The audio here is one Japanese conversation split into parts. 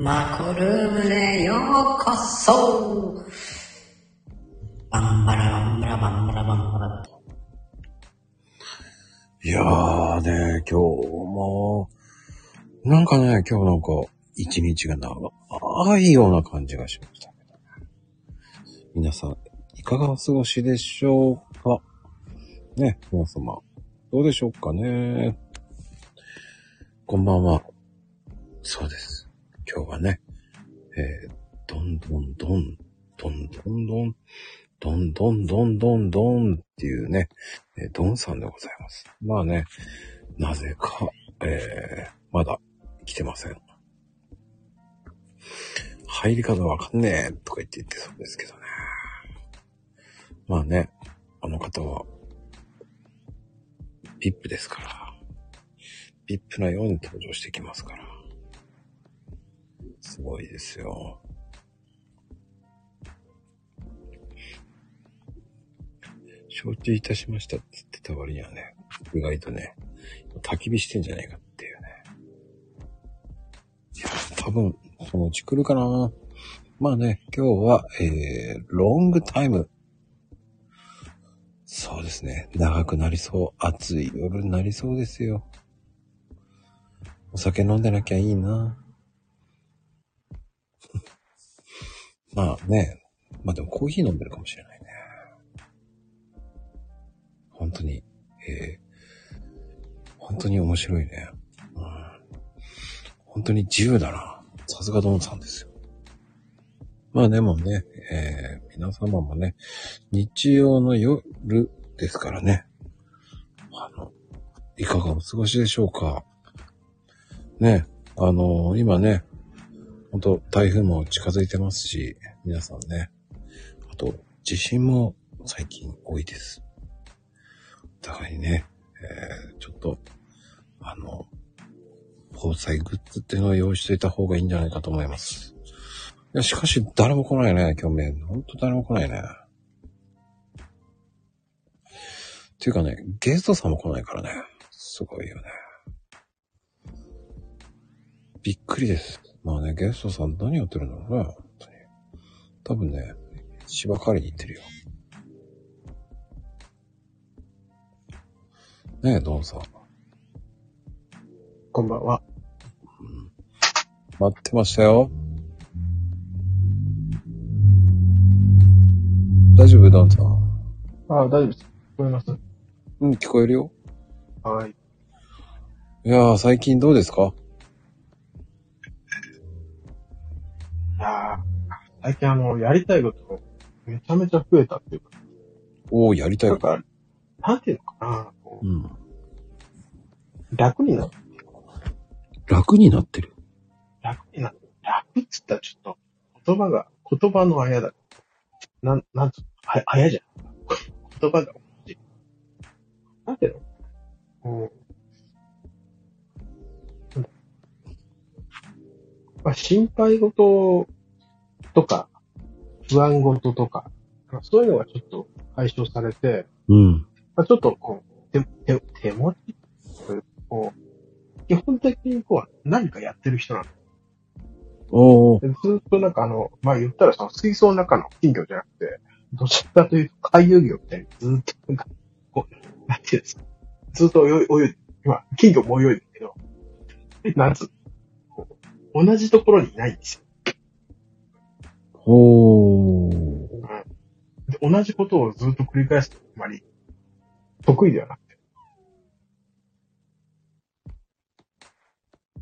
マコルームへようこそバンバラバンバラバンバラバンバラ。いやーね、今日も、なんかね、今日なんか、一日が長いような感じがしました。皆さん、いかがお過ごしでしょうか？ね、皆様、どうでしょうかね？こんばんは。そうです。今日はね、えー、どんどんどん、どんどんどん、どんどんどんどんどんっていうね、えードンさんでございます。まあね、なぜか、えー、まだ来てません。入り方わかんねえとか言って言ってそうですけどね。まあね、あの方は、VIP ですから。VIP なように登場してきますから。すごいですよ。承知いたしましたって言ってた割にはね、意外とね、焚き火してんじゃないかっていうね。いや、多分、そのうち来るかな。まあね、今日は、えー、ロングタイム。そうですね。長くなりそう。暑い夜になりそうですよ。お酒飲んでなきゃいいな。まあね。まあでもコーヒー飲んでるかもしれないね。本当に、えー、本当に面白いね。うん、本当に自由だな。さすがドンさんですよ。まあでもね、えー、皆様もね、日曜の夜ですからね。あの、いかがお過ごしでしょうか。ね、あの今ね、本当台風も近づいてますし、皆さんね、あと、地震も最近多いです。お互いね、えー、ちょっと、あの、防災グッズっていうのを用意しておいた方がいいんじゃないかと思います。いや、しかし誰も来ないね、今日メール。ほんと誰も来ないね。ていうかね、ゲストさんも来ないからね。すごいよね。びっくりです。まあね、ゲストさん何やってるんだろうね。本当に多分ね、芝刈りに行ってるよ。ねえ、ドンさん。こんばんは。待ってましたよ。大丈夫、ドンさん。ああ、大丈夫です。聞こえます？うん、聞こえるよ。はい。いやー、最近どうですか？いやー最近あの、やりたいことめちゃめちゃ増えたっていうか、おー、やりたいなん。か、なんていうのかな、こうん。う楽になって、楽になってる。楽になって、楽っつったらちょっと、言葉が、言葉のあやだ。なん、なんつうの、は、あやじゃん。言葉が。なんていうの？こう、なんまあ、心配事とか、不安事とか、まあそういうのがちょっと解消されて、うん。まあ、ちょっとこう、手、手、手持ちこう、基本的にこう、何かやってる人なの。おずっとなんかあの、まあ言ったらその水槽の中の金魚じゃなくて、どちらかというと海遊魚みたいにずっとなんか、こう、なんていうんですか。ずっと泳い泳いで、今、金魚も泳いでるけど、なんつうの？こう同じところにいないんですよ。おー。で同じことをずっと繰り返すとあまり得意ではなくて。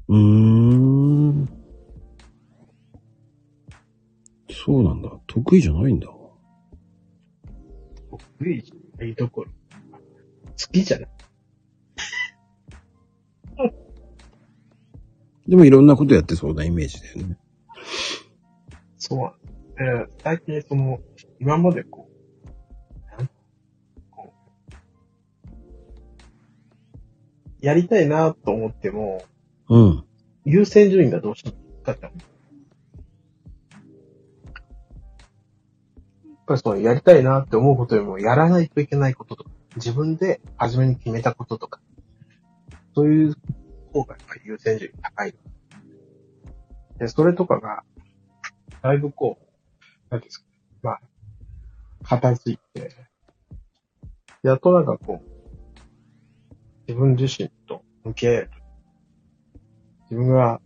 うーん。そうなんだ。得意じゃないんだ。得意じゃないところ。好きじゃない。でもいろんなことやってそうなイメージだよね。そうなんです。で、最近その、今までこう、なんこう、やりたいなと思っても、うん。優先順位がどうしても低かった。やっぱりその、やりたいなって思うことよりも、やらないといけないこととか、自分で初めに決めたこととか、そういう方が優先順位高い。で、それとかが、だいぶこう、なんですか、まあ、片付いて、やっとなんかこう、自分自身と向き合える。自分が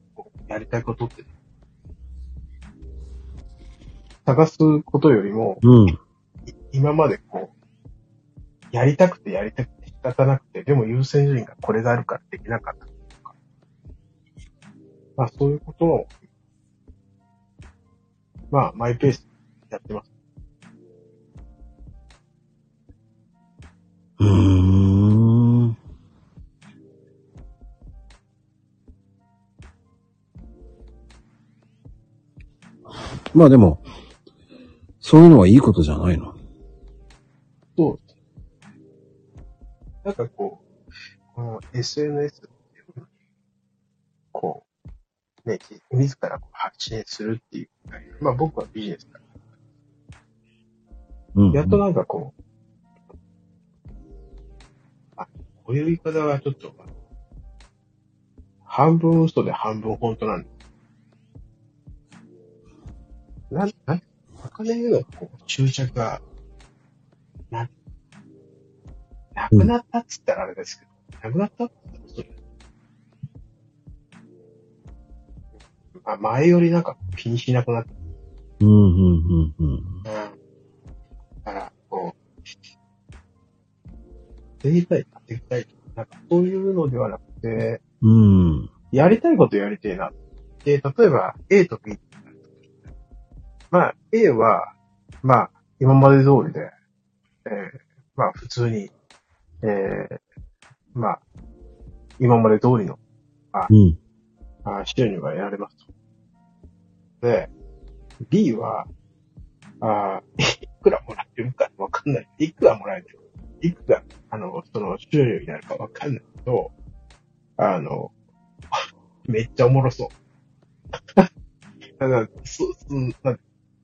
やりたいことって、探すことよりも、うん。い今までこう、やりたくてやりたくて仕方なくて、でも優先順位がこれがあるからできなかった。まあそういうことを、まあマイペースでやってます。うーん。まあでも、そういうのはいいことじゃないの？そう。なんかこう、この SNS ね、自らこう発信するっていう。まあ僕はビジネスだかうん。ら。やっとなんかこう、あ、こういう言い方はちょっと、半分嘘で半分本当なんです。なん、なん、お金へのこう執着が、なん、なくなったっつったらあれですけど、なくなったって言ったら嘘ですあ、前よりなんか気にしなくなった。うん、うん、うん、うん。うん。だから、こう、できたい、できたい。なんか、そういうのではなくて、うん。やりたいことやりたいな。で、例えば、A と B まあ、A は、まあ、今まで通りで、えーまあ、普通に、えーまあ、今まで通りのうん。あ収入が得られますと。で、B は、あいくらもらってるかわかんない。いくらもらえてるいくら、あの、その収入になるかわかんないけど、あの、めっちゃおもろそう。だから、そ、そなんか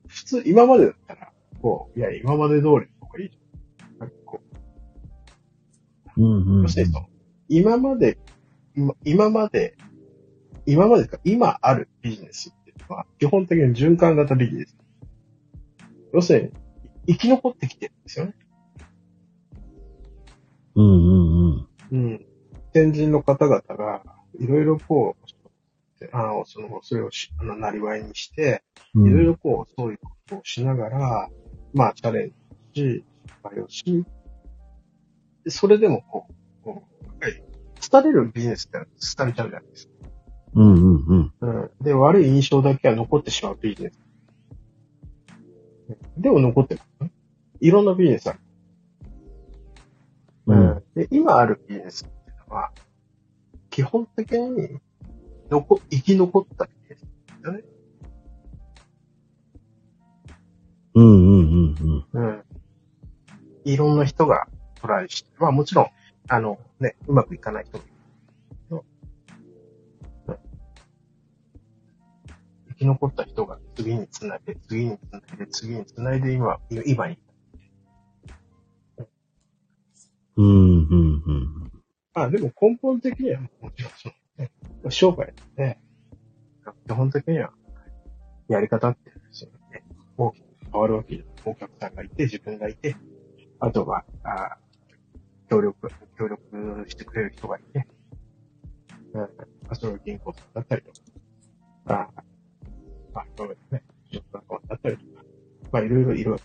普通、今までだったら、こう、いや、今まで通りの方がいいじゃん。なんかこう、うん、うん。要するにその、今まで、今今まで、今までか、今あるビジネスは、基本的に循環型ビジネス。要するに、生き残ってきてるんですよね。うん、うん、うん。うん。先人の方々が、いろいろこう、あの、その、それをし、あの、なりわいにして、うんいろいろこう、そういうことをしながら、まあ、チャレンジし、失敗をし、でそれでもこう、こう、やっぱり、廃れるビジネスって廃れちゃうじゃないですか。うん、うん、うん。うん。で、悪い印象だけは残ってしまうビジネス。でも残ってる、ね。いろんなビジネスある。うん。で、今あるビジネスっていうのは、基本的に、残、生き残ったビジネスだよね。うん、うん、うん、うん。うん。いろんな人がトライして、まあもちろん、あのね、うまくいかない人もいるき残った人が次につないで、次につないで、次につないで、今、今に。うん、うん、うん。まあでも根本的にはもちろんその、ね、商売で、基本的には、やり方って、ね、大きく変わるわけじゃない。お客さんがいて、自分がいて、あとは、あ協力、協力してくれる人がいて、うん、まあそれを銀行さんだったりとか、あまあ、そうですね、仕事仲間だったりとか、まあいろいろいるわけ。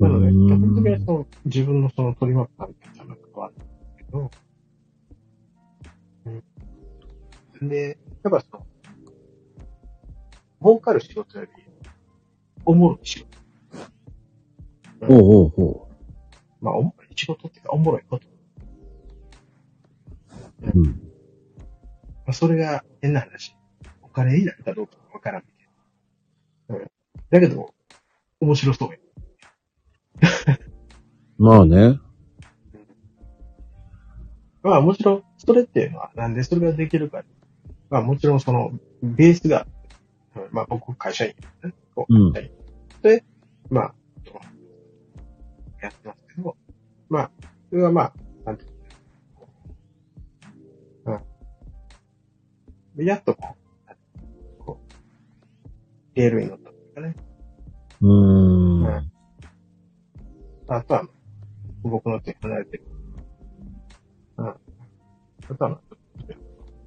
なので、うん基本的にはその自分のその取り巻く環境とは変わるんですけど、うん。で、やっぱその、儲かる仕事より、おもろい仕事。ほうほうほまあ、おもろい仕事っていうか、おもろいこと。う。うん。まあ、それが変な話。お金になるかどうかわからんけど。うん。だけど、面白そうや。まあね。まあもちろん、それっていうのは、なんでそれができるか。まあもちろんその、ベースが、うんまあ僕会社員、ね、こううんで、まあ、とやってますけど、まあ、それはまあ、なんていうのうん。やっとこう、レールに乗ったんですかね。うーん。うんあとは、僕の手離れてる。うん。あとは、ちょっと、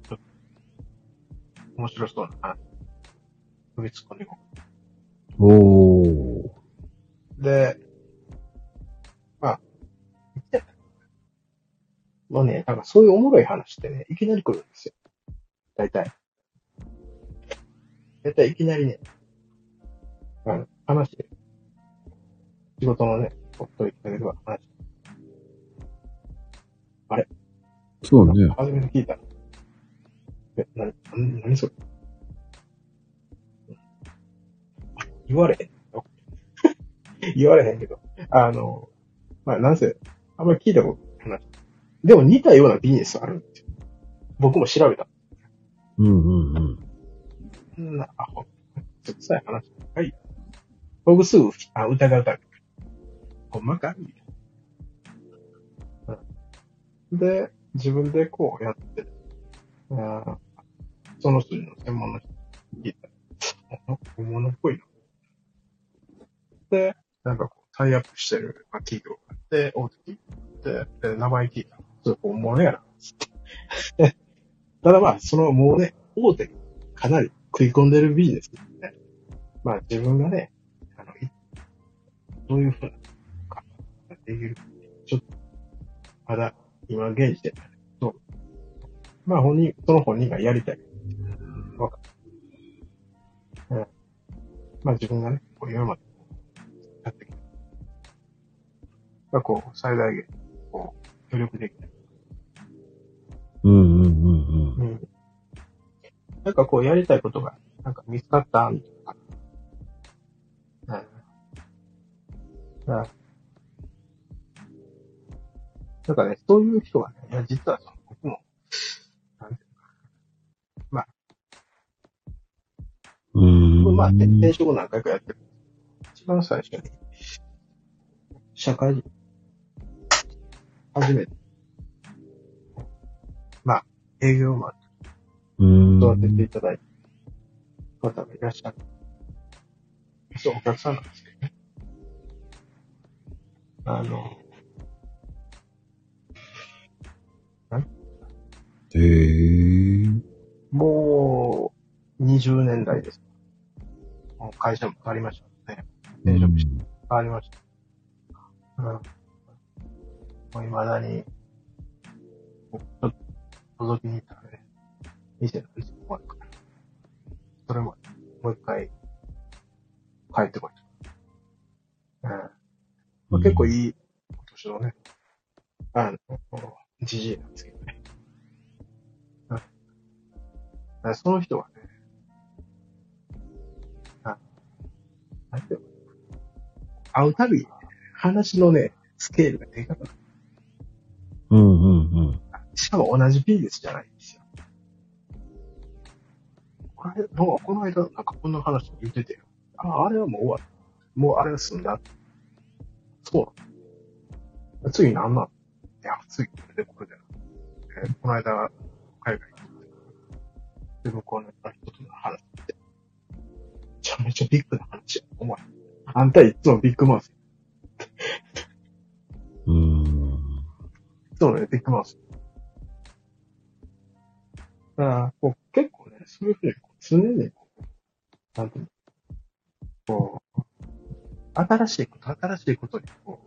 ちょっと、面白そうな話。首突っ込んでいこおー。う。で、まあ、言ってもうね、なんかそういうおもろい話ってね、いきなり来るんですよ。大体。大体いきなりね、あの、話、仕事のね、夫言ってあげるわ、話。そうね。初めて聞いた。え、な、な、なにそれ？言われへんよ。言われへんけど。あの、まあ、なんせ、あんまり聞いたことない。でも似たようなビジネスあるんですよ。僕も調べた。うんうんうん。な、アホ。ちょっとさえ話。はい。僕すぐ、あ、疑うたる。ほんまかみたいな。で、自分でこうやって。あその人の専門の人に聞いたら、本物っぽいな。で、なんかこう、タイアップしてる企業があって、大手企業で、で名前聞いたら、それ本物やな。でただまあ、そのもうね、大手かなり食い込んでるビジネスですね。まあ自分がね、どういうふうなか、できるちょっと、まだ、今現時点で、そう。まあ本人、その本人がやりたい。わかる。うん。まあ自分がね、こう今までやってきた。まあこう、最大限、こう、協力できない。うんうんうんうん。うん。なんかこうやりたいことが、なんか見つかったみたいな。うん。あなんかね、そういう人がね、いや、実はその僕も、なんていうのかうーん。な。まあ、ね、転職何回かやってる。一番最初に、社会人、初めて、まあ、営業マンうーん。育てていただいた方がいらっしゃる。そう、お客さんなんです。あの、へー。もう、20年代です。もう会社も変わりましたね。転職して変わりました。うん。もう未だに、ちょっと覗きに行ったらね、店の店もあるから。それも、もう一回、帰ってこいと。うん。まあ、結構いい、今年のね、あの、じじいなんですけどね。うその人はね、あ、なんていうの会うたび、話のね、スケールがでかくなる。うんうんうん。しかも同じビジネスじゃないんですよ。これ、なんかこの間、なんかこんな話言っててよ。あ、あれはもう終わった。もうあれが済んだ。そう。次なんなんいや、次これでこれで。えーこの間、海外に行って、で、向こうの人との話って。めちゃめちゃビッグな話や。お前。あんたいつもビッグマウス。うーん。いつもね、ビッグマウス。だから、こう、結構ね、そういうふうに、常に、こうなんていうの、こう、新しいこと、新しいことに、こ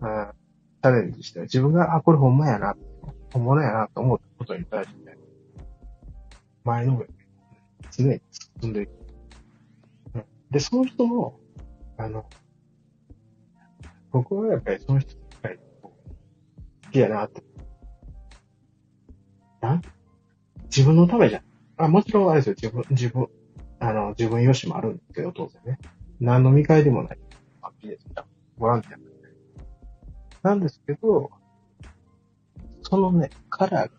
う、あチャレンジして、自分が、あ、これほんまやな、本物やなと思ったことに対して、前の上、常に進んでいく。うんで、その人も、あの、僕はやっぱりその人が、こう好きやなって。な自分のためじゃん。あ、もちろんあれですよ、自分、自分、あの、自分よしもあるんですけど、当然ね。何の見返りもない。ボランティアなんで。すけど、そのね、カラーが、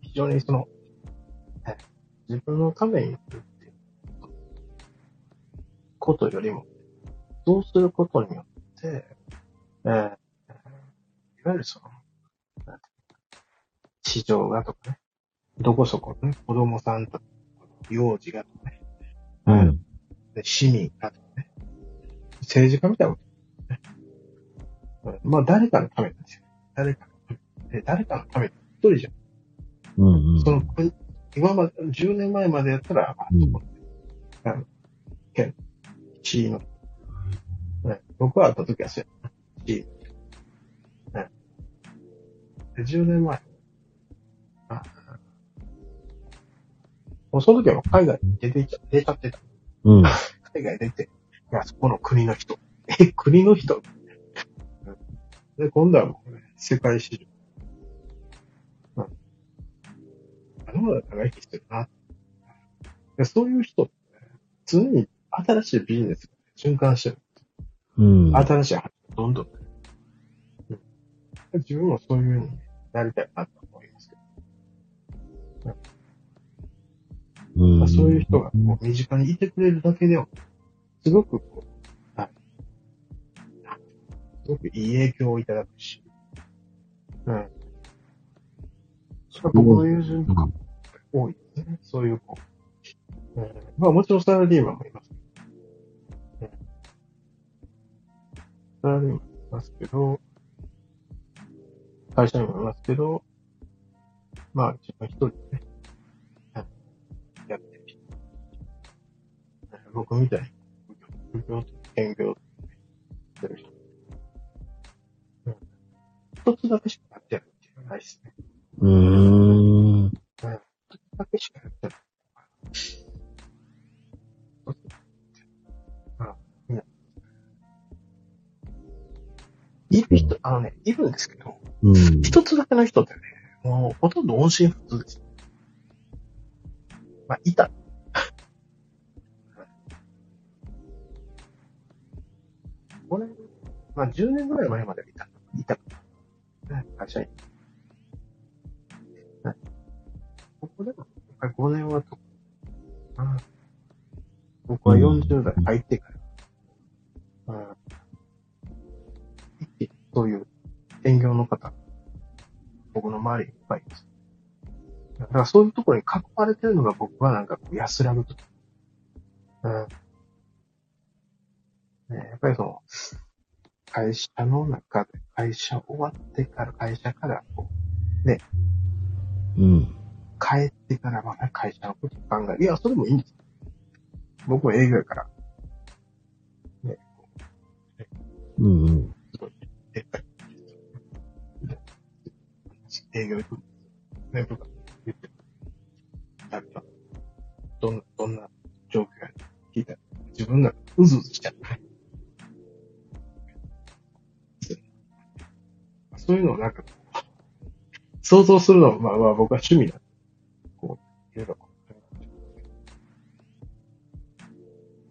非常にその、え自分のためにするっていうことよりも、そうすることによって、えーいわゆるその、なんていうか市場がとかね、どこそこのね、子供さんと幼児がとかね、うん。で市民だとかね。政治家みたいなこと、ねうん。まあ、誰かのためなんですよ。誰かのため。で誰かのため一人じゃん。うんうん。その国、今まで、10年前までやったら、まあ、うんあの、県、地位の、ね、僕は会った時はそうや。地位。ね。で、10年前。あもうその時はもう海外に出ていっちゃ、出ちゃってた。うん。海外出て、いや、そこの国の人。え、国の人？で、今度はもうね、世界市場。うん。あのまだ長生きしてるな。でそういう人って、ね、常に新しいビジネスが循環してる。うん。新しい話がどんどん、うん。自分もそういう風になりたいなと思いますけど。うんまあ、そういう人がこう身近にいてくれるだけでも、すごくこう、はい。すごくいい影響をいただくし、うん。僕の友人とか多いですね。そういう子。うん、まあもちろんサラリーマンもいます。うん、サラリーマンもいますけど、会社にもいますけど、まあ自分一人でね、はいやってる人。僕みたいに、兼業としてる人。うん。一つだけしかやってないっていうのはないですね。うーん。一つだけしかやってない。いる人、あのね、いるんですけど、うん。一つだけの人ってね、もうほとんど音信不通です。まあ、いた。5年、まあ10年ぐらい前まではいた。いた。ね、会社員。ね、ここでも、やっぱり5年はと、あ僕は40代入ってから、うん、一気にそういう営業の方、僕の周りにいっぱいいます。だからそういうところに囲まれてるのが僕はなんかこう安らぐと。うん。ね、やっぱりその、会社の中で、会社終わってから、会社からこう、うん。帰ってからまた会社のことを考える。いや、それもいいんです。僕も営業やから、うんうん。でっかい。営業行く。ね、とか言って。なんか、どんな、どんな状況や聞いたら、自分がうずうずしちゃって。そういうのをなんか、想像するのは、まあ、まあ僕は趣味なんで、こう、いろいろこ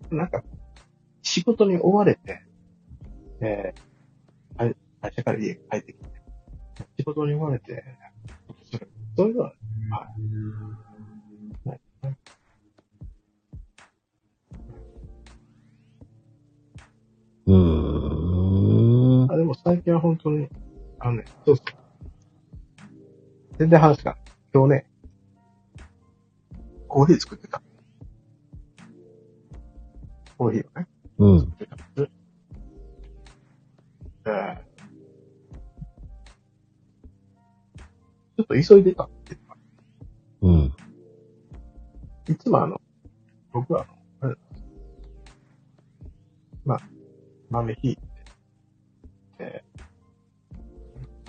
う。なんか、仕事に追われて、えー、会会社から家に帰ってきて、仕事に追われて、そういうのは、はい。はいうーん。あでも最近は本当に、あのね、そうそう。全然話が、今日ね、コーヒー作ってた。コーヒーをね、うん。作ってたんです。えーちょっと急いでたっていうかうん。いつもあの、僕はあの、あれまあ、豆ひいて、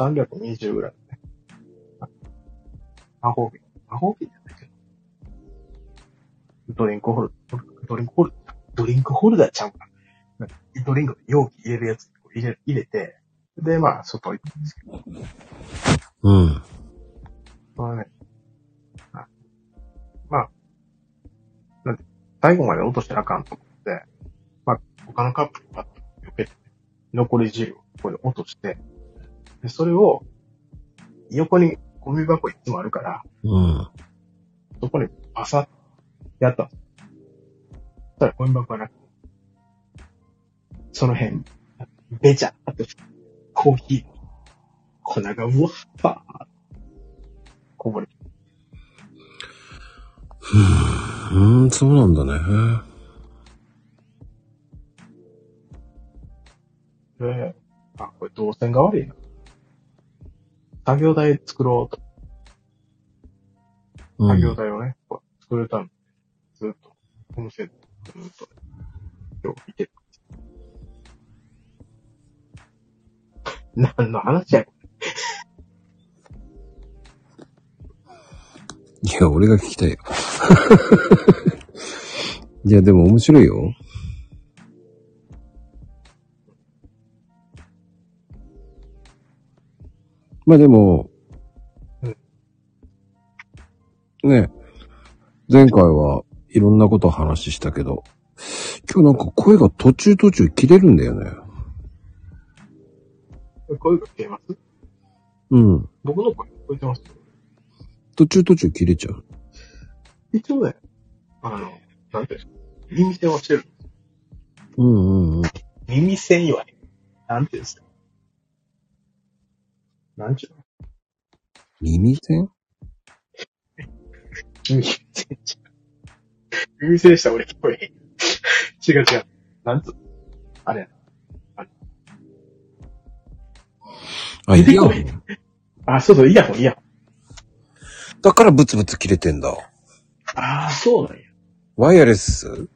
320ぐらいね。あ魔法瓶。魔法瓶じゃないけど。ドリンクホルダー、ドリンクホルダー、ドリンクホルダーちゃうかな。ドリンクの容器入れるやつ入れ入れて、で、まあ、外行くんですけど。うん。まあね、あまあ、なんて、最後まで落としてなあかんと思って、まあ、他のカップと避けて、残り汁をここで落として、でそれを、横にゴミ箱いつもあるから、うん。そこにパサッやった。そしたらゴミ箱がなくその辺、べちゃっと、コーヒー、粉がうわっばーこぼれて。うーん、そうなんだね。えで、あ、これ動線が悪いな。作業台作ろうと。うん。作業台をね、こう作るために、ずっと、この線、ずっと、今日見てる。何の話やいや、俺が聞きたいよ。いや、でも面白いよ。まあでも、ね、前回はいろんなことを話したけど、今日なんか声が途中途中切れるんだよね。声が聞けます？うん。僕の声聞こえてます？途中途中切れちゃう。一応ね、あの、なんていうんですか、耳栓をしてる。うんうんうん。耳栓より、なんていうんですか？なんちゅうの？耳栓？耳栓ちゃう。耳栓したら俺聞こえへん。違う違う。なんつう？のあれやあ、イヤホン？な。あ、そうそう、イヤホン、イヤホン。だからブツブツ切れてんだ。ああ、そうなんや。ワイヤレス？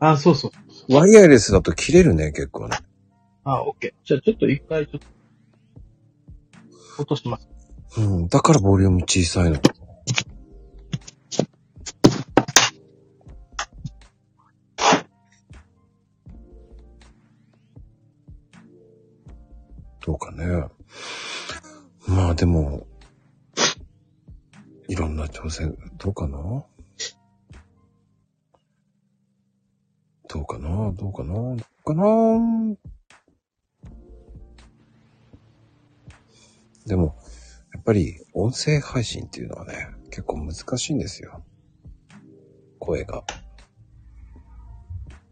あそうそう。ワイヤレスだと切れるね、結構ね。あオッケー。じゃあちょっと一回ちょっと、落とします。うん。だからボリューム小さいの。どうかね。まあでも、いろんな挑戦、どうかな？どうかな？どうかな？どうかな？でも、やっぱり音声配信っていうのはね、結構難しいんですよ。声が。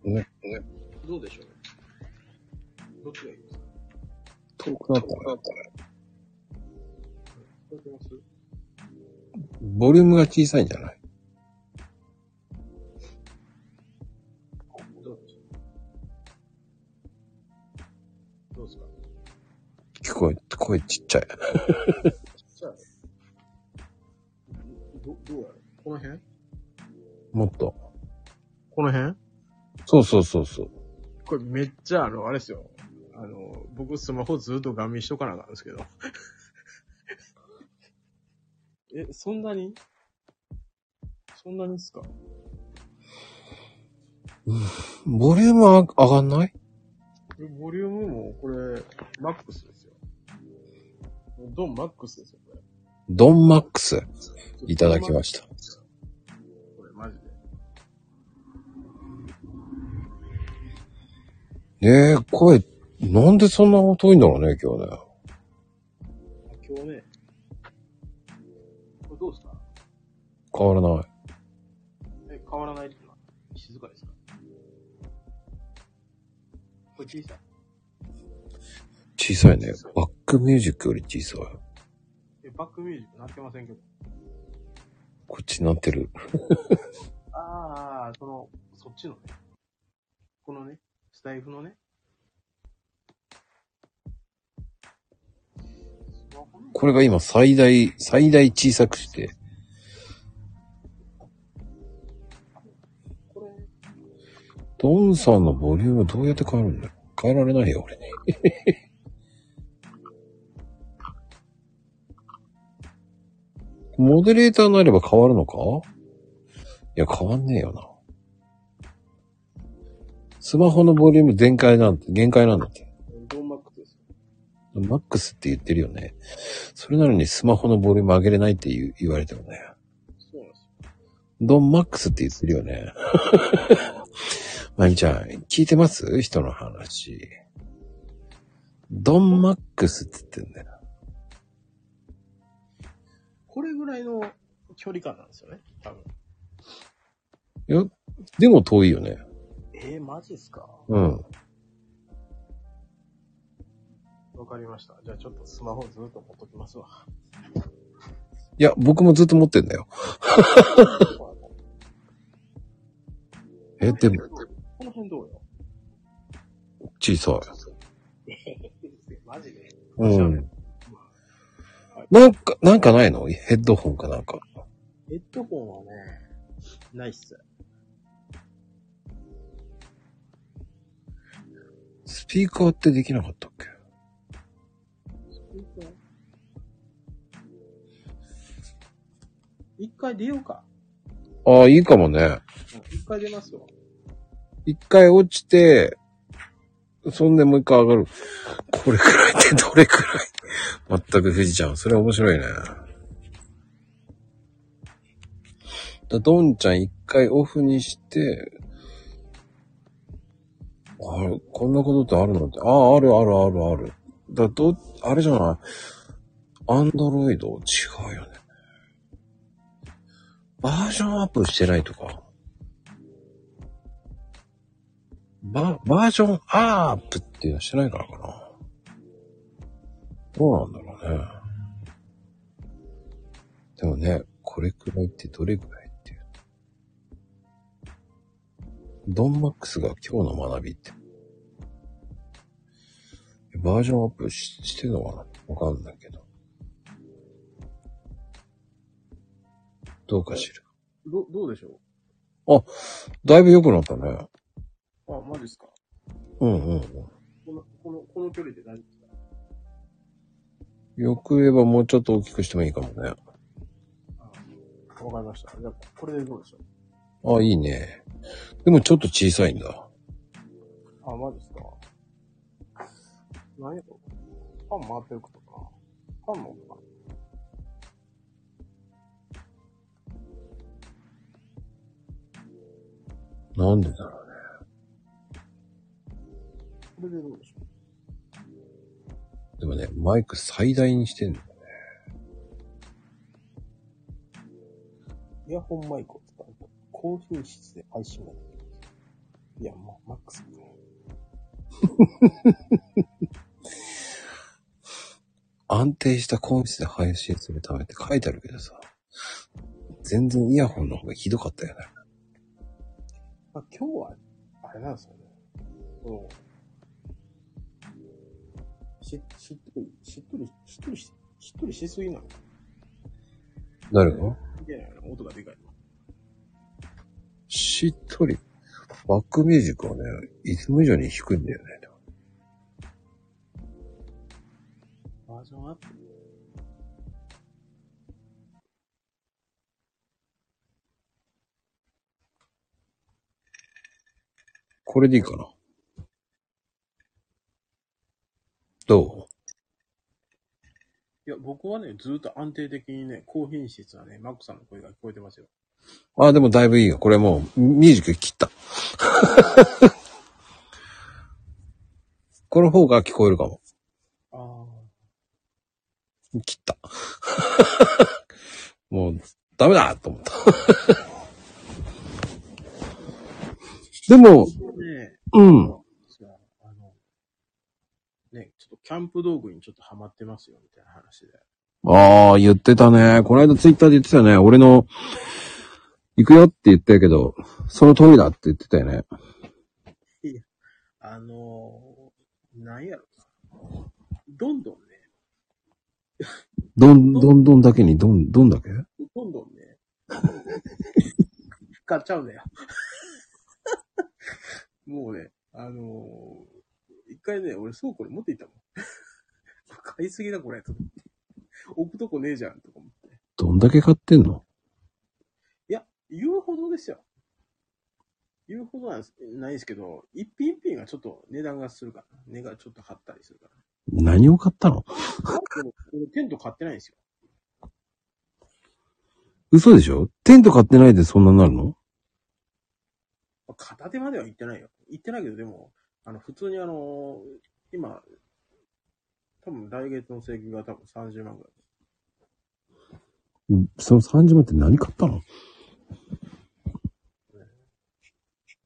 ね、ね、どうでしょうどっちがいいですか？遠くなったら、聞こえてます？ボリュームが小さいんじゃない？聞こえ、声ちっちゃい。ど、どうやろ？この辺？もっと。この辺？そうそうそうそう。これめっちゃあの、あれですよ。あの、僕スマホずっと画面しとかなあかんですけど。え、そんなに？そんなにっすか？ボリュームは上がんない？ボリュームもこれ、マックスですよ。ドンマックスですよ、これ。ドンマックスいただきました。これマジで。ええ声、なんでそんな遠いんだろうね、今日ね。今日ね、これどうですか変わらない。え、変わらないってのは静かですか？これ小さい。小さいね。バックミュージックより小さい。え、バックミュージックなってませんけど。こっちになってる。ああ、その、そっちのね。このね、スタイフのね。これが今最大、最大小さくして。これ、ドンさんのボリュームどうやって変わるんだ？よ。変えられないよ、俺に。モデレーターになれば変わるのか？いや、変わんねえよな。スマホのボリューム全開なんて、限界なんだって。ドンマックスです。マックスって言ってるよね。それなのにスマホのボリューム上げれないって言う言われてもね。そうなんですよ。ドンマックスって言ってるよね。まゆみちゃん、聞いてます？人の話。ドンマックスって言ってんだよ。これぐらいの距離感なんですよね。多分。いや、でも遠いよね。えー、マジっすか？うん。わかりました。じゃあちょっとスマホずっと持っときますわ。いや、僕もずっと持ってんだよ。え、でも、この辺どうよ？小さい。うん。なんか、なんかないの？ヘッドホンかなんか。ヘッドホンはね、ないっす。スピーカーってできなかったっけ？一回出ようか。ああ、いいかもね。一回出ますよ。一回落ちて、そんでもう一回上がる。これくらいってどれくらい？全く富士ちゃん。それ面白いね。だドンちゃん一回オフにして、あれ、こんなことってあるのって、ああ、あるあるあるある。だど、あれじゃない？アンドロイド？違うよね。バージョンアップしてないとか？バ、バージョンアップっていうのしてないからかな。どうなんだろうね。でもね、これくらいってどれくらいっていう。ドンマックスが今日の学びって。バージョンアップししてるのかな？わかんないけど。どうかしら。ど、どうでしょだいぶ良くなったね。うあ、マジですか？うんうんうん。この、この、この距離で大丈夫ですか？よく言えばもうちょっと大きくしてもいいかもね。わかりました。じゃあ、これでどうでしょうあ、いいね。でもちょっと小さいんだ。あ、マジですか？何やろ？パン回ってることかなパンの音かなんでだろうれでどうでしょでもね、マイク最大にしてんの。うイヤホンマイクを使うと、高品質で配信ができる。いや、もう、マックスか。安定した音質で配信するためって書いてあるけどさ。全然イヤホンの方がひどかったよね。まあ、今日は、あれなんですよね。し、しっとり、しっとり、しっとりし、しっとりしすぎなの？誰が？いけないな、音がでかいの。しっとり。バックミュージックはね、いつも以上に低いんだよね。バージョンアップ？これでいいかな？どいや、僕はね、ずーっと安定的にね、高品質なね、マックさんの声が聞こえてますよ。うあ、でもだいぶいいよ。これもう、ミュージック切った。この方が聞こえるかも。あ切った。もう、ダメだと思った。でも、あ。ねうん。あの、ね、ちょっとキャンプ道具にちょっとハマってますよ、みたいな話で。ああ、言ってたね。この間ツイッターで言ってたね。俺の、行くよって言ったけど、その通りだって言ってたよね。あのー、なんやろな。どんどんね、どん、どんどんだけに、どん、どんだけ？どんどんね、買っちゃうんだよ。もうね、あのー、一回ね、俺倉庫に持っていったもん。買いすぎだこれ、と思って。置くとこねえじゃん、とか思って。どんだけ買ってんの？いや、言うほどですよ。言うほどなんですないですけど、一品一品がちょっと値段がするから。値がちょっと張ったりするから。何を買ったの？俺テント買ってないんですよ。嘘でしょ？テント買ってないでそんなになるの？片手までは行ってないよ。行ってないけど、でも、あの、普通にあの、今、多分来月の請求が多分30万ぐらい。その30万って何買ったの？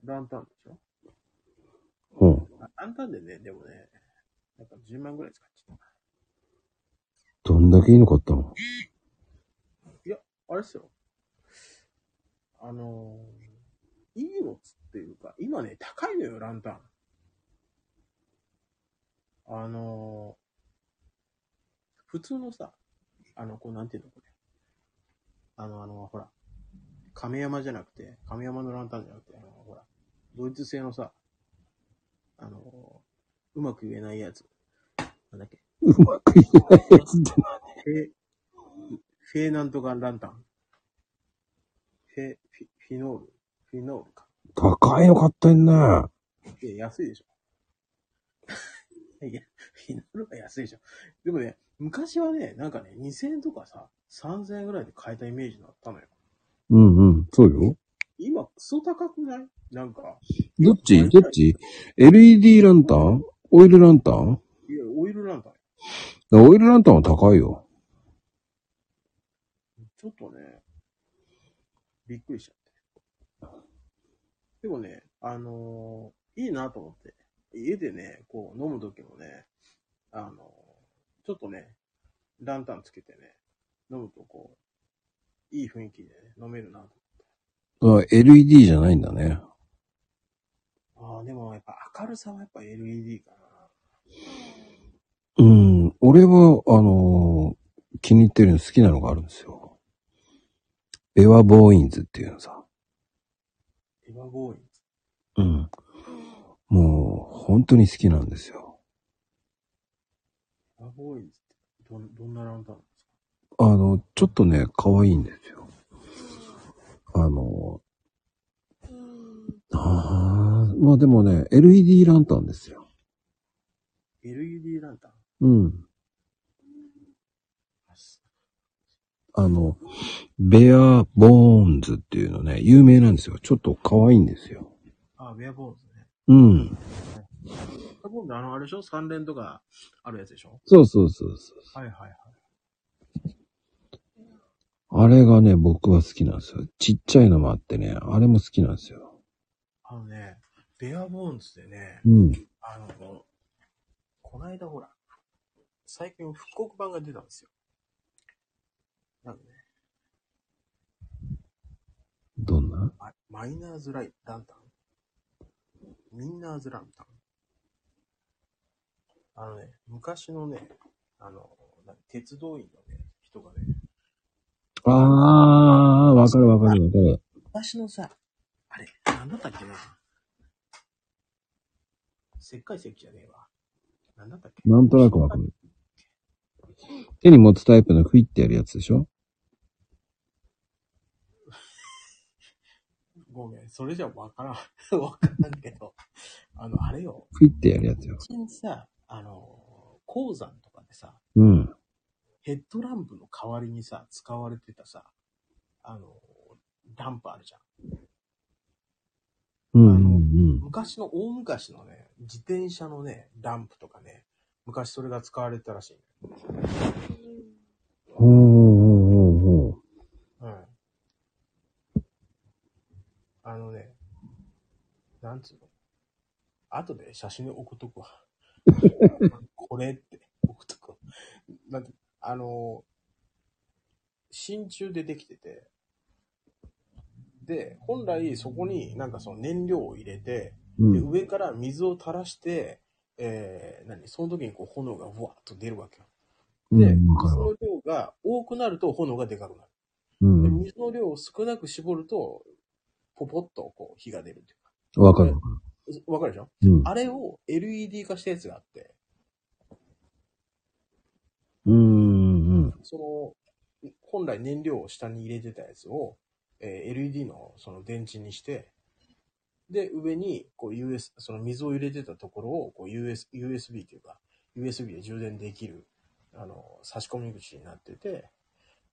ランタンでしょ？うん。あランタンでね、でもね、なんか10万ぐらい使っちゃっどんだけいいの買ったの？た。あれっすよ。あのー、いいのっつっていうか、今ね、高いのよ、ランタン。あの普通のさ、あの、こう、なんていうのこれ。あの、あの、ほら、亀山じゃなくて、亀山のランタンじゃなくて、あの、ほら、ドイツ製のさ、あの、うまく言えないやつ。なんだっけ？うまく言えないやつってフェ、フェーなんとかランタン。フェ、フィフィノール。フィノールか。高いの買ってんね。いや、安いでしょ。いや、フィノールが安いでしょ。でもね、昔はね、なんかね、2000円とかさ、3000円ぐらいで買えたイメージだったのよ。うんうん、そうよ。今、クソ高くない？なんか、どっち？どっち ?LED ランタン？オイルランタン？いや、オイルランタン。オイルランタンは高いよ。ちょっとね、びっくりしちゃって。でもね、あのーいいなと思って、家でね、こう飲むときもね、あのーちょっとね、ランタンつけてね、飲むとこう、いい雰囲気でね、飲めるなと。あ LED じゃないんだね。ああ、でもやっぱ明るさはやっぱ LED かな。うん。俺は、あのー気に入ってるの好きなのがあるんですよ。ベワボーインズっていうのさ。エヴァボーインズ。うん。もう、本当に好きなんですよ。エヴァボーイってどん、どんなランですか？あの、ちょっとね、可愛いんですよ。あの、ああ、まあでもね、LED ランタンですよ。?LED ランタン？うん。あの、ベアボーンズっていうのね、有名なんですよ。ちょっと可愛いんですよ。あ、ベアボーンズね。うん。ベアボーンズあの、あれでしょ？三連とかあるやつでしょ？そうそうそうそう。はいはいはい。あれがね、僕は好きなんですよ。ちっちゃいのもあってね、あれも好きなんですよ。あのね、ベアボーンズでね、うん。あの、こないだほら、最近復刻版が出たんですよ。なんかね、どんな？ママイナーズライランタンミンナーズランタンあのね、昔のね、あの、な鉄道員のね、人がね、ああ、わかるわかるわかる。昔のさ、あれ、なんだったっけな。石灰石じゃねえわ。なんだったっけなんとなくわかる。手に持つタイプのフィってやるやつでしょ？ごめん、それじゃわからん。わからんけど。あの、あれよ。フィってやるやつよ。最近さ、あの、鉱山とかでさ、うん。ヘッドランプの代わりにさ、使われてたさ、あの、ランプあるじゃん。うんうんうん。昔の、大昔のね、自転車のね、ランプとかね、昔それが使われてたらしい、ね。ほうほうほうほう。うん。あのね、なんつうの？後で写真送っとくわ。これって送っとくわ。なんて、あの、真鍮でできてて、で、本来そこになんかその燃料を入れて、で、うん。上から水を垂らして、えー、何？その時にこう炎がうわっと出るわけよ。で、水。の量が多くなると炎がでかくなる。うんで、水の量を少なく絞ると、ポポッとこう火が出るっていうか。うん。わかるわかわかるでしょ？る。うん。あれを LED 化したやつがあって、うんうんうん。その、本来燃料を下に入れてたやつを、えー LED のその電池にして、で、上にこう US、その水を入れてたところをこう US、USB というか、USB で充電できる、あの、差し込み口になってて、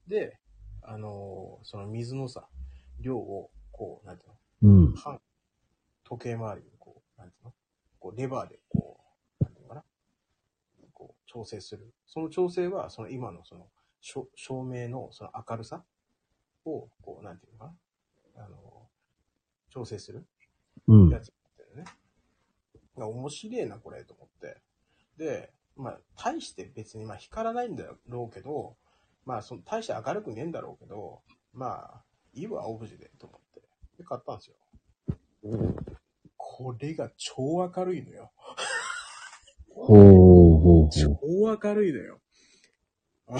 で、あの、その水のさ、量を、こう、なんていうの？うん。半、時計回りにこう、なんていうの？こう、レバーでこう、なんていうのかな？こう、調整する。その調整は、その今のその、照明のその明るさを、こう、なんていうのかな？あの、調整するうん。やつだったよね。が面白いな、これ、と思って。で、まあ、大して別に、まあ、光らないんだろうけど、まあ、その、大して明るくねえんだろうけど、まあ、いいわ、オブジェで、と思って。で、買ったんですよ。これが超明るいのよ。ほうほうほう。超明るいのよ。あの、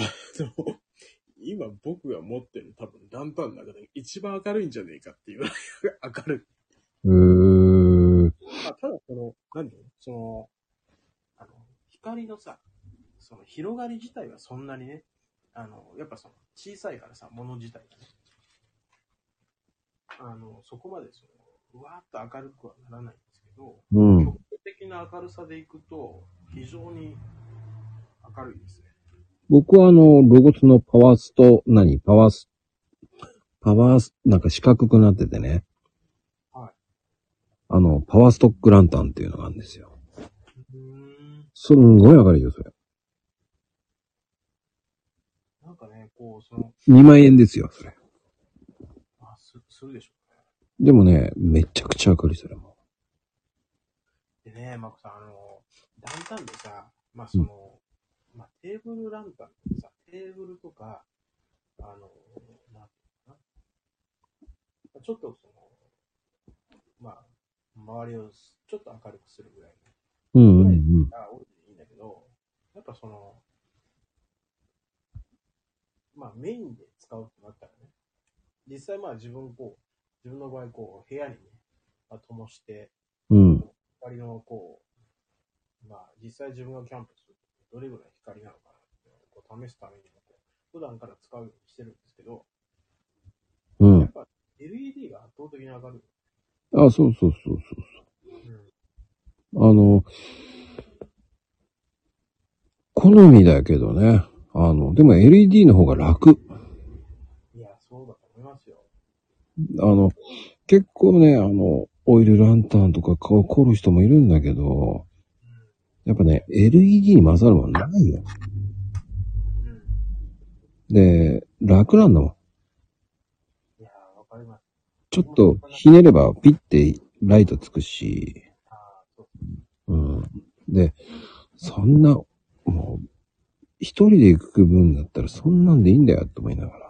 今僕が持ってる多分ランタンの中で一番明るいんじゃねえかっていう明るい。うー。まあ、ただその、何？その、あの、光のさ、その広がり自体はそんなにね、あの、やっぱその小さいからさ、物自体がね、あの、そこまでその、うわーっと明るくはならないんですけど、うん。局所的な明るさでいくと、非常に明るいですね。僕はあの、ロゴスのパワースト、何？パワース、パワース、なんか四角くなっててね。はい。あの、パワーストックランタンっていうのがあるんですよ。うーん。すんごい明るいよ、それ。なんかね、こう、その、2万円ですよ、それ。あ、す、するでしょ。でもね、めちゃくちゃ明るい、それも。でね、マコさん、あの、ランタンでさ、まあその、まあテーブルランタンってさ、テーブルとか、あの、なんていうのかな。ちょっとその、まあ、周りをちょっと明るくするぐらいうんうんうん。が多いでいいんだけど、やっぱその、まあメインで使うってなったらね、実際まあ自分こう、自分の場合こう、部屋にね、まあ、灯して、うん。光のこう、まあ実際自分がキャンプするとどれぐらい光なのかなってこう試すためにも普段から使うようにしてるんですけど、うん。やっぱ LED が圧倒的に明るい。あ、そうそうそうそううん。そう。あの、好みだけどね。あの、でも LED の方が楽。いや、そうだと思いますよ。あの、結構ね、あの、オイルランタンとか顔凝る人もいるんだけど、やっぱね、LED に勝るもんないよ。で、楽なんだもん。いや、わかります。ちょっとひねればピッてライトつくし、う。うん。で、そんな、もう、一人で行く分だったらそんなんでいいんだよと思いながら。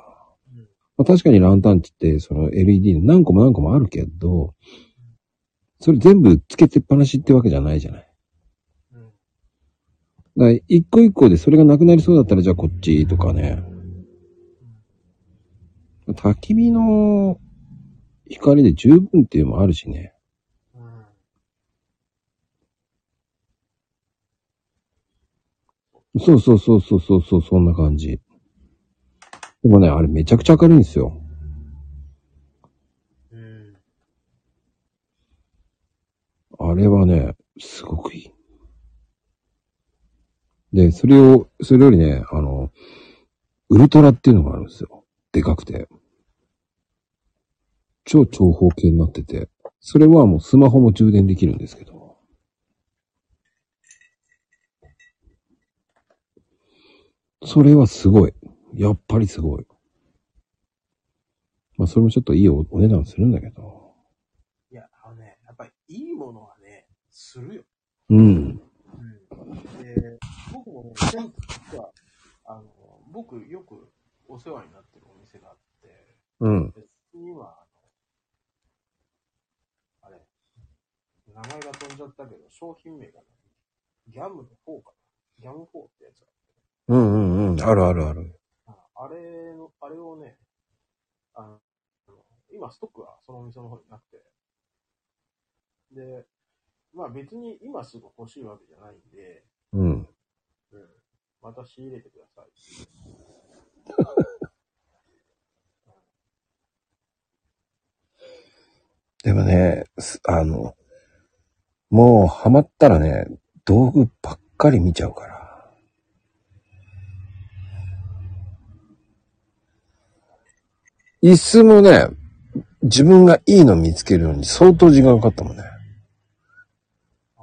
うん。まあ、確かにランタンって言って、その LED 何個も何個もあるけど、それ全部つけてっぱなしってわけじゃないじゃない。うん。だから一個一個でそれがなくなりそうだったらじゃあこっちとかね。焚き火の光で十分っていうのもあるしね。うん。そうそうそうそうそうそう、そんな感じ。でもね、あれめちゃくちゃ明るいんですよ。うん。あれはね、すごくいい。で、それを、それよりね、あの、ウルトラっていうのがあるんですよ。でかくて。超長方形になってて、それはもうスマホも充電できるんですけど。それはすごい。やっぱりすごい。まあ、それもちょっといいおお値段するんだけど。いや、あのね、やっぱりいいものはね、するよ。うん。うん。で、僕もね、実は、あの、僕よくお世話になってるお店があって、うん。でそこには、あの、あれ、名前が飛んじゃったけど、商品名がね、ギャムの4かな。ギャム4ってやつがうんうんうん。あるあるある。あれの、あれをね、あの、今ストックはそのお店の方になくて、で、まあ別に今すぐ欲しいわけじゃないんで、うん。うん。また仕入れてください。でもね、すあの、もうハマったらね、道具ばっかり見ちゃうから。椅子もね、自分がいいの見つけるのに相当時間かかったもんね。ああ。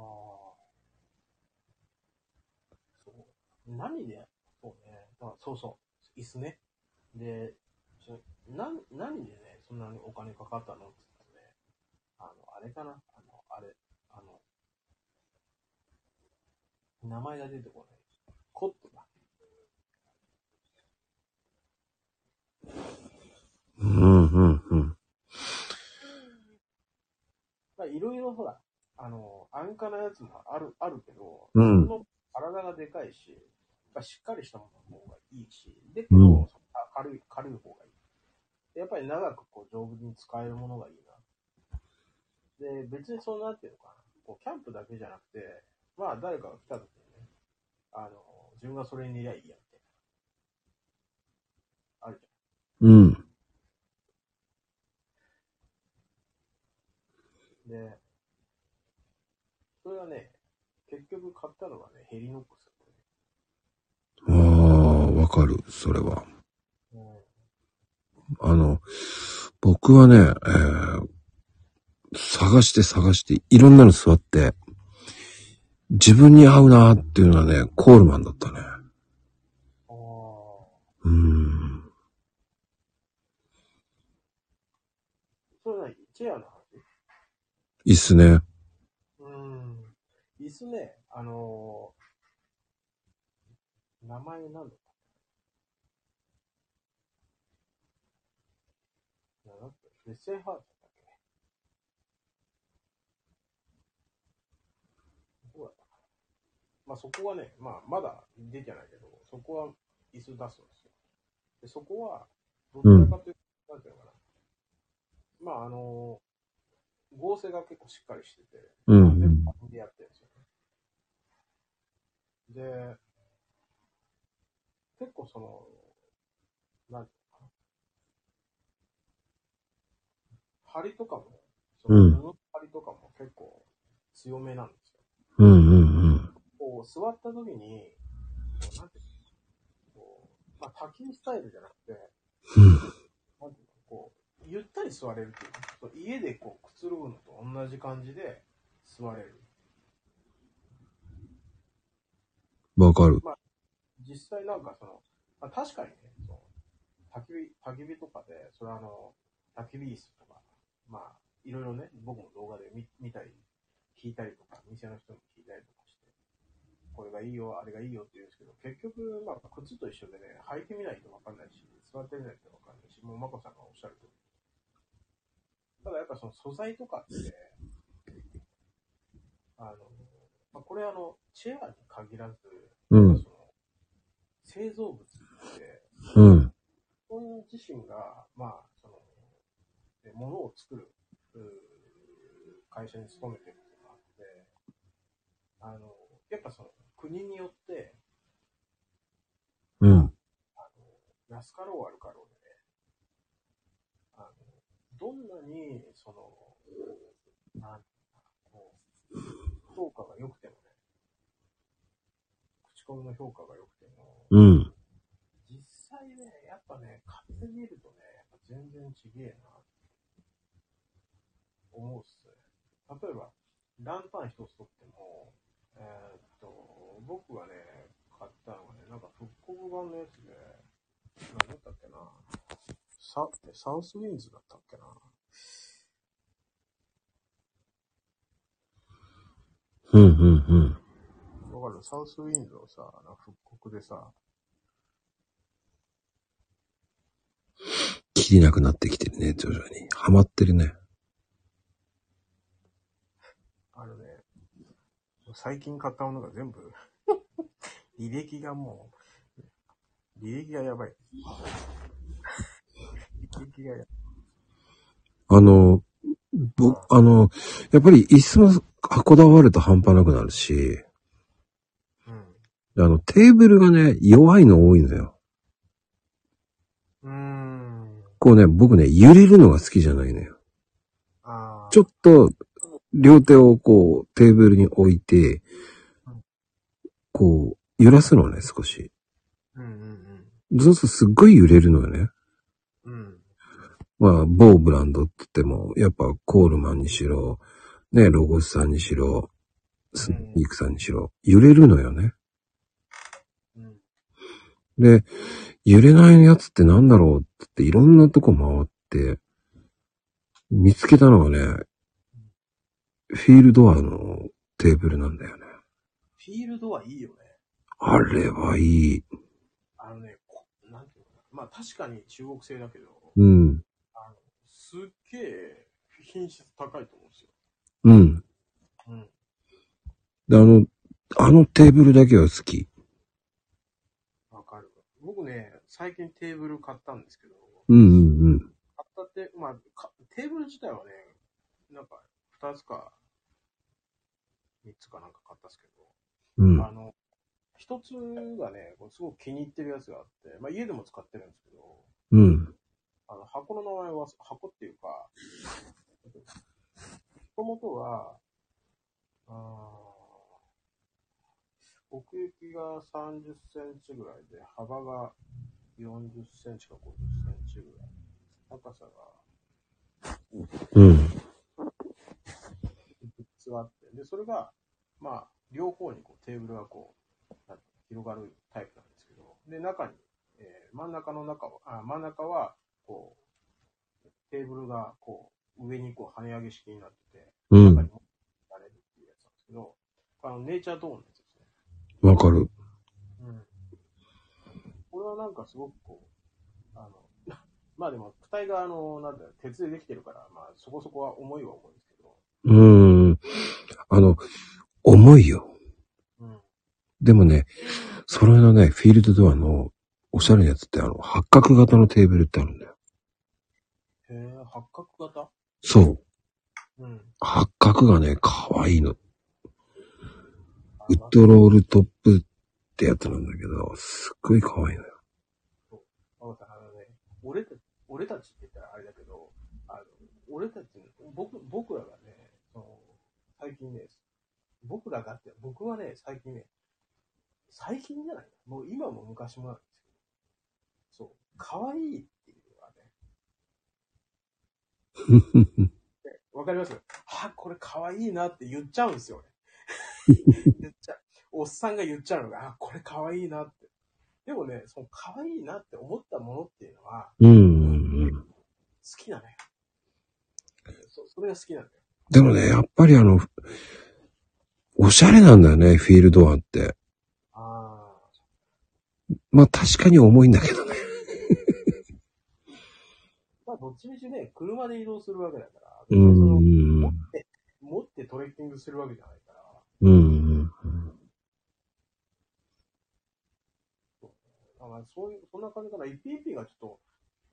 そう。何で、そうね。だからそうそう。椅子ね。で、な何でね、そんなにお金かかったのって言ったね、あの、あれかな？あの、あれ、あの、名前が出てこない。コットだ。うん、うん、うん。まあ、いろいろほら、あの、安価なやつもある、あるけど、うんの体がでかいし、ぱしっかりしたものの方がいいし、で、けど、うんあ軽い、軽い方がいい。やっぱり長くこう丈夫に使えるものがいいな。で、別にそのなんていうのかな、こうキャンプだけじゃなくて、まあ誰かが来た時にね、あの、自分がそれにいりゃいいやみたいな。あるじうん。ゃん。で、それはね、結局買ったのがね、ヘリノックスだったね。ああ、わかる、それは。うんあの、僕はね、えー探して探して、いろんなの座って、自分に合うなっていうのはね、コールマンだったね。ああ。うーん。それ何チェアの話？いいっすね。うん。椅子ね、あのー名前なんだ？ったなんだっけ？フェッセンハーツだっけ？どこだったかな？まあそこはね、まあまだ出てないけど、そこは椅子出すんですよ。で、そこは、どちらかというと、なんていうのかな？まああのー合成が結構しっかりしてて、うんうん全部でやってるんですよね。で、結構その、なんていうのかな。針とかも、そのうん布の針とかも結構強めなんですよ。うんうんうん。こう、座った時に、こうなんていうのこう、まあ、焚き火スタイルじゃなくて、うんなんていうのこう、ゆったり座れるっていうかそう家でこう、くつろぐのと同じ感じで座れる。わかる。ま実際なんかその、まあ、確かにね、その焚き火、焚き火とかで、それあの、焚き火椅子とか、まあ、いろいろね、僕も動画で見見たり、聞いたりとか、店の人に聞いたりとかして、これがいいよ、あれがいいよって言うんですけど、結局、まあ、靴と一緒でね、履いてみないとわかんないし、座ってみないとわかんないし、もう、まこさんがおっしゃるとり。ただやっぱその素材とかって、あの、まあ、これあの、チェアに限らず、うん。その製造物って、うん。本人自身が、まあ、その、え物を作る、うー会社に勤めてるとかあって、あの、やっぱその、国によって、うん。あの、安かろう悪かろうでね、あの、どんなに、その、なんていうのかなこう、評価が良くてもね、口コミの評価が良くても、うん。実際ね、やっぱね、買ってみるとね、やっぱ全然ちげえな、思うっすね。例えば、ランタン一つとっても、えーっと、僕がね、買ったのがね、なんか復刻版のやつで、何だったっけな、ササウスウィンズだったっけな。うん。うん。うん。わかるサウスウィンズをさ、復刻でさ、切りなくなってきてるね、徐々に。ハマってるね。あのね、最近買ったものが全部、履歴がもう、履歴がやばい。履歴がやばい。あの、ぼ、あの、やっぱり椅子もこだわると半端なくなるし、うん。あの、テーブルがね、弱いの多いんだよ。うーん。こうね、僕ね、揺れるのが好きじゃないのよ。ちょっと、両手をこう、テーブルに置いて、こう、揺らすのね、少し。うんうんそうするとすっごい揺れるのよね。うん。うん。まあ、某ブランドって言っても、やっぱコールマンにしろ、ね、ロゴスさんにしろ、スニークさんにしろ、揺れるのよね。うん。で、揺れないやつってなんだろうっていろんなとこ回って、見つけたのがね、フィールドアのテーブルなんだよね。フィールドはいいよね。あれはいい。あのね、こなんていうのかな。まあ確かに中国製だけど、うん。あの、すっげえ品質高いと思う。うん。うん。で、あの、あのテーブルだけは好き。最近テーブル買ったんですけど、うんうんうん。買ったって、まあ、かテーブル自体はね、なんか、二つか、三つかなんか買ったんですけうんど、。あの、一つがね、こうすごく気に入ってるやつがあって、まあ家でも使ってるんですけど、うん。あの、箱の名前は、箱っていうか、もともとは、あー奥行きが30センチぐらいで、幅が40センチか50センチぐらい。高さがうん。3つあって、で、それが、まあ、両方にこうテーブルがこう、広がるタイプなんですけど、で、中に、えー真ん中の中は、あ真ん中は、こう、テーブルがこう、上にこう跳ね上げ式になってて、うん。中にれるっていうやつなんですけど、あの、ネイチャートーンのやつですね。わかる。うん。これはなんかすごくこう、あの、まあでも、躯体があの、なんだろう、鉄でできてるから、まあそこそこは重いは重いんですけど、うん。あの、重いよ。うん。でもね、それのね、フィールドドアのおしゃれなやつってあの、八角型のテーブルってあるんだよ。へえ、八角型そう。うん。八角がね、可愛いの。あウッドロールトップってやつなんだけど、すっごい可愛いのよ。わかった、あのね、俺たち、俺たちって言ったらあれだけど、あの、俺たち、僕、僕らがね、その、最近ね、僕らがって、僕はね、最近ね、最近じゃないもう今も昔もなんですけど、そう、可愛い わかります？はこれ可愛いなって言っちゃうんですよ、俺。言っちゃう。おっさんが言っちゃうのが、あ、これ可愛いなって。でもね、その可愛いなって思ったものっていうのは、うん。好きなのよ。そそれが好きなんだよ。でもね、やっぱりあの、おしゃれなんだよね、フィールドアって。あまあ確かに重いんだけどね。どっちみちね、車で移動するわけだから。持って、持ってトレッキングするわけじゃないから、うん。あまあ、そういう、そんな感じかな。1PP がちょっと、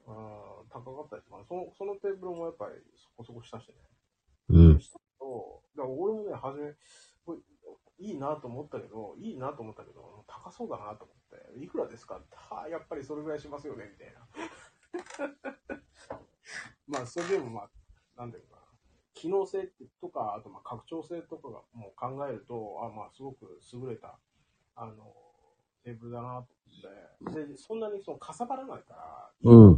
あー高かったりとか、その、そのテーブルもやっぱりそこそこしたしね。うん。したけど、だから俺もね、初め、これいいなと思ったけど、いいなと思ったけど、高そうだなと思って、いくらですか？はあ、やっぱりそれぐらいしますよね、みたいな。まあ、それでもまあ、なんだろうな、機能性とか、あとまあ拡張性とかがもう考えると、あまあ、すごく優れた、あの、テーブルだなと思って、で、そんなにそのかさばらないから、うん。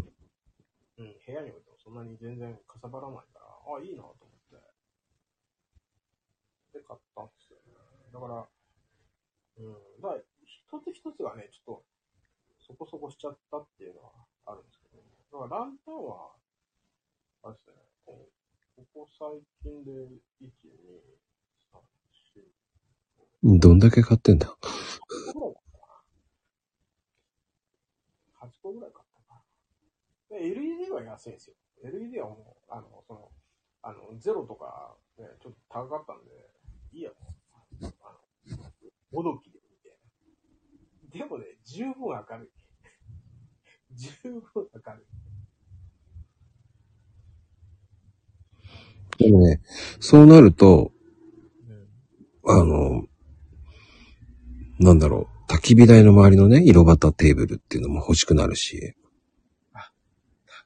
うん、部屋に置いてもそんなに全然かさばらないから、あ、いいなと思って。で、買ったんですよね。だから、うん、だから、一つ一つがね、ちょっと、そこそこしちゃったっていうのはあるんですけど、だからランタンは、あれですね、ここ最近で、1、2、3、4、どんだけ買ってんだ？8個ぐらい買ったかな。8個ぐらい買ったかな。で LED は安いんですよ。LED はもう、あの、その、あの、ゼロとか、ね、ちょっと高かったんで、いいや、も、あの、もどきで見て。でもね、十分明るい。十分明るい。でもね、そうなると、うん。あの、なんだろう、焚き火台の周りのね、色バタテーブルっていうのも欲しくなるし、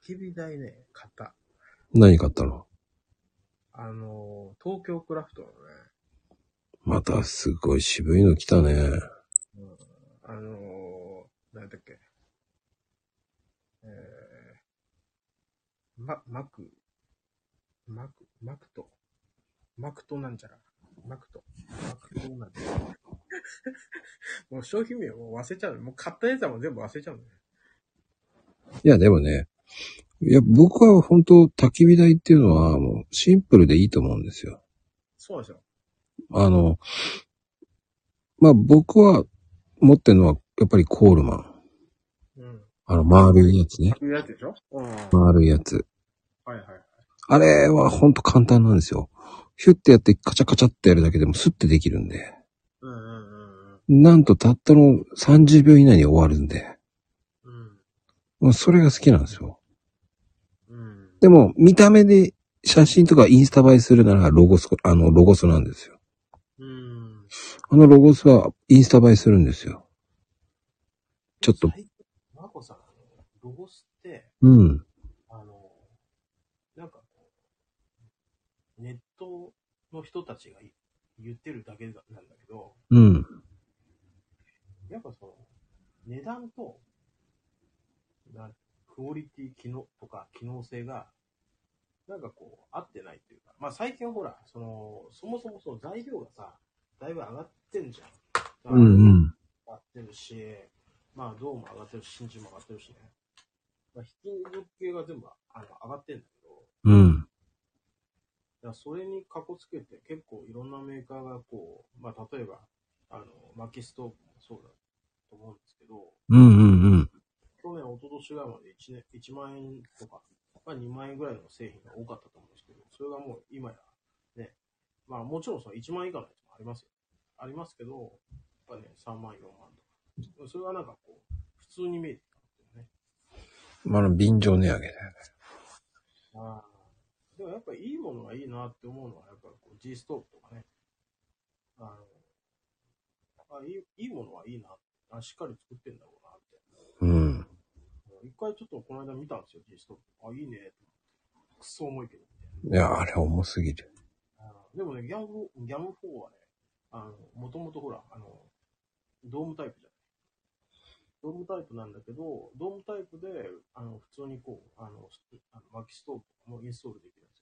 焚き火台ね、買った。何買ったの？あの、東京クラフトのね、またすごい渋いの来たね。あのー、何だっけ。えー、ま、マク、マク、マクト、マクトなんちゃら？マクト、マクトなんちゃら。もう商品名を忘れちゃうの。もう買ったやつはもう全部忘れちゃうのね。いや、でもね、いや、僕は本当焚き火台っていうのはもうシンプルでいいと思うんですよ。そうですよ。あの、まあ僕は持ってるのはやっぱりコールマン。うん。あの丸いやつね。いうやつでしょ？うん。はい丸いやつ。はいはい。あれはほんと簡単なんですよ。ヒュッてやってカチャカチャってやるだけでもスッてできるんで。うんうんうんうん。なんとたったの30秒以内に終わるんで。うん。もうそれが好きなんですよ。うん。でも、見た目で写真とかインスタ映えするならロゴス、あの、ロゴスなんですよ。うん。あのロゴスはインスタ映えするんですよ。ちょっと。マコさん、ロゴスって、うん。あの、なんかこう、ネットの人たちがい言ってるだけなんだけど、うん。やっぱその、値段と、なクオリティ、機能とか機能性が、なんかこう、合ってないっていうか、まあ最近ほら、その、そもそもその材料がさ、だいぶ上がってんじゃん。うんうん。上がってるし、まあ銅も上がってるし、新地も上がってるしね。まあ、引き抜きが全部あの上がってんだけど、うん。だそれにかこつけて結構いろんなメーカーがこう、まあ例えば、あの、薪ストーブもそうだと思うんですけど、うんうんうん。去年、一昨年ぐらいまで 1, 年1万円とか、まあ、2万円ぐらいの製品が多かったと思うんですけど、それがもう今や、ね、まあもちろんその1万円以下のやつもありますよ。ありますけど、やっぱね、3万、4万とか。それはなんかこう、普通に見えてたんですよね。まあ、あの、便乗値上げだよね。ああ。でもやっぱりいいものがいいなって思うのは、やっぱりこう G ストーブとかね。あの、あいいいいものはいいなあ。しっかり作ってんだろうなって。うん。一回ちょっとこの間見たんですよ、G ストーブ。あ、いいね。くそ重いけど。いや、あれ重すぎる。でもね、ギャム、ギャム4はね、あの、もともとほら、あの、ドームタイプじゃない。ドームタイプなんだけど、ドームタイプで、あの、普通にこう、あの、スあの薪ストーブとかもインストールできるんです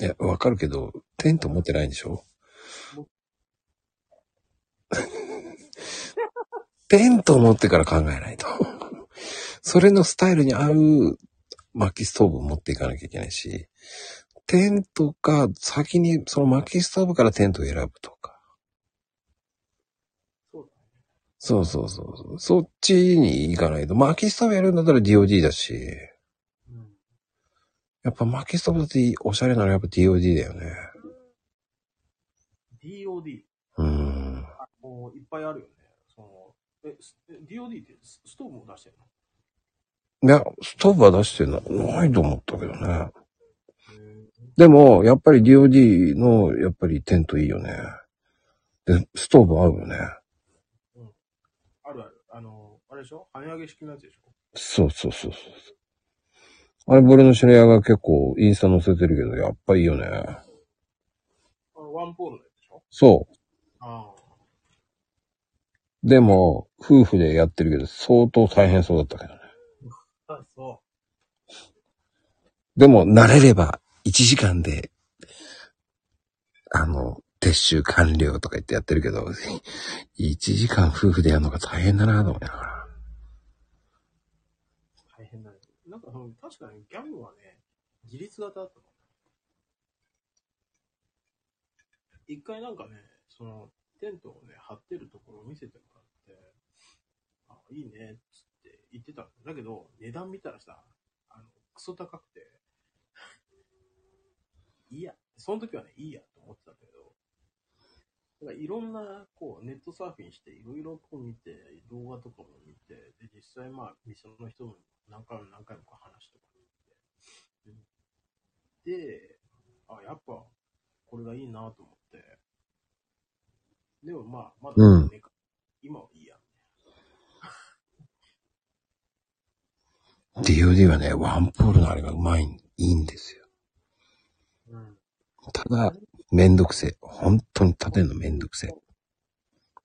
よね。いや、わかるけど、テント持ってないんでしょ？もテント持ってから考えないと。それのスタイルに合う薪ストーブを持っていかなきゃいけないし、テントか、先にその薪ストーブからテントを選ぶとか。そうそうそうそうそっちに行かないと。薪ストーブやるんだったら DOD だし。うん。やっぱ薪ストーブだっておしゃれならやっぱ DOD だよね。DOD。うん。あもういっぱいあるよね。その、え、DOD ってスストーブも出してるの？いや、ストーブは出してなないと思ったけどね。へでも、やっぱり DOD の、やっぱりテントいいよね。で、ストーブ合うよね。でしょ？跳ね上げ式のやつでしょ？そうそうそうそう。あれ、ボルのシネアが結構インスタ載せてるけど、やっぱいいよね。あの、ワンポールのやつでしょ？そああ。う。でも、夫婦でやってるけど、相当大変そうだったけどね。あ、そでも、慣れれば、1時間で、あの、撤収完了とか言ってやってるけど、1時間夫婦でやるのが大変だなと思いながら。う。大変だね。なんか、その確かにギャムはね、自立型だったの。一回なんかね、その、テントをね、張ってるところを見せてもらって、あ、いいね、っつって言ってたんだ。けど、値段見たらさ、あの、クソ高くて、いいや、その時はね、いいやと思ってたんだけど、だからいろんな、こう、ネットサーフィンして、いろいろこう見て、動画とかも見て、で、実際まあ、店の人も何回も何回もこう話とか見て、で、あ、やっぱ、これがいいなと思って、でもまあ、まだうんね、今はいいや。DOD はね、ワンポールのあれがうまい、いいんですよ。うん。ただ、めんどくせえ。本当に立てるのめんどくせえ。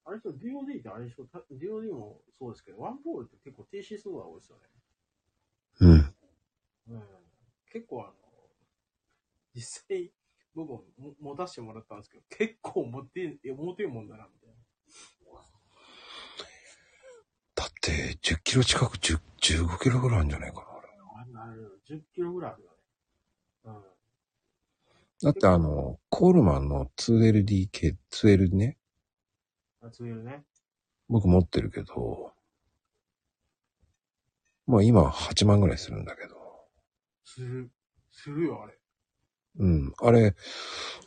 あれでしょ、DOD ってあれでしょ、た DOD もそうですけど、ワンポールって結構停止数が多いですよね。うん。うん。結構あの、実際、僕もも持たせてもらったんですけど、結構持って、え重てえもんだな、みたいな。だって、10キロ近く、10 15キロぐらいあるんじゃないかな、あれ。あなる10キロぐらいあるよね。うん。だってあの、コールマンの 2LDK、2L ね、あ、つえるね。僕持ってるけど、まあ今は8万ぐらいするんだけど、する。するよ、あれ。うん。あれ、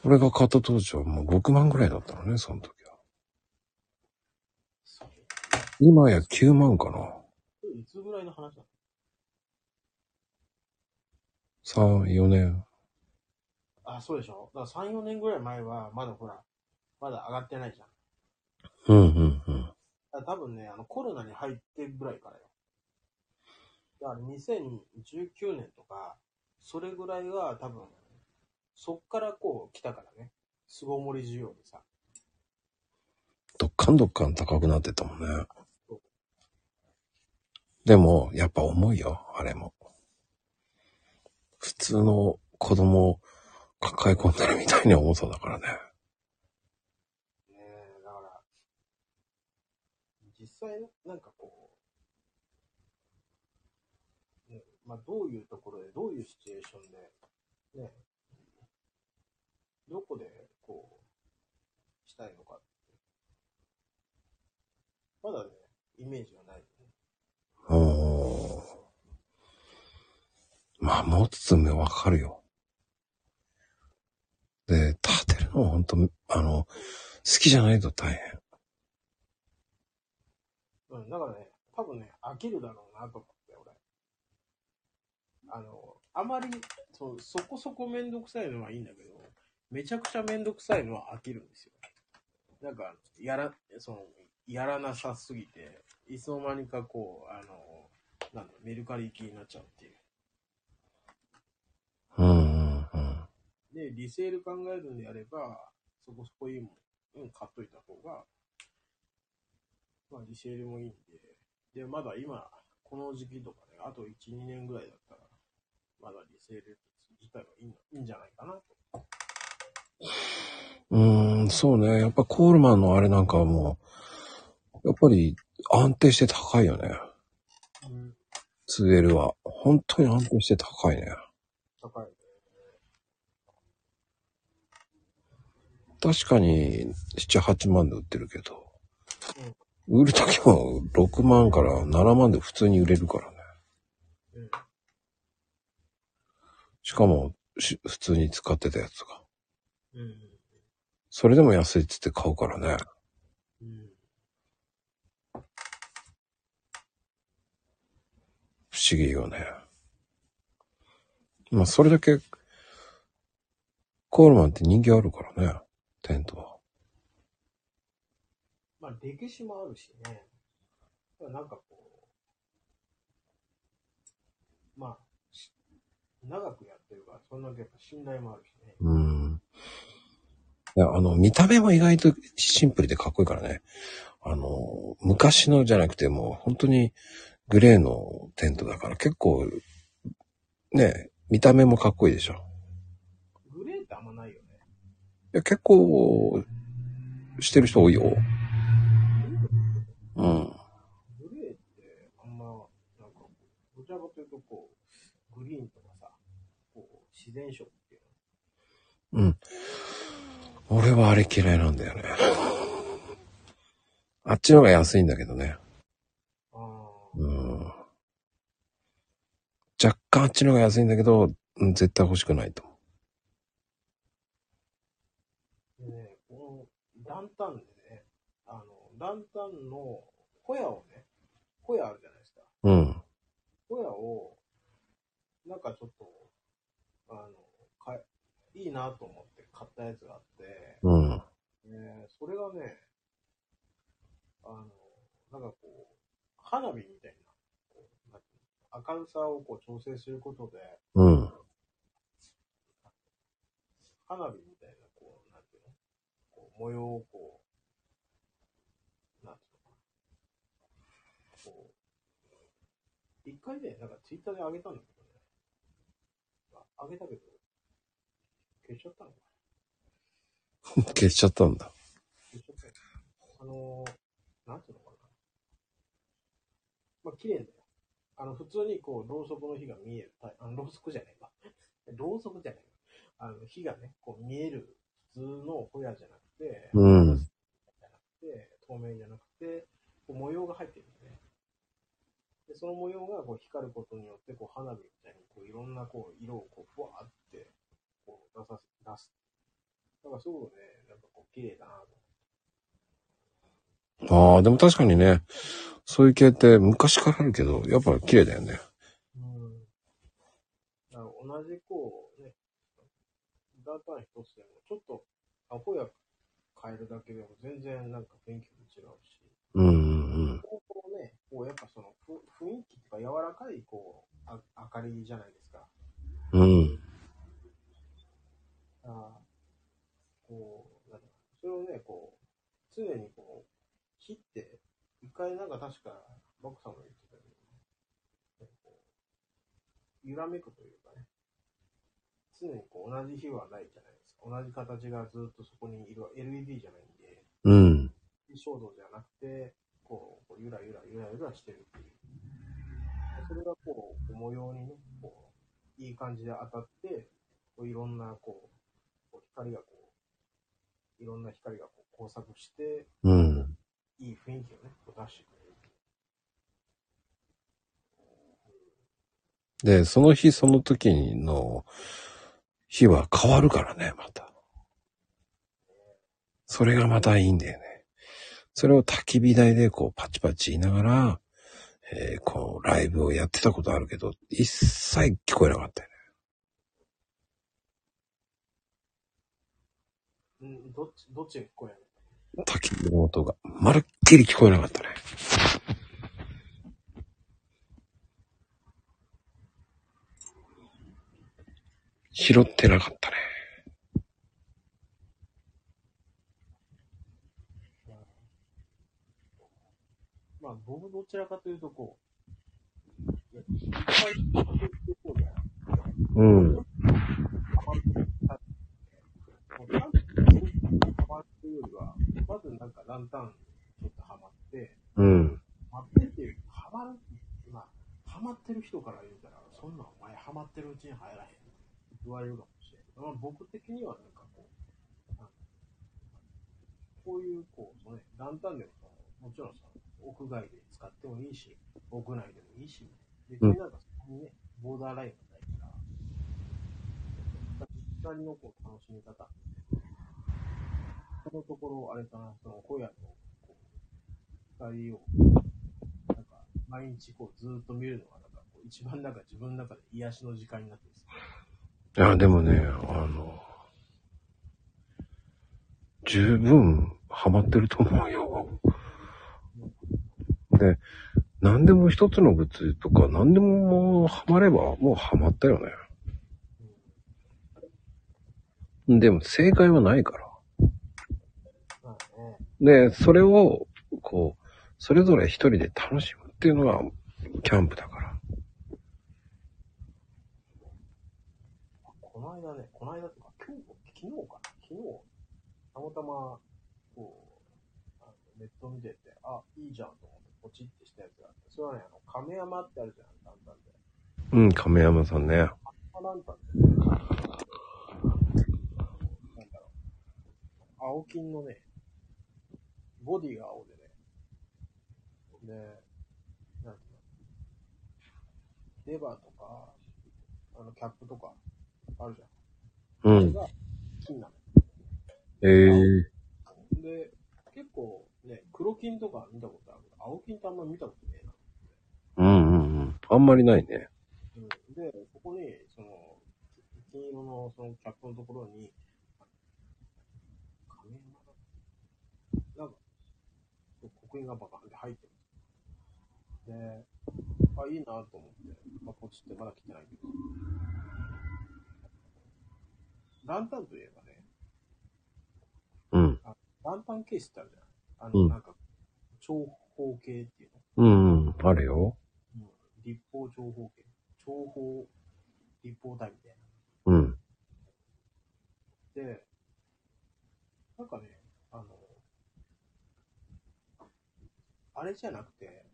俺が買った当時はもう6万ぐらいだったのね、その時は。今や9万かな。いつぐらいの話だ3、4年。あ、そうでしょ？だから3、4年ぐらい前は、まだほら、まだ上がってないじゃん。うんうんうん。多分ね、あの、コロナに入ってぐらいからよ。だから2019年とか、それぐらいは多分、そっからこう来たからね。巣ごもり需要でさ。どっかんどっかん高くなってたもんね。でも、やっぱ重いよ、あれも。普通の子供を抱え込んでるみたいな重さだからね。ねえ、だから、実際、なんかこう、ね、まあどういうところで、どういうシチュエーションで、ね、どこでこう、したいのかって。まだね、イメージがないよね。おー。まあ、持つつもわかるよ。で、立てるのは本当あの、好きじゃないと大変。うん、だからね、多分ね、飽きるだろうなと思って、俺。あの、あまり、そそこそこめんどくさいのはいいんだけど、めちゃくちゃめんどくさいのは飽きるんですよ。なんか、やら、その、やらなさすぎて、いつの間にかこう、あの、なんだ、メルカリ行きになっちゃうっていう。うんうんうん。で、リセール考えるんであれば、そこそこいいもん、うん、買っといた方が、まあ、リセールもいいんで、で、まだ今、この時期とかね、あと1、2年ぐらいだったら、まだリセール自体はいいのいいんじゃないかなと。うーん、そうね。やっぱコールマンのあれなんかはもう、やっぱり安定して高いよね。うん。2L は。本当に安定して高いね。高いね。確かに7、8万で売ってるけど、売るときは6万から7万で普通に売れるからね。うん。しかもし普通に使ってたやつが。うん。それでも安いっつって買うからね。うん。不思議よね。まあそれだけ、コールマンって人気あるからね。テントは。まあ、歴史もあるしね。なんかこう、まあ、し長くやってるから、そんだけやっぱ信頼もあるしね。うん。いや、あの、見た目も意外とシンプルでかっこいいからね。あの、昔のじゃなくてもう本当にグレーのテントだから結構、ね、見た目もかっこいいでしょ。グレーってあんまないよね。いや、結構、してる人多いよ。うん。グレーってあんま、なんか、どちらかというとこう、グリーンと自然色っていううん。俺はあれ嫌いなんだよね。あっちの方が安いんだけどね。の。うん。若干あっちの方が安いんだけど、うん絶対欲しくないと。でね、この、ランタンでね、あの、ランタンのホヤをね、ホヤあるじゃないですか。う。うん。ホヤを、なんかちょっと、あの、かいいなと思って買ったやつがあって、うん。ね、それがね、あの、なんかこう、花火みたいな、こうなん明るさをこう調整することで、うん。花火みたいな、こう、なんていうのこう模様をこう、なんていうのかな。こう、一回ね、なんかツイッターで上げたんだけ。あ上げたけど、消しちゃったのか 消しちゃったんだ。な消しちゃったよあのー、なんていうのかな？まあ、綺麗だよ。あの、普通にこう、ろうそくの火が見えるあの、ろうそくじゃないわ。ろうそくじゃないわ。あの、火がね、こう見える普通のホヤじゃなくて、うんじゃなくて、透明じゃなくて、こう模様が入ってるんですね。で、その模様がこう光ることによって、こう花火みたいに、こういろんなこう色をこう、ふわーって、こう出させ、出す。だからすごくね、なんかこう綺麗だなと。ああ、でも確かにね、そういう系って昔からあるけど、やっぱ綺麗だよね。うん。だから同じちょっと、アホや変えるだけでも全然なんか雰囲気も違うし、うんうんこうね、こうやっぱそのふ雰囲気とか柔らかいこうあ明かりじゃないですか。うん。うん。あーこう、なんだそれをね、こう、常にこう、切って、一回なんか確か、バックさんも言ってたように、こう揺らめくというかね、常にこう同じ火はないじゃないですか。同じ形がずっとそこにいる LED じゃないんで、うん。衝動じゃなくて、こう、こうゆらゆらゆらゆらしてるっていう。それがこう、模様にね、こう、いい感じで当たって、こういろんなこう、光がこう、いろんな光がこう交錯して、うん。いい雰囲気をね、こう出してくれる。で、その日その時の日は変わるからね、また。それがまたいいんだよね。それを焚き火台でこうパチパチ言いながら、えーこうライブをやってたことあるけど、一切聞こえなかったよね。うん、どっち、どっちが聞こえない焚き火の音がまるっきり聞こえなかったね。拾ってなかったね。まあ、僕どちらかというとこう、いやいうじゃないうん。ハマるよりは、まずなんかランタンちょっとハマって、うん。ハマってっていう、ハマる、まあ、ハマってる人から言うたら、そんなんお前ハマってるうちに入らへん言われるかもしれんけど、まあ、僕的にはなんかこう、こういう、こう、ね、ランタンでも、もちろんさ、屋外で使ってもいいし、屋内でもいいし、別になんかそこにね、ボーダーラインがないから、自分なりのこう楽しみ方。そのところ、あれかな、その、ホヤの、こう、二人を、なんか、毎日こう、ずーっと見るのが、なんか、こう一番なんか自分の中で癒しの時間になってるんですよ。いや、でもね、あの、十分ハマってると思うよ。で、何でも一つの物とか何でももうハマればもうハマったよね。でも正解はないから。で、それを、こう、それぞれ一人で楽しむっていうのがキャンプだから。この間ね、この間とか、今日、昨日かな？昨日、たまたま、こう、ネット見てて、あ、いいじゃんとチってしたやつがあって、それはね、あの、亀山ってあるじゃん、だんだんで。うん、亀山さんね。あランタンって、なんだろう、青金のね、ボディが青でね、で、なんていうの、レバーとか、あの、キャップとか、あるじゃん。うん。それが金なの。ええで、結構ね、黒金とか見たこ青金ってあんまり見たことねえな。うんうんうん。あんまりないね。うん、で、そこに、その、金色のそのキャップのところに、亀山だなんか、刻印がバカンって入ってる。で、あ、いいなと思って、まあ、ポチってまだ来てないけど。ランタンといえばね、うん。ランタンケースってあるじゃん。あの、うんなんか、長方形っていううんうん。あるよ。の。うん。立方長方形。長方、立方体みたいうん。な。で、なんかね、あの、あれじゃなくて、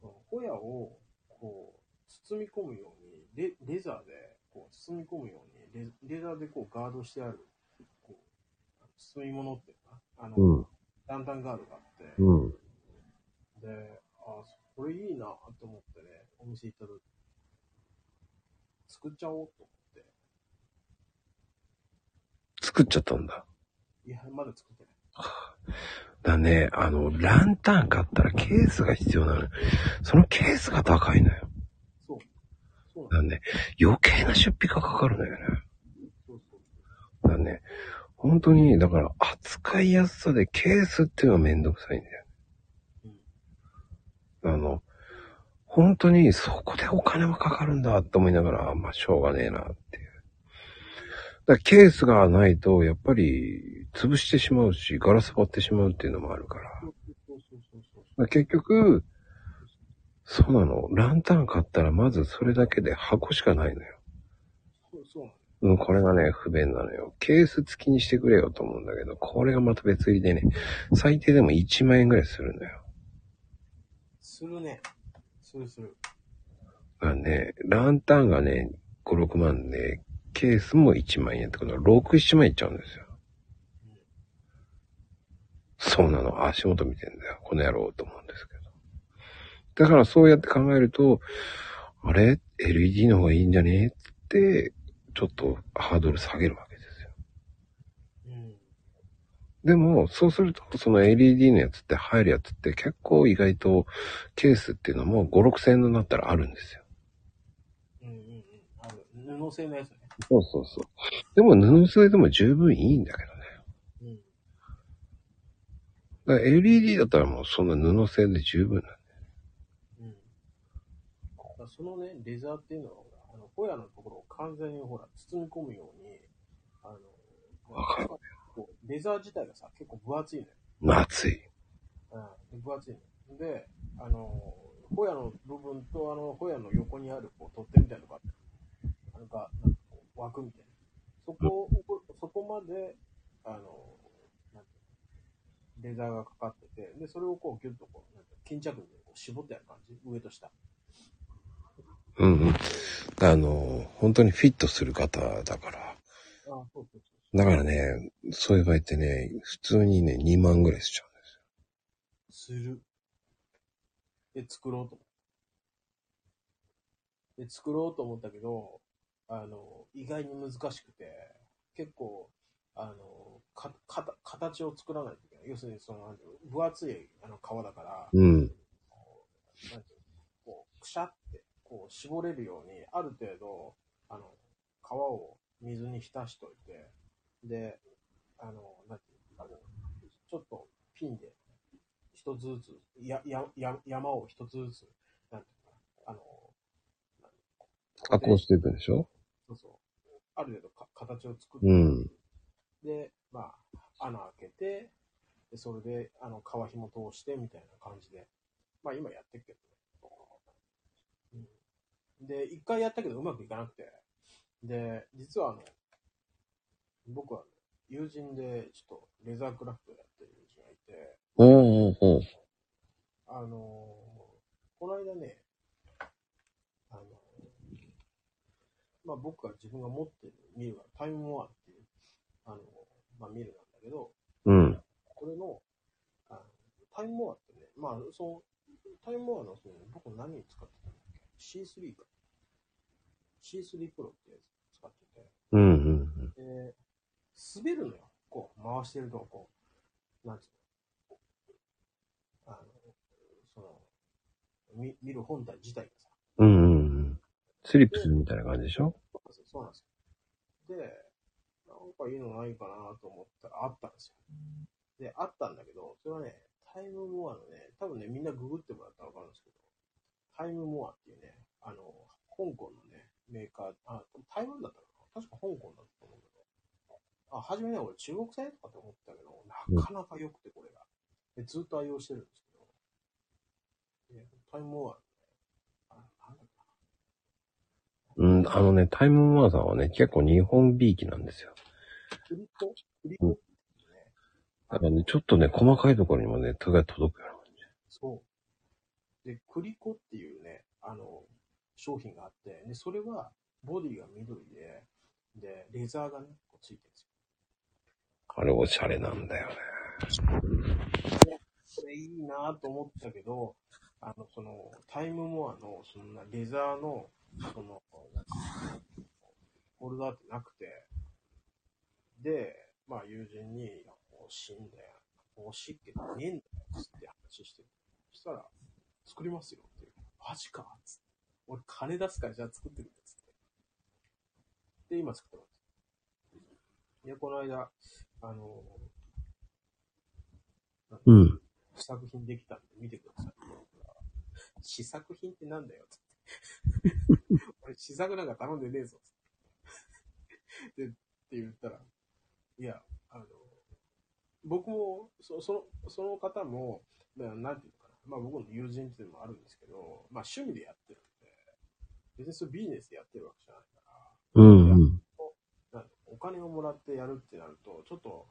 ホヤを、こう、包み込むように、レレザーで、こう、包み込むように、レレザーでこう、ガードしてある、こう、包み物っていうかな、あの、うん。ランタンガードがあって、うん。で、あ、これいいなと思ってね、お店行った時、作っちゃおうと思って。作っちゃったんだ。いや、まだ作ってない。だね、あの、ランタン買ったらケースが必要なのよ。そのケースが高いのよ。そう。そうなんだね、余計な出費がかかるのよね。そうそう。だね、本当に、だから扱いやすさでケースっていうのはめんどくさいんだよ。あの、本当にそこでお金はかかるんだって思いながら、まあしょうがねえなっていう。だケースがないと、やっぱり潰してしまうし、ガラス割ってしまうっていうのもあるから。だ結局、そうなの。ランタン買ったらまずそれだけで箱しかないのよ。うん、これがね、不便なのよ。ケース付きにしてくれよと思うんだけど、これがまた別売りでね、最低でも1万円ぐらいするのよ。するね。するする。だからね、ランタンがね、5、6万で、ケースも1万円ってことは、6、7万いっちゃうんですよ。そうなの。足元見てんだよ。この野郎と思うんですけど。だからそうやって考えると、あれ ?LED の方がいいんじゃね？って、ちょっとハードル下げるわけ。でも、そうすると、その LED のやつって入るやつって結構意外とケースっていうのも5、6千円になったらあるんですよ。うんうんうん。ある。布製のやつね。そうそうそう。でも布製でも十分いいんだけどね。うん。だから LED だったらもうそんな布製で十分なんだよ。うん。そのね、レザーっていうのは、あの、ホヤのところを完全にほら、包み込むように、あの、わかるこうレザー自体がさ、結構分厚いのよ。夏い。うん。で分厚いの。で、あの、ホヤの部分と、あの、ホヤの横にある、こう、取っ手みたいなのがあなんか、なんかこう枠みたいな。そこを、そこまで、あの、なんていうのレザーがかかってて、で、それをこう、ギュッとこう、なんて巾着でこう絞ってある感じ？上と下。うんうん。あの、本当にフィットする方だから。あそうそう。だからね、そういう場合ってね、普通にね、2万ぐらいしちゃうんですする。で、作ろうと思った。で、作ろうと思ったけど、あの、意外に難しくて、結構、あの、か、かた、形を作らないといけない。要するに、その、分厚いあの皮だから、よ。うん。なんていうのこう、くしゃって、こう、絞れるように、ある程度、あの、皮を水に浸しといて、で、あの、なんていうのあの、ちょっとピンで、一つずつ、や、や、や、山を一つずつ、なんていうのかな、あの、加工していくんでしょ？そうそう。ある程度か形を作って、うん。で、まあ、穴開けて、で、それで、あの、皮紐通して、みたいな感じで。まあ、今やってるけどね。うん、で、一回やったけどうまくいかなくて。で、実はあの、僕は、友人で、ちょっと、レザークラフトやってる友人がいて、おうおうおうあのーこの間ね、あのまあ、僕が自分が持ってるミルがタイムモアっていう、あのまあ、ミルなんだけど、うん。これの、あのタイムモアってね、まあ、その、タイムモアの、その僕何に使ってたんだっけ ?C3 か。C3 プロってやつ使ってて、うんうんで、滑るのよ。こう、回してると、こう、なんつうの。あの、その、見見る本体自体がさ、うん。うんうんうん。スリップするみたいな感じでしょ？そうなんですよ。で、なんかいいのないかなと思ったらあったんですよ。で、あったんだけど、それはね、タイムモアのね、多分ね、みんなググってもらったらわかるんですけど、タイムモアっていうね、あの、香港のね、メーカー、あ、台湾だったかな？確か香港だったと思うんだあ、初めね、俺中国製とかって思ってたけど、なかなか良くて、これが。で、ずっと愛用してるんですけど、でタイムモアのね、あ、なんだっけうん、あのね、タイムモアさんはね、結構日本びいきなんですよ。クリコクリコね、だからね、ちょっとね、細かいところにもね、手が届くような感じ。そう。で、クリコっていうね、あの、商品があって、で、それは、ボディが緑で、で、レザーがね、こうついてるんですよ。あれおしゃれなんだよね。これいいなと思ったけど、あの、その、タイムモアの、そんなレザーの、その、ホルダーってなくて、で、まあ、友人に、欲しいんだよ。欲しいけど、ねえんだよ。つって話してる。そしたら、作りますよっていう。マジかつって。俺、金出すから、じゃあ作ってくれ。つって。で、今作ってます。で、この間、あの、うん。試作品できたんで見てください。試作品ってなんだよ、つって。俺、試作なんか頼んでねえぞ、つって。で、って言ったら、いや、あの、僕も、そその、その方も、まあなんていうのかな。まあ僕の友人っていうのもあるんですけど、まあ趣味でやってるんで、別にそれビジネスでやってるわけじゃないから、うんうん。お金をもらってやるってなると、ちょっと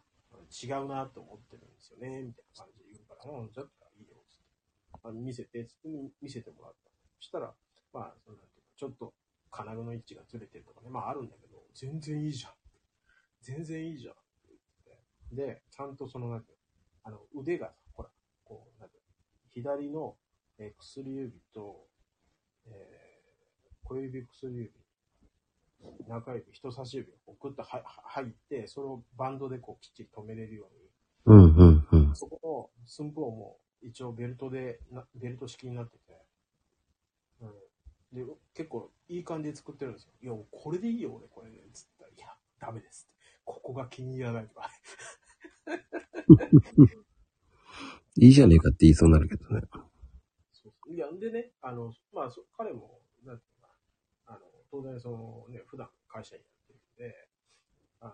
違うなと思ってるんですよね、みたいな感じで言うから、うん、じゃあいいよ、つって。あ見せて、つって見見せてもらった。そしたら、まあ、そのなんていうかちょっと金具の位置がずれてるとかね、まああるんだけど、全然いいじゃん。全然いいじゃん。って言って。で、ちゃんとその、なんていうのあの、腕が、ほら、こう、なんていうの左の、えー薬指と、えー小指薬指、中指、人差し指をこうグッとはは入って、それをバンドでこうきっちり止めれるように、うんうんうん。そこの寸法も一応ベルトでな、ベルト式になってて、うん。で、結構いい感じで作ってるんですよ。いや、これでいいよ、俺、これで。つったら、いや、ダメですって。ここが気に入らないとか。いいじゃねえかって言いそうになるけどね。そうそういや、んでね、あの、まあ、そ彼も、当然そのね、普段会社員やってるんで、あの、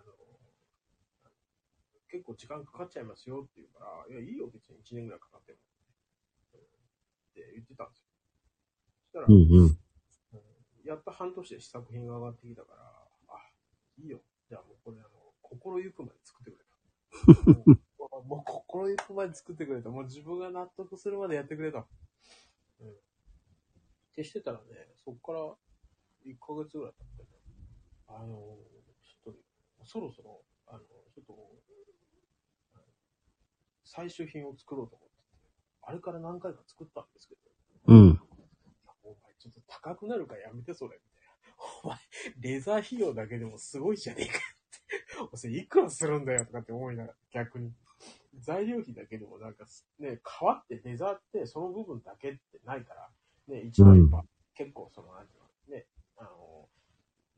結構時間かかっちゃいますよって言うから、いや、いいよ、別に1年ぐらいかかっても。うんって言ってたんですよ。そしたら、うんうん。うんやっと半年で試作品が上がってきたから、あ、いいよ。じゃあもうこれ、あの、心ゆくまで作ってくれと。も うもう心ゆくまで作ってくれと。もう自分が納得するまでやってくれと。うん。ってしてたらね、そっから1ヶ月ぐらい経ってね、あの、ちょっと、そろそろ、あの、ちょっと、最終品を作ろうと思ってて、あれから何回か作ったんですけど、うん。お前ちょっと高くなるからやめてそれ、みたいな。お前、レザー費用だけでもすごいじゃねえかって。おそれいくらするんだよとかって思いながら、逆に。材料費だけでもなんかす、ね、革ってレザーってその部分だけってないから、ね、一枚やっぱ、結構その、なんていうの、ね、あの、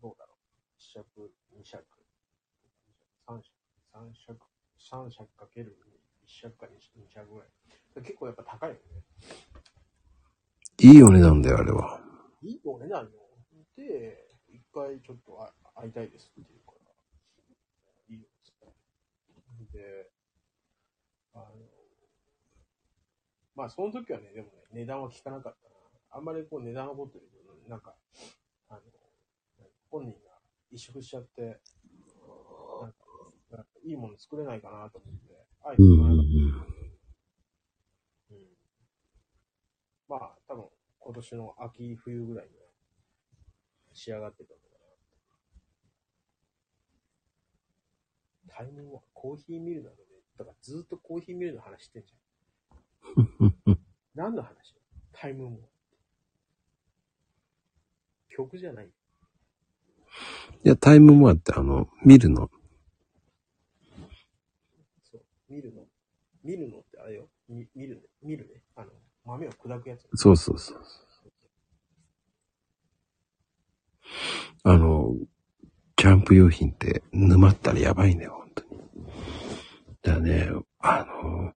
どうだろう。一尺、二尺、三尺、三尺、三尺かける一尺か二尺ぐらい。結構やっぱ高いよね。いいお値段だよ、あれは。いいお値段よ。で、一回ちょっとあ会いたいですって言うから、いいよ。で、あの、まあその時はね、でもね、値段は聞かなかったな。あんまりこう値段のこと言うと、なんか、あの、本人が萎縮しちゃって、なんか、なんかいいもの作れないかなと思って、あえてなかうん。った。うんまあ、多分、今年の秋冬ぐらいには仕上がってたのかな。タイムはコーヒーミルなので、だからずっとコーヒーミルの話してんじゃん。何の話？タイムも。曲じゃない。いや、タイムモアってあの、見るの。そう。見るの。見るのってあれよ。み見るね。見るね。あの、豆を砕くやつ。そうそうそう。あの、キャンプ用品って沼ったらやばいんだよ、本当に。だからね、あの、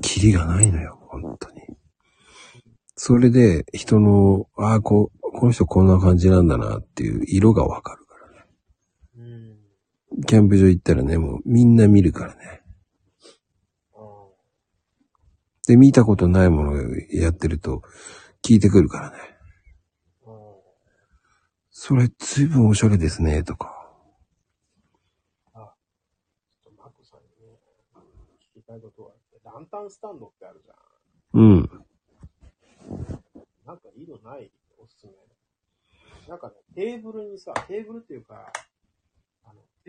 キリがないのよ、本当に。それで、人の、ああ、こう、この人こんな感じなんだなっていう色がわかる。キャンプ場行ったらね、もうみんな見るからね。ああ。で、見たことないものをやってると、聞いてくるからね。ああ。それ、ずいぶんおしゃれですね、とか。ちょっとマコさんにね、聞きたいことがあって、ランタンスタンドってあるじゃうん。ん。なんかいいのない？おすすめ。なんかね、テーブルにさ、テーブルっていうか、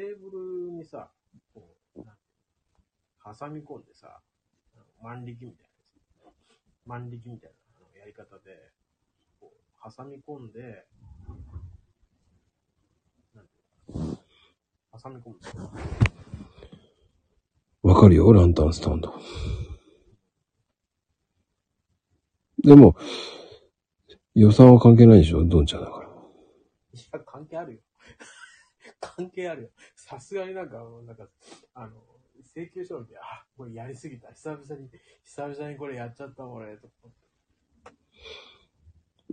テーブルにさ、こう、挟み込んでさ、万力みたいなやつ。万力みたいなあのやり方で、こう、挟み込んで、なんていうの挟み込むんですよ。わかるよ、ランタンスタンド。でも、予算は関係ないでしょ、ドンちゃんだから。いや、関係あるよ。関係あるよ。さすがになんか、なんか、あの、請求書を見て、あ、これやりすぎた。久々に、久々にこれやっちゃった俺、と思って。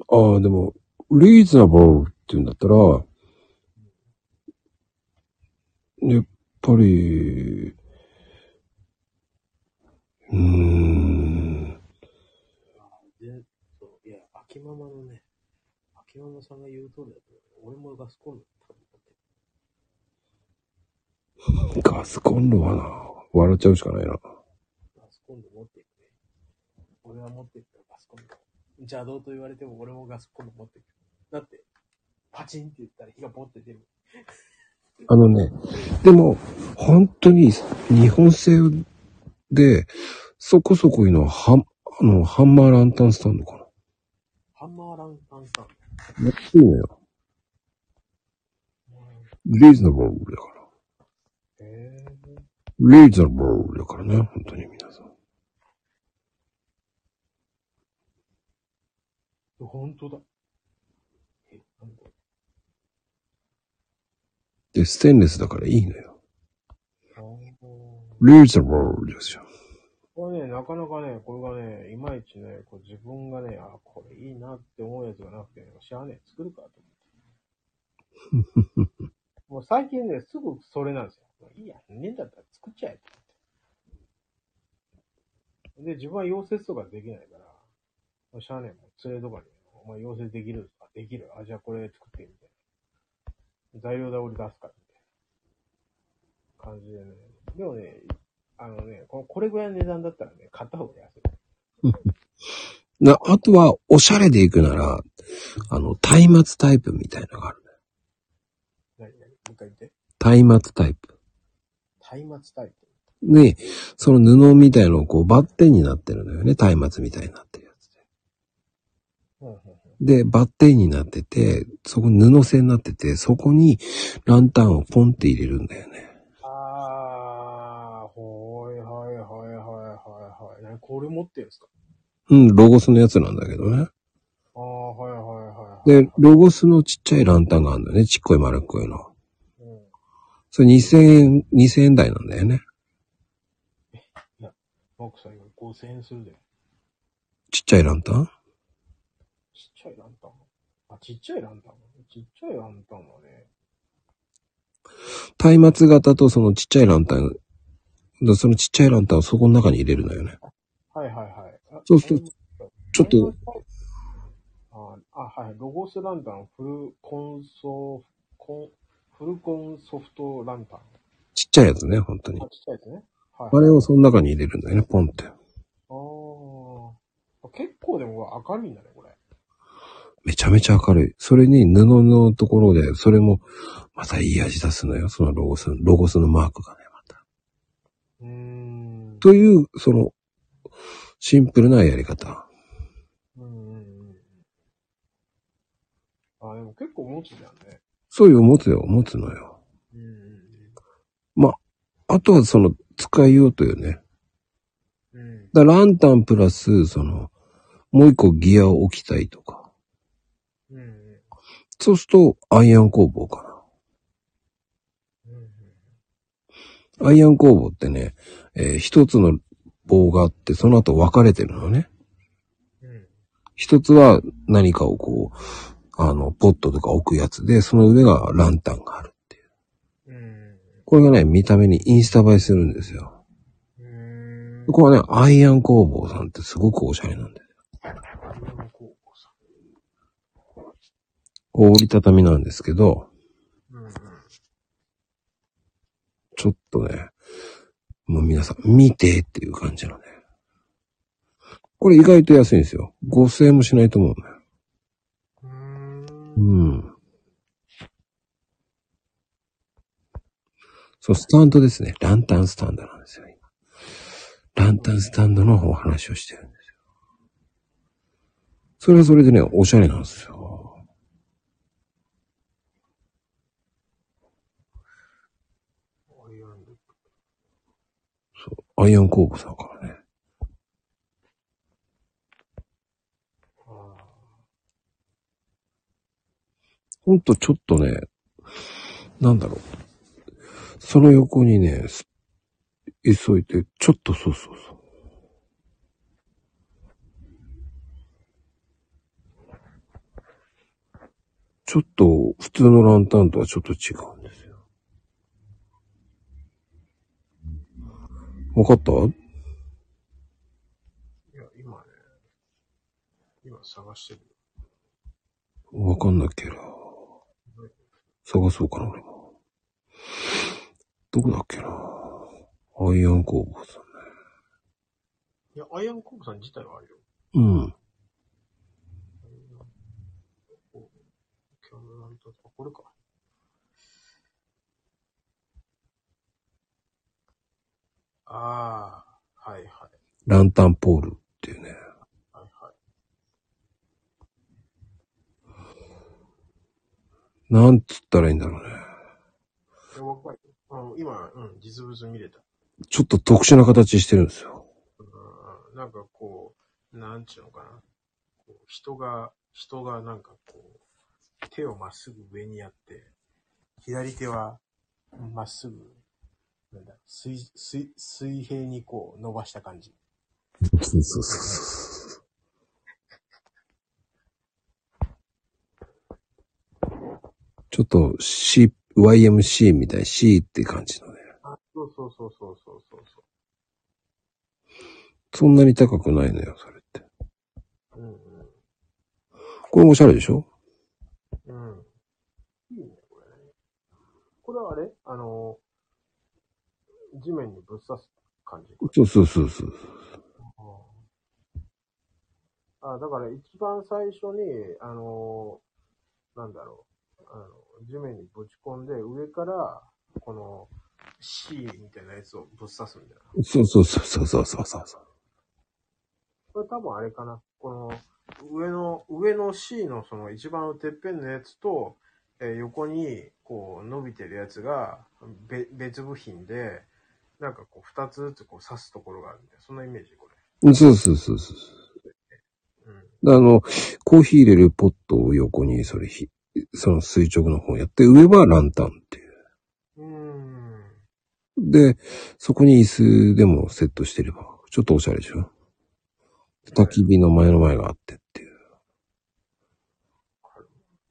ああ、でも、リーズナブルって言うんだったら、やっぱり、うーん、で、そう、いや、秋ママのね、秋ママさんが言う通りだと俺もガスコンロ。ガスコンロはな、笑っちゃうしかないな。ガスコンロ持ってるね。俺は持ってるからガスコンロ。邪道と言われても俺もガスコンロ持ってる。だって、パチンって言ったら火がポって出る。あのね、でも、本当に日本製で、そこそこいいのは、は、あの、ハンマーランタンスタンドかな。ハンマーランタンさん。めっちゃいいのよ。リーズナブルだから。リーズナブルだからね、本当に皆さん。ー。本当だ。え、なんだ？で、ステンレスだからいいのよ。リーズナブルですよ。これね、なかなかね、これがね、いまいちね、こう自分がね、あ、これいいなって思うやつがなくて、ね、しゃあねえ、作るかと思って。もう最近ね、すぐそれなんですよ。もういいや、ねえんだったら作っちゃえと思って。で、自分は溶接とかできないから、もうしゃあねえ、もう連れとかに、お前溶接できるあ、できる。あ、じゃあこれ作ってみたいな。材料代俺出すから、みたいな感じでね。でもね、あのね、ここれぐらいの値段だったらね、買った方が安い。な、あとは、おしゃれで行くなら、あの、松明タイプみたいなのがあるね。何何？もう一回言って。松明タイプ。松明タイプ。で、その布みたいのをこうバッテンになってるのよね。松明みたいになってるやつで。うんうんうんで、バッテンになってて、そこに布製になってて、そこにランタンをポンって入れるんだよね。あー、ほいはいはいはいはいはい。何これ持ってるんですか？うん、ロゴスのやつなんだけどね。あー、はいはいはいはい。で、ロゴスのちっちゃいランタンがあるんだよね。ちっこい丸っこいの。うん。それ2000円、2000円台なんだよね。マークさん今5000円するで。ちっちゃいランタン？ちっちゃいランタン。あ、ちっちゃいランタン。ちっちゃいランタンはね。松明型とそのちっちゃいランタン、だそのちっちゃいランタンをそこの中に入れるのよね。はいはいはい。あそうするちょっと。あ、あはい。ロゴスランタン、フルコンソ、コン、フルコンソフトランタン。ちっちゃいやつね、本当にあ、。ちっちゃいですね。はい。あれをその中に入れるんだよね、ポンって。あー結構でも明るいんだね、これ。めちゃめちゃ明るい。それに布のところで、それも、またいい味出すのよ。そのロゴス、ロゴスのマークがね、また。うーん。という、その、シンプルなやり方。うんうんうん。あ、でも結構持つじゃんね。そういう持つよ、持つのよ。うんうんあとはその、使いようとよね。うん。うん。だランタンプラス、その、もう一個ギアを置きたいとか。うん。そうすると、アイアン工房かうんうんな。アイアン工房ってね、えー一つの棒があって、その後分かれてるのね。うん。一つは何かをこう、あの、ポットとか置くやつで、その上がランタンがあるっていう。うんこれがね、見た目にインスタ映えするんですよ。うん。これはね、アイアン工房さんってすごくおしゃれなんだよ。こう折りたたみなんですけど、うんうん。ちょっとね、もう皆さん見てっていう感じのね。これ意外と安いんですよ。5000円もしないと思うね。うーんうん。そう、スタンドですね。ランタンスタンドなんですよ。今ランタンスタンドのお話をしてるんですよ。それはそれでね、おしゃれなんですよ。アイアンドそう、アイアン工房さんからね。ほんとちょっとね、なんだろう。その横にね、ス急いで、ちょっとそうそうそう。ちょっと普通のランタンとはちょっと違うんですよ。わかった？いや、今ね、今探してる。わかんなきゃな。探そうかな、俺も。どこだっけな。アイアン工房さいや、アイアンコープさん自体はあるよ。ん。うん。これか。ああ、はいはい。ランタンポールっていうね。はいはい。なんつったらいいんだろうね。今、うん、実物見れた。ちょっと特殊な形してるんですよ。うん、なんかこう、なんちゅうのかな。こう人が、人がなんかこう、手をまっすぐ上にやって、左手はまっすぐ、なんだ、水、水、水平にこう伸ばした感じ。そうそうそう。ちょっと C、YMC みたい、C って感じのね。あ、そうそうそうそうそうそうそそんなに高くないのよ、それって。う。うんこれもおしゃれでしょ？うん。うん。いいね、これね。これはあれ？あの、地面にぶっ刺す感じ？そうそうそうそう。あだから一番最初に、あの、なんだろう、あの、地面にぶち込んで、上から、この、C みたいなやつをぶっ刺すんだよな。そうそうそうそうそうそうそう。これ多分あれかな。この、上の、上の C のその一番てっぺんのやつと、えー横に、こう、伸びてるやつが、べ別部品で、なんかこう、二つずつこう刺すところがあるんだよ。そんなイメージ、これ。そうそうそうそう。うん。あの、コーヒー入れるポットを横にそれひ、その垂直の方やって、上はランタンっていう。うーん。で、そこに椅子でもセットしてれば、ちょっとおしゃれでしょ？焚き火の前の前があってっていう。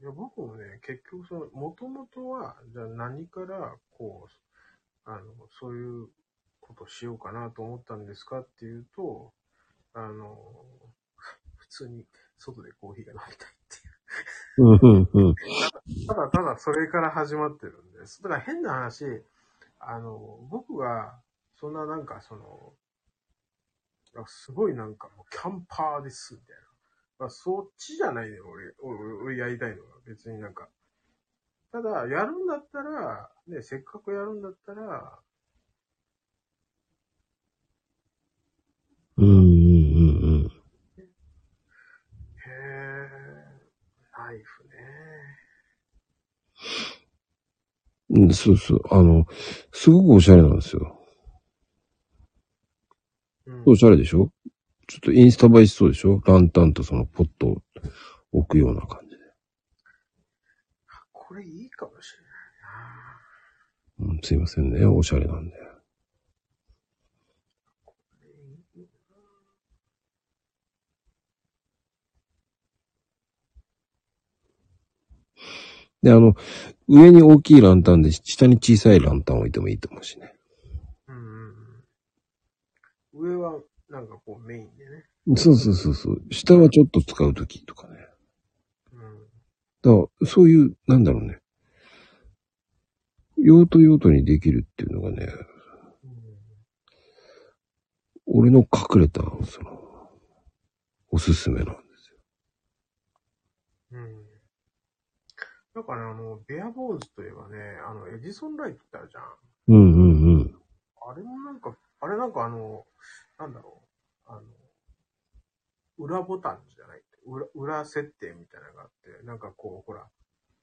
いや、僕もね、結局その、もともとは、じゃあ何から、こう、あの、そういうことしようかなと思ったんですかっていうと、あの、普通に外でコーヒーが飲みたいっていう。ん、うん、うん。ただただそれから始まってるんです。だから変な話、あの、僕が、そんななんかその、すごいなんかもうキャンパーです、みたいな。まあ、そっちじゃないのよ、俺、俺、俺やりたいのは。別になんか。ただ、やるんだったら、ね、せっかくやるんだったら、うん、うん、うん、へえ、ナイフね。うん。うんそうそう。あの、すごくおしゃれなんですよ。うん。おしゃれでしょ？ちょっとインスタ映えしそうでしょ？ランタンとそのポットを置くような感じで。これいいかもしれないな。うん、すいませんね。おしゃれなんで。で、あの、上に大きいランタンで、下に小さいランタン置いてもいいと思うしね。うんうんうん。上は、なんかこうメインでね。そうそうそうそう。下はちょっと使うときとかね。うん。だから、そういう、なんだろうね。用途用途にできるっていうのがね、うん俺の隠れた、その、おすすめなんですよ。うん。だから、あの、ベアボーズといえばね、あの、エジソンライトってあるじゃん。うんうんうん。あれもなんか、あれなんかあの、なんだろう、あの、裏ボタンじゃない裏、裏設定みたいなのがあって、なんかこう、ほら、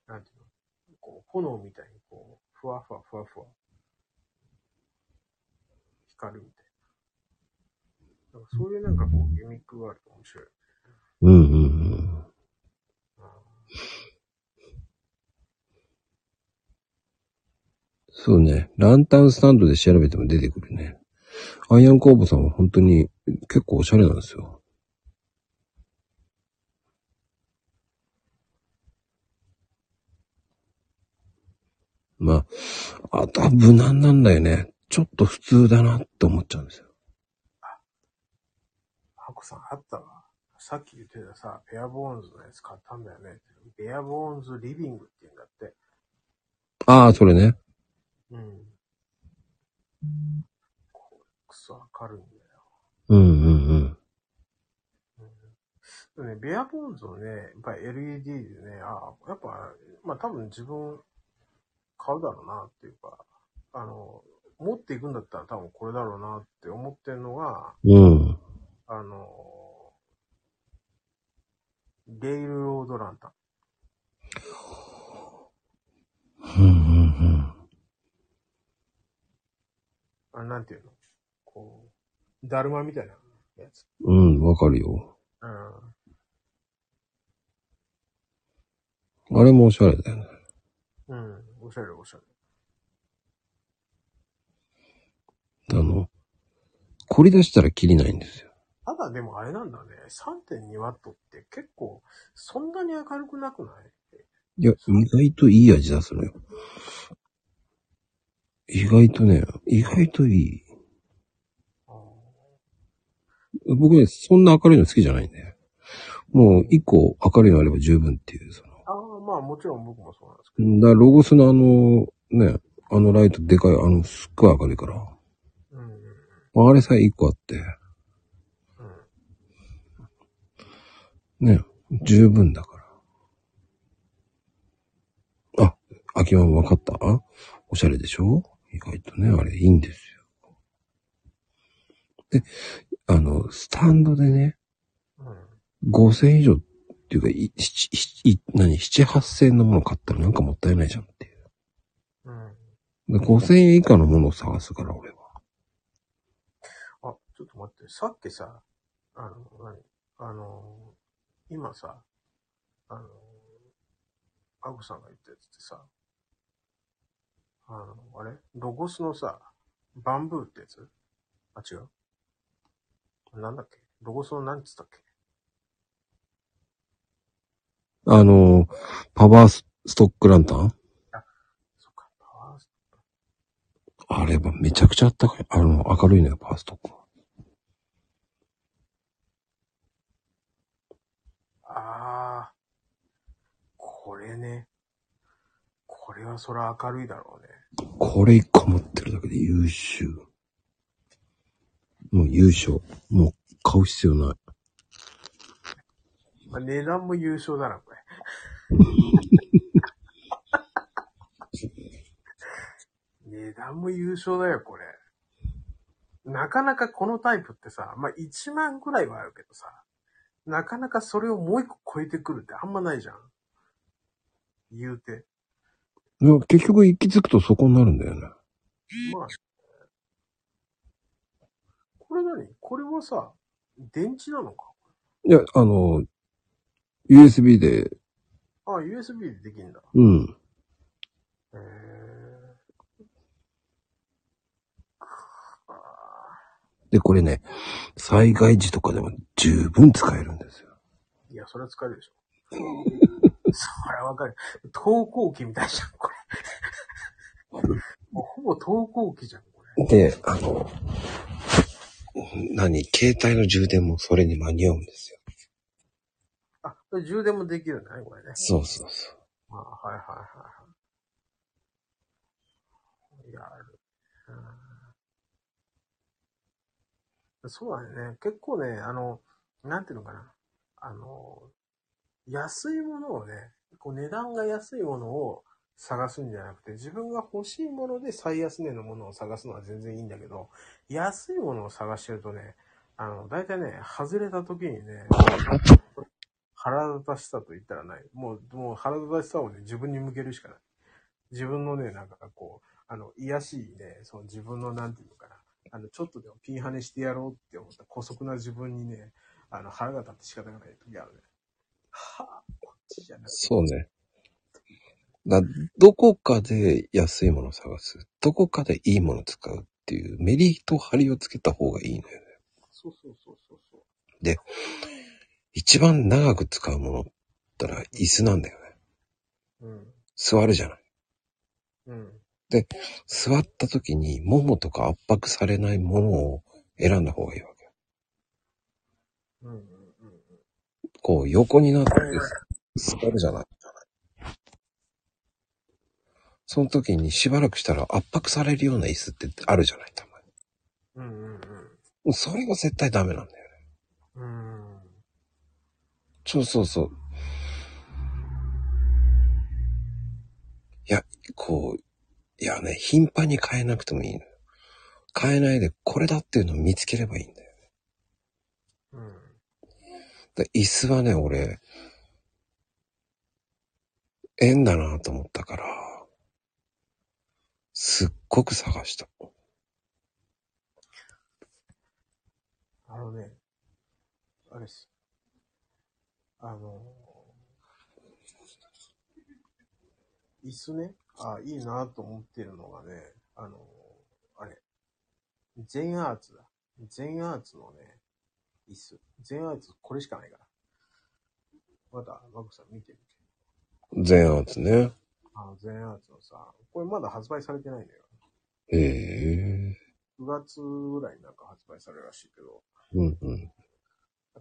なんていうの、こう、炎みたいにこう、ふわふわふわふわ、光るみたいな。なんかそういうなんかこう、ギミックがあると面白い。うんうんうん。そうね。ランタンスタンドで調べても出てくるね。アイアン工房さんは本当に結構おしゃれなんですよ。まあ、あとは無難なんだよね。ちょっと普通だなって思っちゃうんですよ。ハコさんあったわ。さっき言ってたさ、ペアボーンズのやつ買ったんだよね。ペアボーンズリビングって言うんだって。ああ、それね。うん。これクソ明るいんだよ。うんうんうん。でもね、ベアボーンズのね、やっぱり LED でね、ああ、やっぱ、まあ多分自分買うだろうなっていうか、あの、持っていくんだったら多分これだろうなって思ってるのが、うん。あの、レイルロードランタン。うんうんあなんていうの？こう、だるまみたいなやつ？うん。うん、わかるよ。うん。あれもおしゃれだよね。うん。おしゃれおしゃれ。あの、凝り出したら切りないんですよ。ただでもあれなんだね。3.2ワットって結構、そんなに明るくなくない？いや、意外といい味出すのよ。意外とね、意外といい。あ僕ね、そんな明るいの好きじゃないんで。もう一個明るいのあれば十分っていう、その。あー、まあもちろん僕もそうなんですけど。だからロゴスのあの、ね、あのライトでかい、あの、すっごい明るいから。うんうんあれさえ一個あって、うん。ね、十分だから。あ、秋山分かった？おしゃれでしょ？意外とね、あれいいんですよ。で、あの、スタンドでね、うん。5000以上っていうか、い、しい、何、7、8000のもの買ったらなんかもったいないじゃんっていう。うん。で5000円以下のものを探すから、俺は。あ、ちょっと待って。さっきさ、あの、何あの、今さ、あの、アゴさんが言ったやつってさ、あの、あれ？ロゴスのさ、バンブーってやつ？あ、違う？なんだっけ？ロゴスの何つったっけ？あの、パワースストックランタン？そっか、パワースあれはめちゃくちゃあったかい。あの、明るいのよ、パワーストックは。ああ、これね。これはそら明るいだろうね。これ一個持ってるだけで優秀。もう優勝。もう買う必要ない。まあ、値段も優勝だな、これ。値段も優勝だよ、これ。なかなかこのタイプってさ、まあ、1万くらいはあるけどさ、なかなかそれをもう一個超えてくるってあんまないじゃん。言うて。でも結局行き着くとそこになるんだよね。まあ、これ何？これはさ、電池なのか？いや、あの、USB で、あ、USB でできんだ。うん。へーあで、これね、災害時とかでも十分使えるんですよ。ーいや、それは使えるでしょ。それはわかる。投光器みたいじゃん、これ。もうほぼ投光器じゃん、これ。で、あの、何携帯の充電もそれに間に合うんですよ。あ、充電もできるんだね、これね。そうそうそう。あはいはいはいはい。やる。うんそうだね。結構ね、あの、なんていうのかな。あの、安いものをね、こう値段が安いものを探すんじゃなくて、自分が欲しいもので最安値のものを探すのは全然いいんだけど、安いものを探してるとね、あの、大体ね、外れた時にね、腹立たしさと言ったらない。もう、もう腹立たしさをね、自分に向けるしかない。自分のね、なんかこう、あの、癒しいね、その自分のなんていうのかな。あの、ちょっとでもピンハネしてやろうって思った古速な自分にね、あの、腹が立って仕方がない時あるね。はぁ、こっちじゃなくて。そうね。だどこかで安いものを探す。どこかでいいものを使うっっていうメリット張りをつけた方がいいのよね。そうそうそうそうそう。一番長く使うものったら椅子なんだよね。うん。座るじゃない。うん。座った時に、ももとか圧迫されないものを選んだ方がいいわけ。うん。こう、横になって座るじゃない。その時にしばらくしたら圧迫されるような椅子ってあるじゃない、たまに。うん。うん。に。もうそれが絶対ダメなん。だよね。うん。そうそうそう。いや、こう、いやね、頻繁に変えなくてもいいの。変えないで、これだっていうのを見つければいいん。だよ。で椅子はね、俺、縁だなと思ったから、すっごく探した。あのね、あれです。あの、椅子ね、あ、いいなと思ってるのがね、あの、あれ、全アーツだ。全アーツのね、椅子。全アーツこれしかないから。まだ、マコさん見てみて。全圧ね。あの、全アーツのさ、これまだ発売されてないんだよ。へえ。9月ぐらいになんか発売されるらしいけど、うんうん。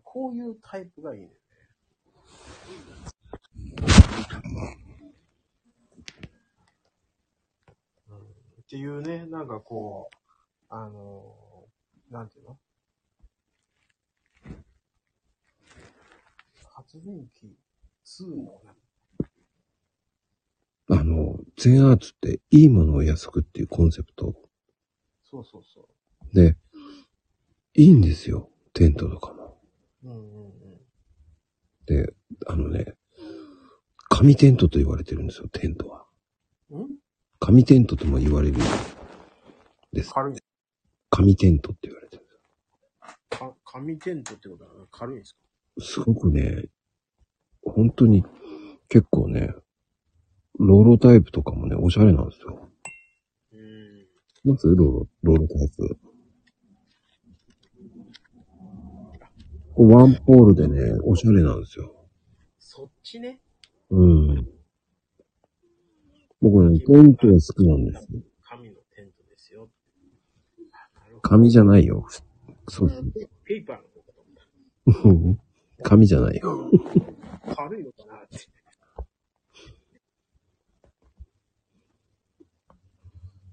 こういうタイプがいいね。うん、っていうね、なんかこう、あのーなんていうの？発電機2の、あの、全圧っていいものを安くっていうコンセプトそうそうそで、いいんですよ。テントとかも。う。うんうんうん。で、あのね、紙テントと言われてるんですよ、テントは。ん？紙テントとも言われるです。軽い。紙テントって言われてるんですか紙テントってことは軽いんですか？すごくね、本当に結構ね、ローロタイプとかもね、おしゃれなんですよ。うん。まずローロ、ローロタイプ。ワンポールでね、おしゃれなんですよ。そっちね。うん。僕ね、テントが好きなんですよ。紙のテントですよ。紙じゃないよ。そうそう。ペーパーの紙じゃないよ。た。軽いのかなって。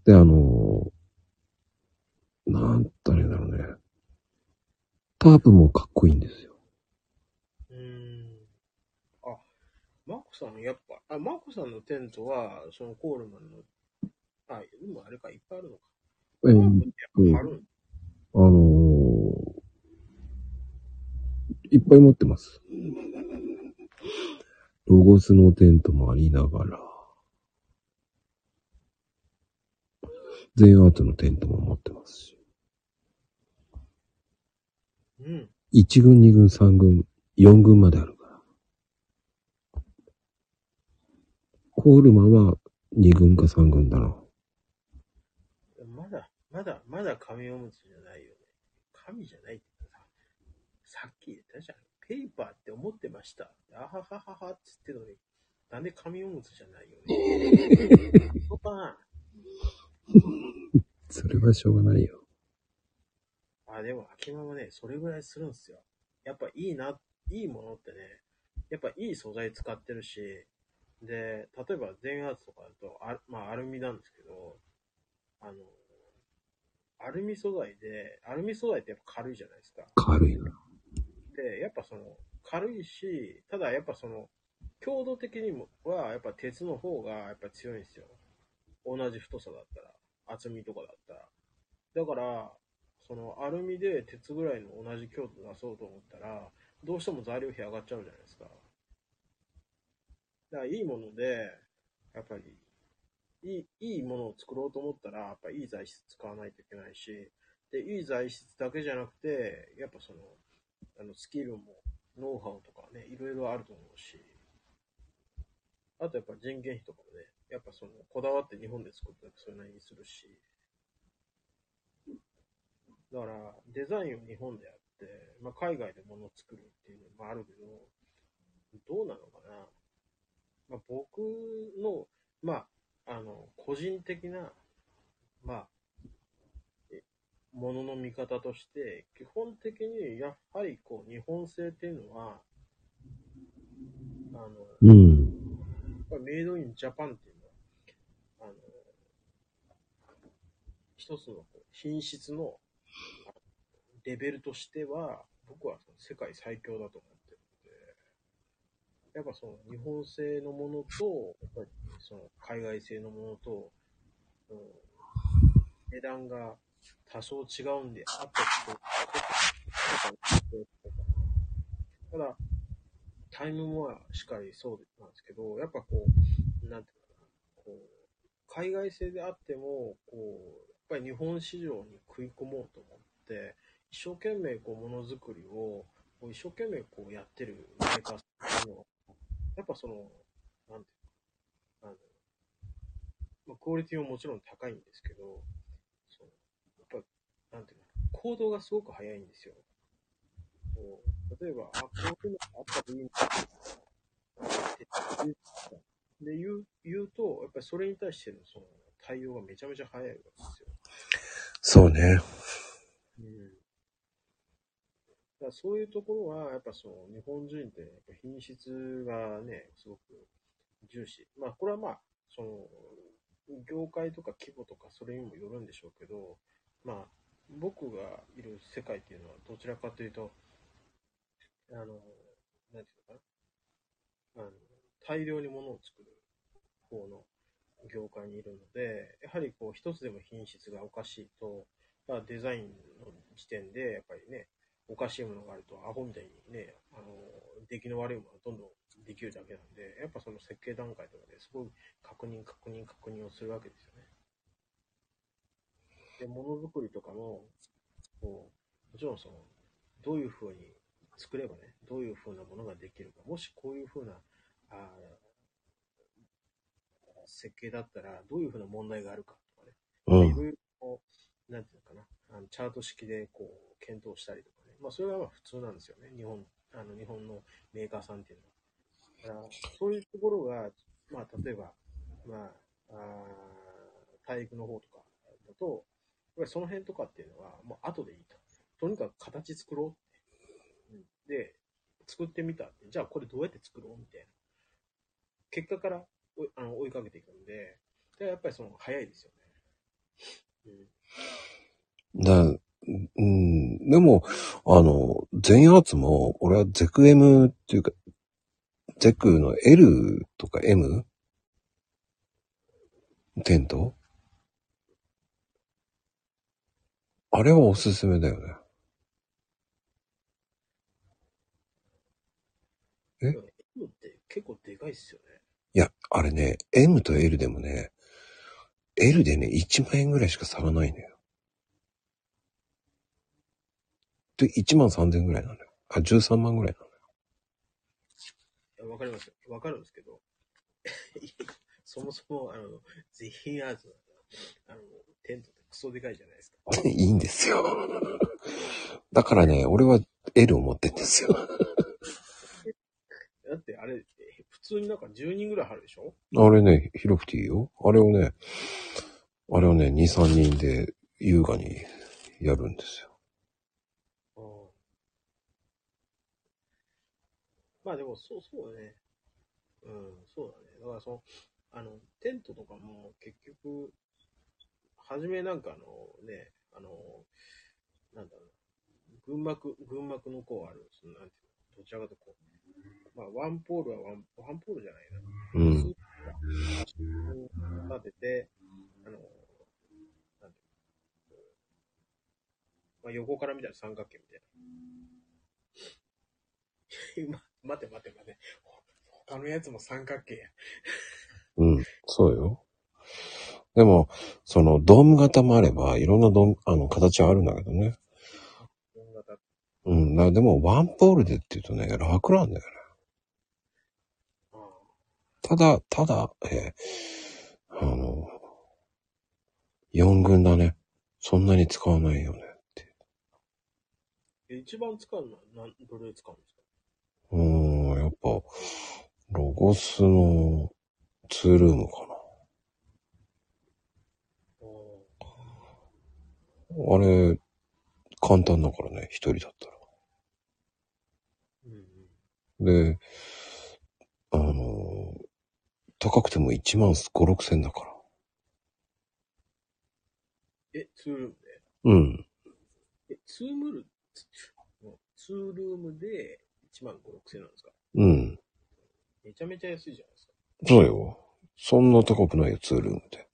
で、あのー、なんたらいいんだろうね。タープもかっこいいんですよ。うーん。あ、マコさん、やっぱ、あ、マコさんのテントは、そのコールマンの、あ、でもあれか、いっぱいあるのか。えーコールマンってやっぱ貼るんあのー、いっぱい持ってます。ロゴスのテントもありながら、全アートのテントも持ってますし。うん。1軍、2軍、3軍、4軍まであるから。コールマンは2軍か3軍だな。まだ、まだ、まだ紙おむつじゃないよね。紙じゃないってさ、さっき言ったじゃん。ペーパーって思ってました。あははははっつってのに、なんで紙おむつじゃないよね。そうかな。それはしょうがないよ。あ、でも、秋葉はね、それぐらいするんですよ。やっぱいいな、いいものってね、やっぱいい素材使ってるし、で、例えば電圧とかだと、あまあ、アルミなんですけど、あの、アルミ素材で、アルミ素材ってやっぱ軽いじゃないですか。軽いな。で、やっぱその、軽いし、ただやっぱその、強度的にもは、やっぱ鉄の方がやっぱ強いんですよ。同じ太さだったら、厚みとかだったら。だから、そのアルミで鉄ぐらいの同じ強度出そうと思ったら、どうしても材料費上がっちゃうじゃないですか。だからいいもので、やっぱり、いい、いいものを作ろうと思ったら、やっぱいい材質使わないといけないし、で、いい材質だけじゃなくて、やっぱその、あの、スキルも、ノウハウとかね、いろいろあると思うし、あとやっぱ人件費とかもね、やっぱその、こだわって日本で作ったらそれなりにするし、だから、デザインを日本でやって、まあ、海外で物を作るっていうのもあるけど、どうなのかな。まあ、僕の、まあ、あの、個人的な、まあ、ものの見方として、基本的にやはりこう、日本製っていうのは、あの、うん。メイドインジャパンっていうのは、あの、一つのこう品質のあレベルとしては、僕はその世界最強だと思ってるので、やっぱその日本製のものと、やっぱりその海外製のものと、うん値段が多少違うんであったとただ、タイムもしっかりそうなんですけど、やっぱこう、なんていうかな、こう、海外製であっても、こう、やっぱり日本市場に食い込もうと思って、一生懸命こう、ものづくりを、こう一生懸命こうやってるメーカーさんっていうのは、やっぱその、なんていうの、あの、まあ、クオリティももちろん高いんですけど、なんていうの、行動がすごく早いんですよ。こう例えば、あ、こういうのがあったらいいんだってで言う言うと、やっぱりそれに対してのその対応がめちゃめちゃ早いわけですよ。そうね。うん。だそういうところは、やっぱその日本人ってやっぱ品質がね、すごく重視。まあこれはまあ、その、業界とか規模とかそれにもよるんでしょうけど、まあ僕がいる世界っていうのはどちらかというと、あの、なんていうのかな？あの、大量に物を作る方の業界にいるので、やはりこう一つでも品質がおかしいと、まあ、デザインの時点で、やっぱりね、おかしいものがあると、アホみたいにね、あの、出来の悪いものがどんどんできるだけなんで、やっぱその設計段階とかですごい確認、確認、確認をするわけですよね。で、ものづくりとかも、こう、もちろんその、どういうふうに作ればね、どういうふうなものができるか、もしこういうふうな、あー設計だったら、どういうふうな問題があるかとかね、うん。いろいろこう、なんていうのかな、あのチャート式でこう、検討したりとかね。まあ、それがまあ普通なんですよね。日本、あの、日本のメーカーさんっていうのは。だから、そういうところが、まあ、例えば、まあ、あー体育の方とかだと、ぱりその辺とかっていうのは、もう後でいいと。とにかく形作ろうって。で、作ってみたって。じゃあこれどうやって作ろうみたいな。結果から追いあの追いかけていくんで、でやっぱりその早いですよね。うんだ、うん、でも、あの、全アーツも、俺はゼク M っていうか、ゼクの L とか M? テント？あれはおすすめだよね。え？M って結構でかいっすよね。いや、あれね、M と L でもね、L でね、1万円ぐらいしか差がないのよ。で、1万3000円ぐらいなのよ。あ、13万ぐらいなのよ。いやわかりますよ。わかるんですけど、そもそも、あの、全員アーツの、あの、テントクソでかいじゃないですか。いいんですよ。だからね、俺は L を持ってんですよ。だってあれ、え普通になんか10人ぐらい入るでしょ？あれね、広くていいよ。あれをね、あれをね、2、3人で優雅にやるんですよ。うんまあでも、そう、そうだね。うん、そうだね。だからその、あの、テントとかも結局、初めなんかあのね、あの、なんだろうな、群幕、群幕のこうある、そのなんていうの、どちらかとこう、まあワンポールはワン、ワンポールじゃないな。うん。立てて、あの、なんていうの、まあ、横から見たら三角形みたいな。今、待て待て待て。ほ他のやつも三角形や。うん。そうよ。でも、その、ドーム型もあれば、いろんなドーム、あの、形はあるんだけどね。うん。だでも、ワンポールでって言うとね、楽なんだよね。ただ、ただ、えーあの、四軍だね。そんなに使わないよねって。え一番使うのは何、どれ使うんですか？うーん、やっぱ、ロゴスのツールームかおな。あれ、簡単だからね、一人だったら。うんうん。で、あの、高くても1万5、6千だから。え、ツールームで？うん。え、ツームル、ツールームで1万5、6千なんですか？うん。めちゃめちゃ安いじゃないですか。そうよ。そんな高くないよ、ツールームで。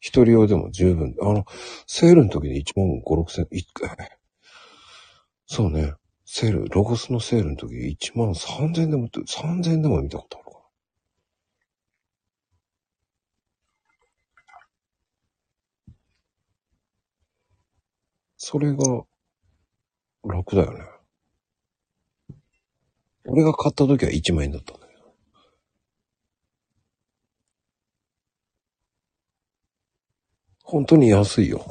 一人用でも十分。あの、セールの時に1万5、6千、い そうね。セール、ロゴスのセールの時1万3千でも、3千でも見たことあるかそれが、楽だよね。俺が買った時は1万円だったんだけど。本当に安いよ。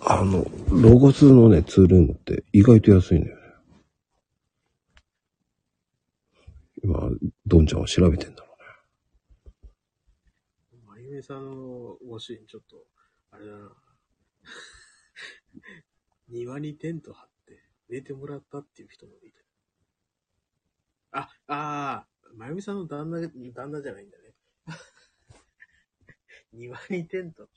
あの、ロゴスのね、ツールームって意外と安いんだよね。今、ドンちゃんは調べてんだろうねまゆめさんのご主人ちょっと、あれだな。庭にテント張って寝てもらったっていう人もいた。あ、ああ、まゆみさんの旦那、旦那じゃないんだね。庭にテントって。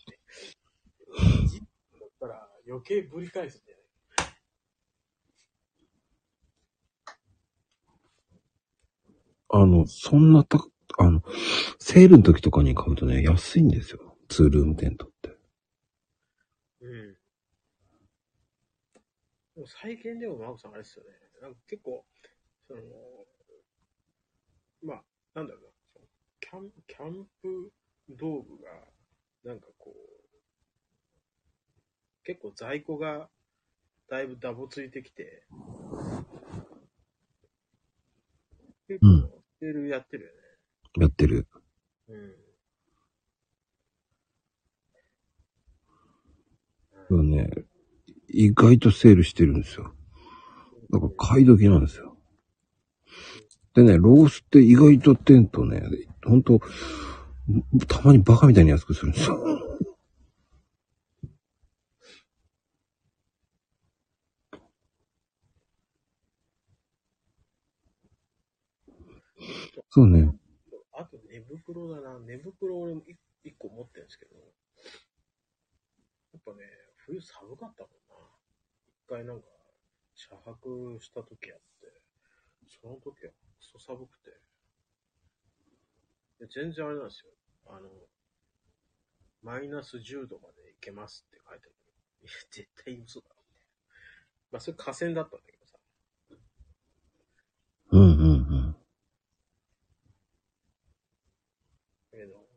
じだったら余計ぶり返すんじゃない？あの、そんなた、あの、セールの時とかに買うとね、安いんですよ。ツールームテントって。うん。でも最近でもマコさんあれですよね。なんか結構、その、まあ、なんだろうな。キャンキャンプ道具が、なんかこう、結構在庫がだいぶダボついてきて、結うん構、セールやってるよね。やってる。うん。そうね、意外とセールしてるんですよ。だから買い時なんですよ。でね、ロゴスって意外とテントね、ほんと、たまにバカみたいに安くするんですよ。そうね。あと寝袋だな。寝袋俺も一一個持ってるんですけど、やっぱね、冬寒かったもんな。一回なんか、車泊した時あって、その時はクソ寒くて。で全然あれなんですよ。あの、マイナス10度まで行けますって書いてある。いや、絶対嘘だろ、みたいな。まあ、それ河川だったんだけどさ。うんうんうん。けど、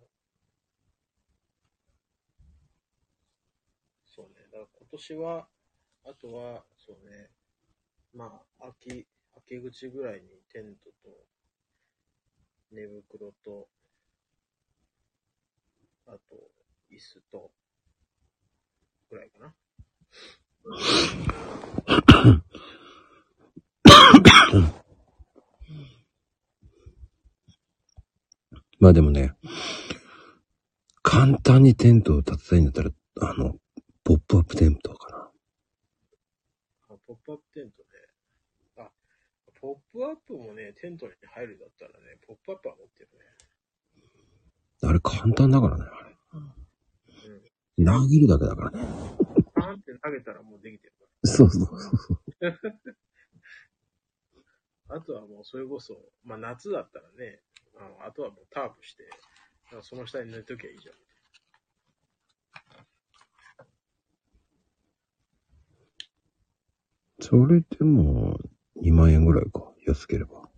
そうね、だから今年は、あとは、そうね、まあ、秋、秋口ぐらいにテントと、寝袋と、あと、椅子と、ぐらいかな。まあでもね、簡単にテントを建てたいんだったら、あの、ポップアップテントかな。あポップアップテントポップアップもね、テントに入るだったらね、ポップアップは持ってるね。あれ簡単だからね、あれ。うん。投げるだけだからね。パーンって投げたらもうできてるから。そうそうそう。あとはもうそれこそ、まあ夏だったらね、あのあとはもうタープして、その下に寝ときゃいいじゃん。それでも、2万円ぐらいか。安ければ。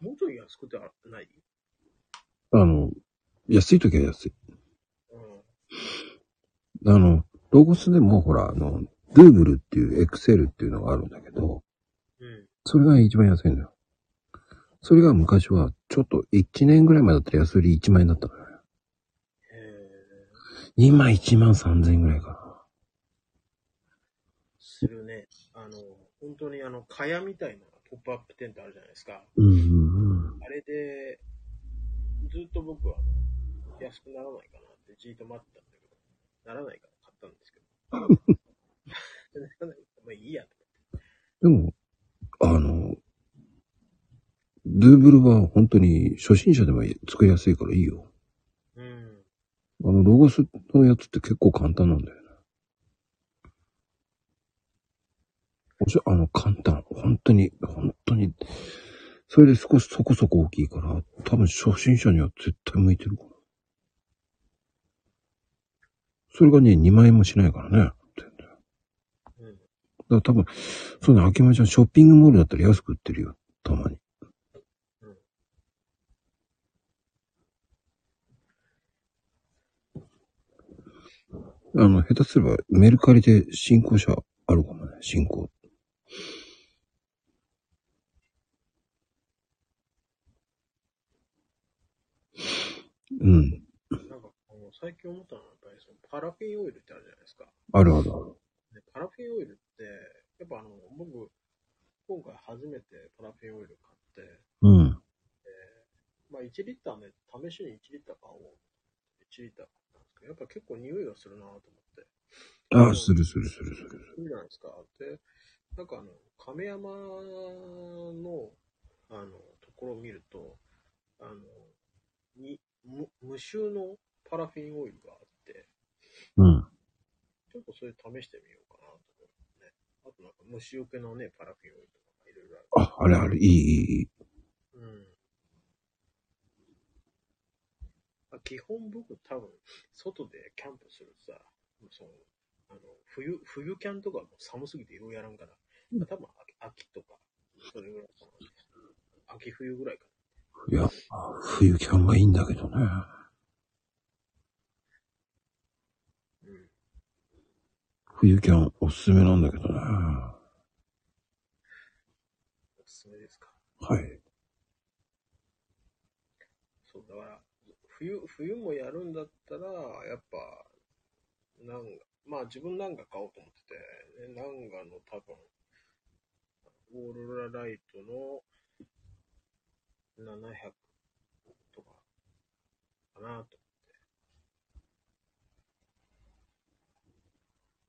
もうちょい安くてない？あの、安い時は安い。うん。あの、ロゴスでもほら、あの、ドゥーブルっていうエクセルっていうのがあるんだけど、うん。それが一番安いんだよ。それが昔は、ちょっと1年ぐらい前だったら安売り1万円だったのよ。へ今1万3000円ぐらいかするね。あの、本当にあの、蚊帳みたいなポップアップテントあるじゃないですか。な。うんうんうん。あれで、ずっと僕は、あの安くならないかなってじーっと待ってたんだけど、ならないから買ったんですけど。まあいいやとでも、あの、ドゥーブルは本当に初心者でも作りやすいからいいよ。うん。あの、ロゴスのやつって結構簡単なんだよね。おしあの、簡単。本当に、本当に。それで少しそこそこ大きいから、多分初心者には絶対向いてるから。それがね、2万円もしないからね。全然だかうん。ら多分、そうね、秋葉ちゃんショッピングモールだったら安く売ってるよ。たまに。あの、下手すればメルカリで新興車あるかもね、新興。うん。なんか、あの最近思ったのは、やっぱりそのパラフィンオイルってあるじゃないですか。あるあるある。でパラフィンオイルって、やっぱあの、僕、今回初めてパラフィンオイル買って、うん。まあ1リッターね、試しに1リッター買おう。1リッター買ったんですけど、やっぱ結構匂いがするなと思って。あ、するするするする。いいじゃないですか。で、なんかあの、亀山の、あの、ところを見ると、あの、に、無無臭のパラフィンオイルがあって、うん。ちょっとそれ試してみようかなと思ってね。あとなんか虫除けのね、パラフィンオイルとかいろいろある。あ、あれあれ、いいいいいい。うん。あ基本僕多分、外でキャンプするさ、その、あの、冬、冬キャンとかも寒すぎてようやらんから、多分秋秋とか、それぐらいかな。秋冬ぐらいかいや、冬キャンがいいんだけどね。な。うん。冬キャンおすすめなんだけどね。おすすめですか？はい。そう、だから、冬、冬もやるんだったら、やっぱ、なんか、まあ自分なんか買おうと思ってて、ね、なんかの多分、オーロラライトの700とか、かなと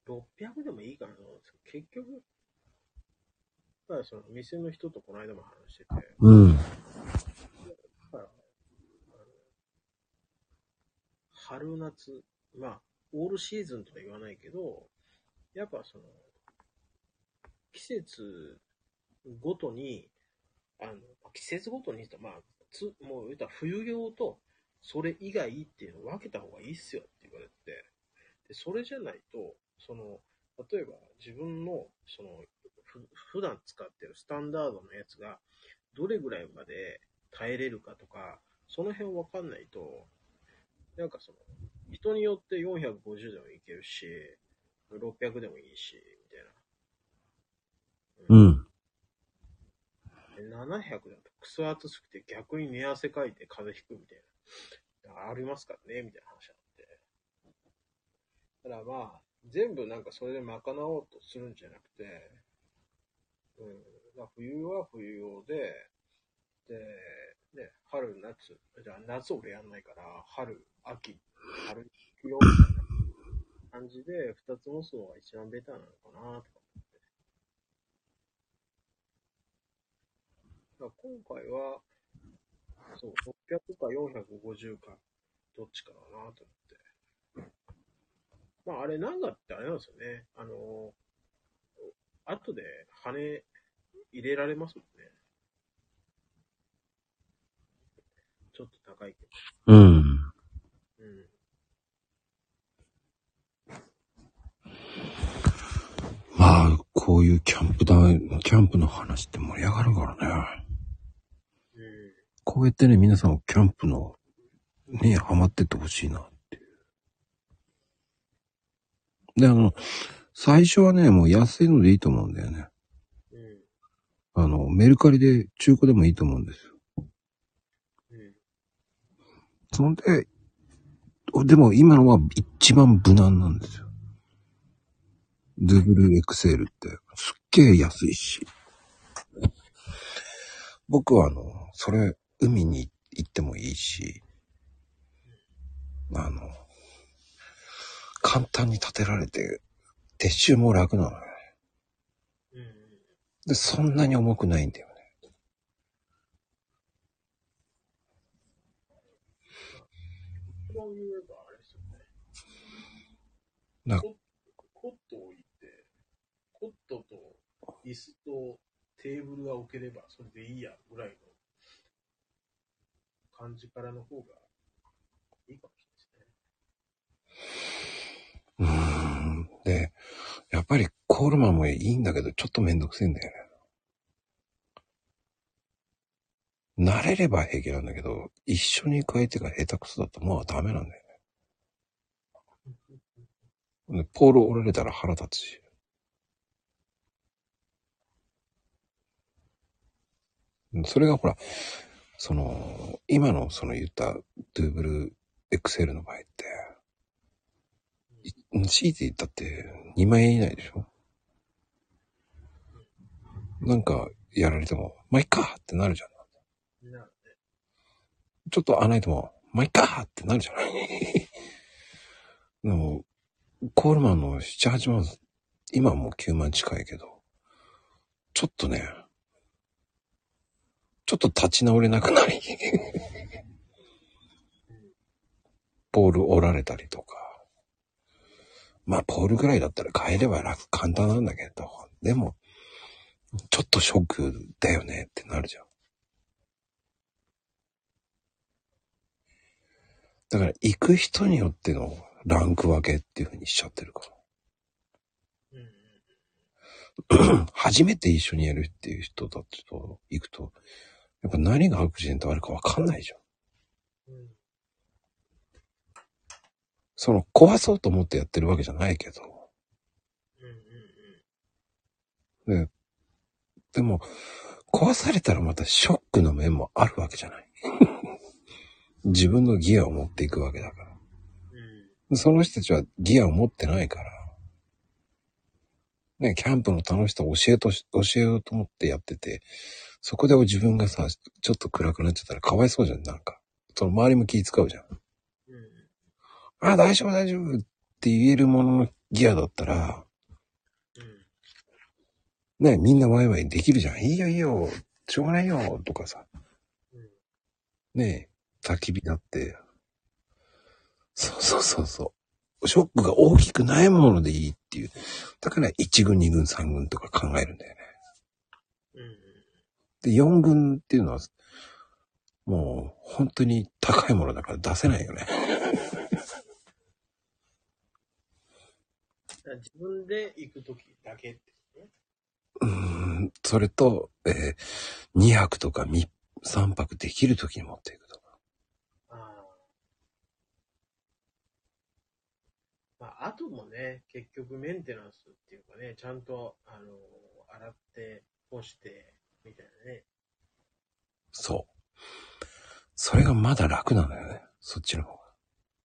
思って。600でもいいかなと思うんですけど、結局、ただその店の人とこの間も話してて、うん。春夏、まあ、オールシーズンとは言わないけど、やっぱその、季節ごとに、あの、季節ごとにと、まあ、つもう言ったら冬用と、それ以外っていうのを分けた方がいいっすよって言われて、で、それじゃないと、その、例えば自分の、その、ふ普段使ってるスタンダードのやつが、どれぐらいまで耐えれるかとか、その辺わかんないと、なんかその、人によって450でもいけるし、600でもいいし、みたいな。うん。700だとクソ暑くて逆に寝汗かいて風邪ひくみたいな。ありますからね、みたいな話あって。ただまあ、全部なんかそれで賄おうとするんじゃなくて、うん、まあ冬は冬用で、で、ね、春、夏、じゃあ夏俺やんないから、春、秋、春、冬みたいな感じで二つ持つのが一番ベターなのかなとか思って。だから今回は、そう、600か450か、どっちかだなと思って。まあ、あれ、なんだってあれなんですよね。あの、後で羽入れられますもんね。ちょっと高いけど。うん。うん。まあ、こういうキャンプだ、キャンプの話って盛り上がるからね。うん。こうやってね、皆さんキャンプの、ね、ハマってってほしいなっていう。で、あの、最初はね、もう安いのでいいと思うんだよね。うん。あの、メルカリで中古でもいいと思うんですよ。うん。そんで、でも今のは一番無難なんですよ。ドゥブルエクセルってすっげえ安いし。僕はあの、それ、海に行ってもいいし、あの、簡単に建てられて、撤収も楽なのね。で、そんなに重くないんだよね。なココット置いて、コットと椅子とテーブルが置ければそれでいいやぐらいの感じからの方がいいかもしれないですね。うん。で、やっぱりコールマンもいいんだけど、ちょっとめんどくせえんだよね。慣れれば平気なんだけど、一緒に行く相手が下手くそだともうダメなんだよね。ポール折られたら腹立つし。それがほら、その、今のその言ったドゥーブル XL の場合って、い強いて言ったって2万円以内でしょ？なんかやられても、まあ、いっかってなるじゃん。ちょっと穴開いても、まあ、いっかってなるじゃないでも、コールマンの7、8万、今もう9万近いけど、ちょっとね、ちょっと立ち直れなくなり、ポール折られたりとか。まあ、ポールぐらいだったら変えれば楽、簡単なんだけど、でも、ちょっとショックだよねってなるじゃん。だから行く人によってのランク分けっていう風にしちゃってるから。初めて一緒にやるっていう人たちと行くと、やっぱ何がアクシデントあるか分かんないじゃん。うんその壊そうと思ってやってるわけじゃないけど。ででも、壊されたらまたショックの面もあるわけじゃない。自分のギアを持っていくわけだから。うんその人たちはギアを持ってないから、ね、キャンプの楽しさを教えとし、教えようと思ってやってて、そこで自分がさ、ちょっと暗くなっちゃったらかわいそうじゃん、なんか。その周りも気使うじゃん。うんあ、大丈夫、大丈夫って言えるもののギアだったら、うんね、みんなワイワイできるじゃん。いいよ、いいよ、しょうがないよ、とかさ。うんね焚き火だって。そうそうそうそう。ショックが大きくないものでいいっていう。だから1軍、2軍、3軍とか考えるんだよね。うんで、4軍っていうのは、もう本当に高いものだから出せないよね。自分で行くときだけってね。うーん、それと、えー、2泊とか3 3泊できるときに持っていくとか。ああ。まあ、あともね、結局メンテナンスっていうかね、ちゃんと、あの、洗って、干して、みたいなね。そう。それがまだ楽なのよね。そっちの方が。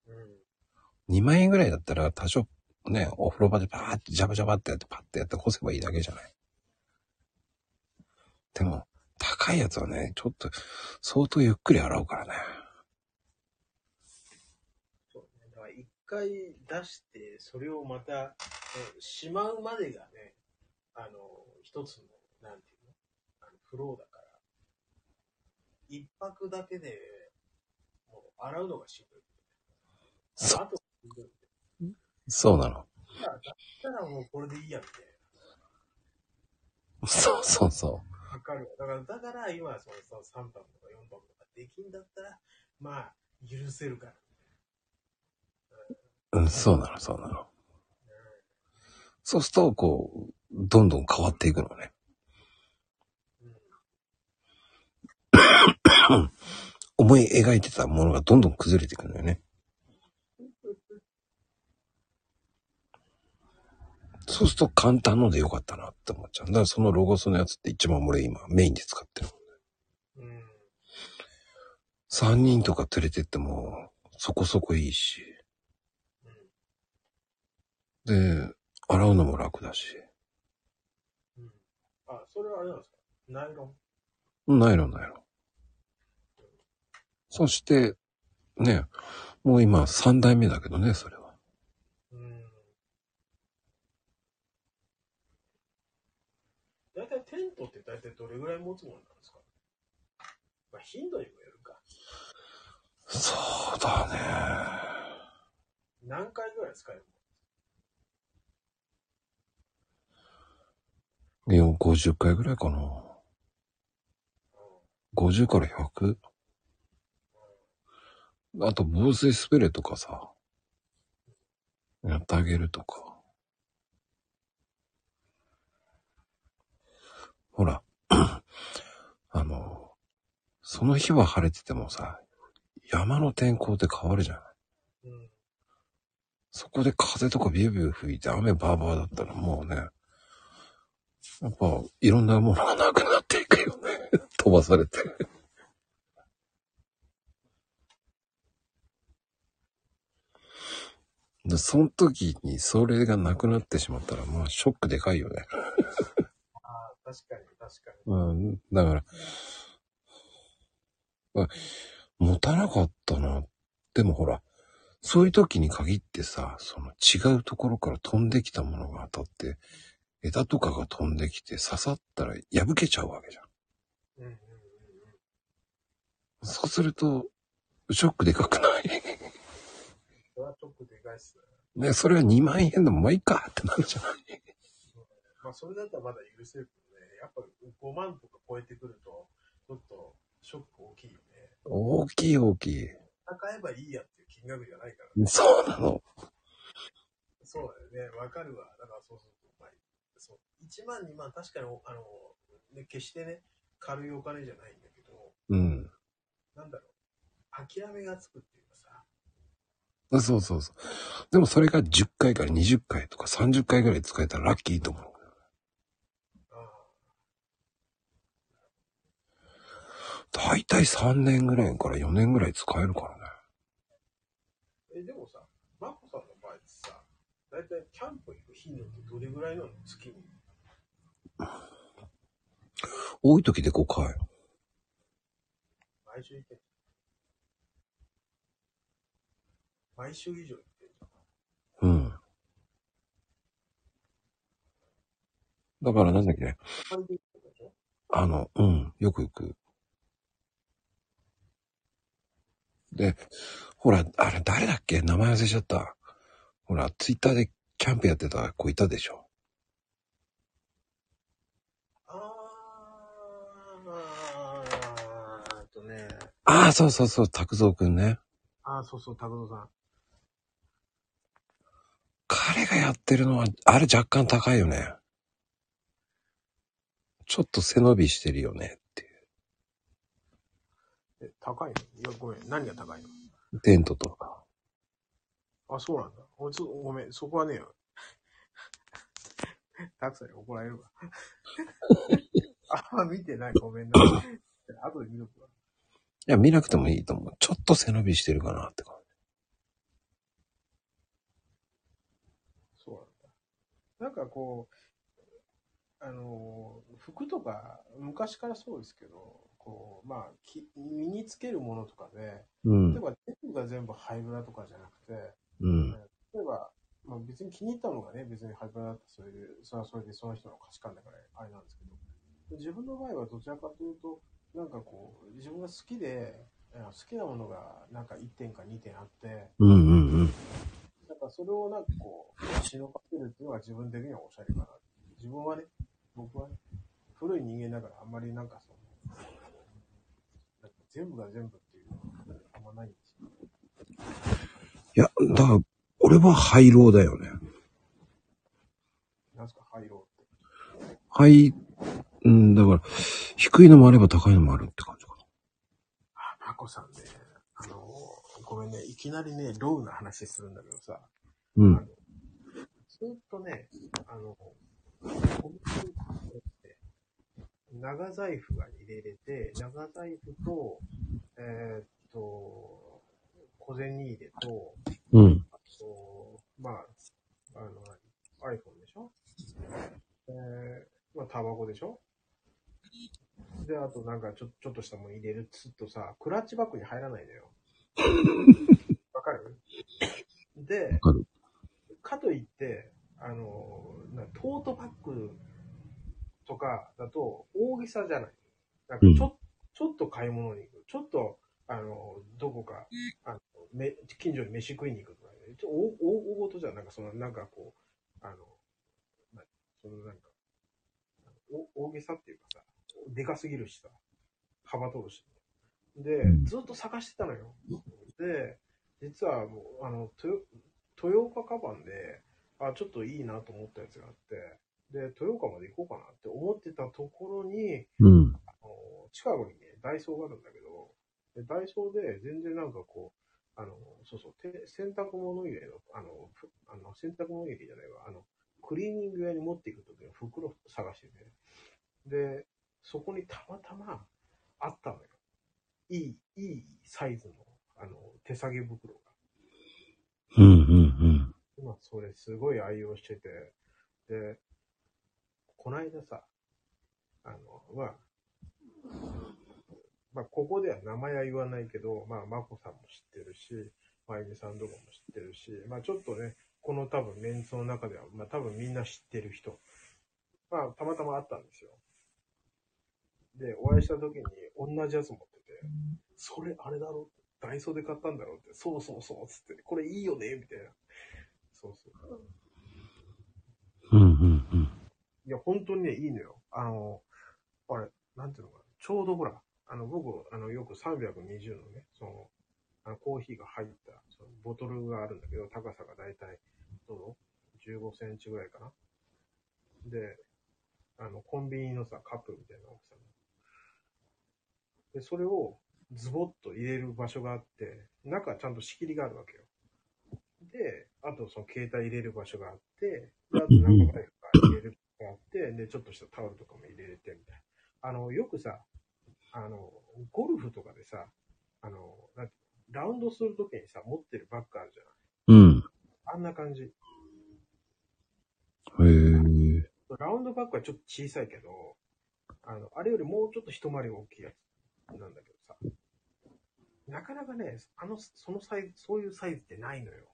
うん。2万円ぐらいだったら多少ね、お風呂場でパーってジャバジャバってやってパッてやって干せばいいだけじゃない。でも、高いやつはね、ちょっと相当ゆっくり洗うからね。そうね。だから一回出して、それをまた、ねしまうまでがね、あの、一つの、なんてフローだから、一泊だけで、もう洗うのがしんどい。そあと、しんどいそうなの。だったらもうこれでいいやみたいそうそうそな。かかるわ。だから、だから今、そのその3泊とか4泊とかできんだったら、まあ、許せるから。う。うん、そうなの、そうなの。そうすると、こう、どんどん変わっていくのね。うん。思い描いてたものがどんどん崩れていくのよね。そうすると簡単のでよかったなって思っちゃう。だからそのロゴスのやつって一番俺今メインで使ってる。うん。3人とか連れてってもそこそこいいし。で、洗うのも楽だし。うん。あ、それはあれなんですか？ナイロン？ナイロンナイロン。そして、ね、もう今3代目だけどね、それは。うん。大体テントって大体どれぐらい持つものなんですか？まあ、頻度にもよるか。そうだね。何回ぐらい使えるいや、50回ぐらいかな。50から 100? あと、防水スプレーとかさ、やってあげるとか。ほら、あの、その日は晴れててもさ、山の天候って変わるじゃない。うん。そこで風とかビュービュー吹いて雨バーバーだったらもうね、やっぱいろんなものがなくなっていくよね。飛ばされて。で、その時にそれがなくなってしまったら、まあショックでかいよね。ああ、確かに確かに。うん、だから、あ持たなかったな。でもほら、そういう時に限ってさ、その違うところから飛んできたものが当たって、枝とかが飛んできて刺さったら破けちゃうわけじゃん。うんうんうんうん。そうすると、ショックでかくない？それはちょっとでかいっすね。ね、それが2万円でもまあいいかってなるじゃないまあ、それだったらまだ許せるけどね、やっぱ5万とか超えてくると、ちょっとショック大きいよね。大きい大きい。戦えばいいやっていう金額じゃないからね。そうなの。そうだよね。わかるわ。だからそうそうそう。まあ、そう。1万、2万、確かに、あの、ね、決してね、軽いお金じゃないんだけど、うん。なんだろう。諦めがつくっていうそうそうそう。でもそれが10回から20回とか30回ぐらい使えたらラッキーと思う。大体3年ぐらいから4年ぐらい使えるからね。え、でもさ、マコさんの場合ってさ、だいたいキャンプ行く頻度ってどれぐらいなの月に？多い時で5回。毎週行ってんじゃん。毎週以上行ってんじゃん。うん。だからなんだっけあの、うん、よく行く。で、ほら、あれ誰だっけ？名前忘れちゃった。ほら、ツイッターでキャンプやってた子いたでしょ？あー、あとね、ああ、そうそうそう、拓蔵くんね。あー、そうそう、拓郎さん。彼がやってるのは、あれ若干高いよね。ちょっと背伸びしてるよねっていえ、高いの？いや、ごめん。何が高いの？う。テントとか。あ、そうなんだ。俺ちょっとごめん。そこはね、たくさんに怒られるわ。あんま見てない。ごめんな。後で見とくわ。いや、見なくてもいいと思う。ちょっと背伸びしてるかなって感そうなんかこう、あの、服とか、昔からそうですけど、こう、まあ、き身につけるものとかで、じ。うん例え。ば全部が全部ハイブラとかじゃなくて、うん。例えば、まあ、別に気に入ったのがね、別にハイブラだったらそれで、それはそれでその人の価値観だからあれなんですけど、自分の場合はどちらかというと、なんかこう、自分が好きで、あ好きなものがなんか1点か2点あって、うんうんうん。なんかそれをなんかこう、忍ばせるっていうのが自分的にはおしゃれかな。自分はね、僕はね、古い人間だからあんまりなんかその、なんか全部が全部っていうのはあんまないんですよ。いや、だから、俺は廃炉だよね。なんすか、廃炉って。廃、うん、だから、低いのもあれば高いのもあるって感じかな。あ、マコさんね、ごめんね、いきなりね、ロウな話するんだけどさ。うん。ずっとね、あの、お店って長財布が入れれて、長財布と、えー、っと、小銭入れと、うん。あと、まあ、あの、iPhone でしょ？えー、まあ、タバコでしょ？で、あとなんかちょ、ちょっとしたもん入れるっつっとさ、クラッチバッグに入らないのよ。わかる？で、かるかといって、あの、なトートバッグとかだと大げさじゃない。なんかちょ,、ちょっと買い物に行く。ちょっと、あの、どこか、あのめ近所に飯食いに行くとか、ね、ちょ大ごとじゃん。なんかその、なんかこう、あの、なそのなんか、お大げさっていうかさ、でかすぎるしさ、幅取るし。でうん、ずっと探してたのよ。で、実はもう、あの、豊豊岡カバンで、あ、ちょっといいなと思ったやつがあって、で、豊岡まで行こうかなって思ってたところに、うん。あの近くにね、ダイソーがあるんだけど、でダイソーで全然なんかこう、あの、そうそう、て洗濯物入れの、あの、ふあの洗濯物入れじゃないわ、あの、クリーニング屋に持っていくときの袋探してて、で、そこにたまたまあったのよ。いい、いいサイズの、あの、手提げ袋が。うん、うん、今それすごい愛用してて、で、この間さ、あの、まあ、まあ、ここでは名前は言わないけど、まあ、まこさんも知ってるし、まゆみさんとかも知ってるし、まあ、ちょっとね、この多分メンツの中では、まあ、多分みんな知ってる人、まあ、たまたま会ったんですよ。で、お会いした時に同じやつ持ってて、それあれだろダイソーで買ったんだろうって、そうそうそう、つって、これいいよねみたいな。そうそう。うん。うん、うん、うん。いや、本当にね、いいのよ。あの、あれ、なんていうのかな。ちょうどほら、あの、僕、あの、よく320のね、その、あのコーヒーが入った、そのボトルがあるんだけど、高さがだいたい、どの ?15 センチぐらいかな。で、あの、コンビニのさ、カップみたいな大きさの。で、それをズボッと入れる場所があって、中ちゃんと仕切りがあるわけよ。で、あとその携帯入れる場所があって、であと中財布が入れる場所があって、で、ちょっとしたタオルとかも入れれてみたいな。あの、よくさ、あの、ゴルフとかでさ、あの、なんていうのラウンドするときにさ、持ってるバッグあるじゃないうん。あんな感じ。へえ。ラウンドバッグはちょっと小さいけど、あの、あれよりもうちょっと一回り大きいやつなんだけどさ、なかなかね、あの、そのサイズ、そういうサイズってないのよ。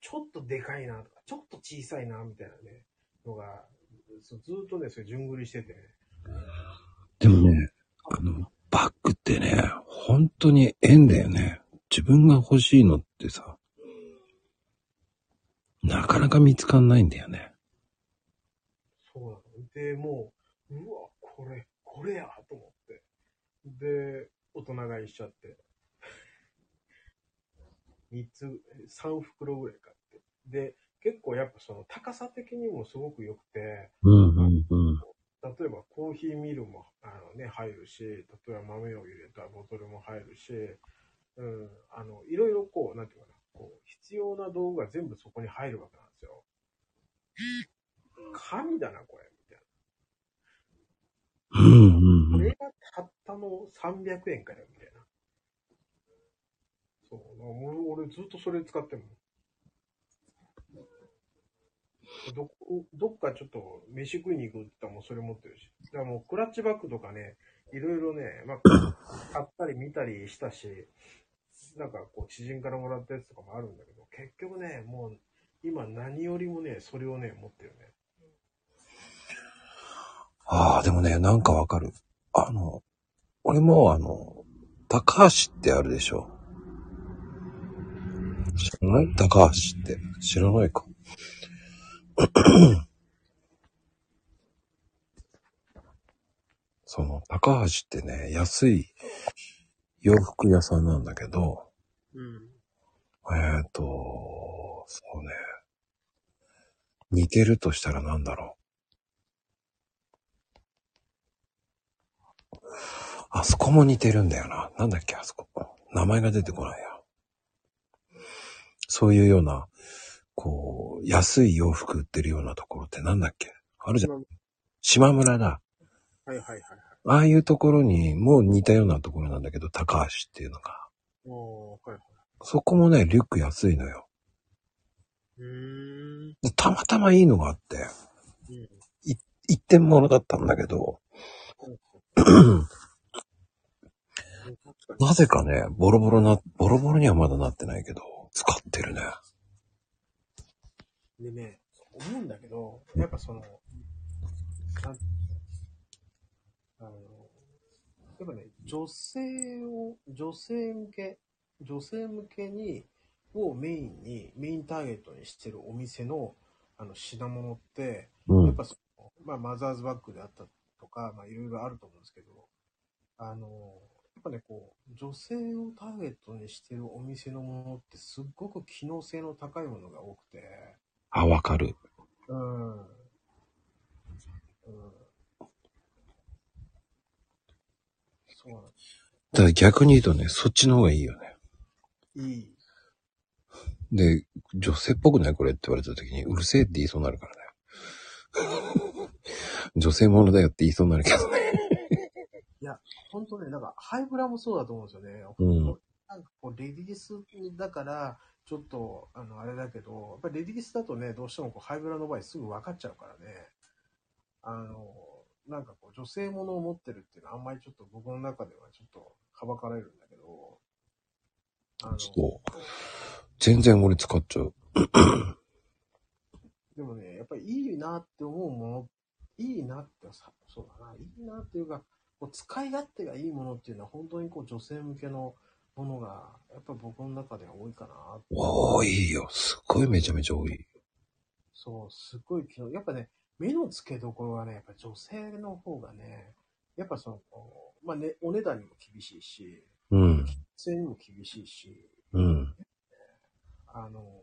ちょっとでかいなとか、ちょっと小さいなみたいなね、のが、ずーっとね、それ順繰りしててね。でもね、あの、バッグってね、本当に縁だよね。自分が欲しいのってさ、なかなか見つかんないんだよね。そうなの。で、もう、うわ、これ、これや。で、大人買いしちゃって。3つ、3袋ぐらい買って。で、結構やっぱその高さ的にもすごく良くて、うんうんうん。例えばコーヒーミルもあの、ね、入るし、例えば豆を入れたボトルも入るし、うん、あの、いろいろこう、なんていうかな、こう、必要な道具が全部そこに入るわけなんですよ。神だな、これ、みたいな。うんうんうん。これがたったの300円かよ、みたいな。そう、俺俺ずっとそれ使ってるもん。どこ、どっかちょっと飯食いに行くって言ったらもうそれ持ってるし。だからもうクラッチバッグとかね、いろいろね、まあ、買ったり見たりしたし、なんかこう知人からもらったやつとかもあるんだけど、結局ね、もう今何よりもね、それをね、持ってるね。ああ、でもね、なんかわかる。あの、俺もあの、高橋ってあるでしょ。知らない？高橋って。知らないか。その、高橋ってね、安い洋服屋さんなんだけど、うん。えっ、と、そうね。似てるとしたらなんだろあそこも似てるんだよな。なんだっけ、あそこ。名前が出てこないや。そういうような、こう、安い洋服売ってるようなところってなんだっけ？あるじゃん。島村だ。はいはいはいはい。ああいうところにもう似たようなところなんだけど、高橋っていうのが。おー、はいはい。そこもね、リュック安いのよ。うーん。でたまたまいいのがあって、うん。い一点物だったんだけど、なぜかね、ボロボロな、ボロボロにはまだなってないけど、使ってるね。でね、思うんだけど、やっぱその、なんあの、やっぱね、女性を、女性向け、女性向けに、をメインに、メインターゲットにしてるお店の、あの、品物って、うん。やっぱその、まあ、マザーズバッグであったとか、まあ、いろいろあると思うんですけど、あの、やっぱね、こう、女性をターゲットにしてるお店のものってすっごく機能性の高いものが多くて、あ、わかる。うん。うん。そうなんただ逆に言うとね、そっちの方がいいよね。いい。で、女性っぽくないこれって言われた時に、うるせえって言いそうになるからね。女性ものだよって言いそうになるけど ね。本当ね、なんか、ハイブラもそうだと思うんですよね。うんなんかこう、レディースだから、ちょっと、あの、あれだけど、やっぱりレディースだとね、どうしてもこう、ハイブラの場合すぐ分かっちゃうからね。あの、なんかこう、女性ものを持ってるっていうのはあんまりちょっと僕の中ではちょっと、はばかられるんだけど、あの、そう。全然俺使っちゃう。でもね、やっぱりいいなって思うもの、いいなってさ、そうだな、いいなっていうか、こう使い勝手がいいものっていうのは本当にこう女性向けのものが、やっぱ僕の中では多いかな。多いよ。すっごいめちゃめちゃ多い。そう、すっごい機能。やっぱね、目の付けどころがね、やっぱ女性の方がね、やっぱその、まあね、お値段にも厳しいし、うん。性にも厳しいし、うん。あの、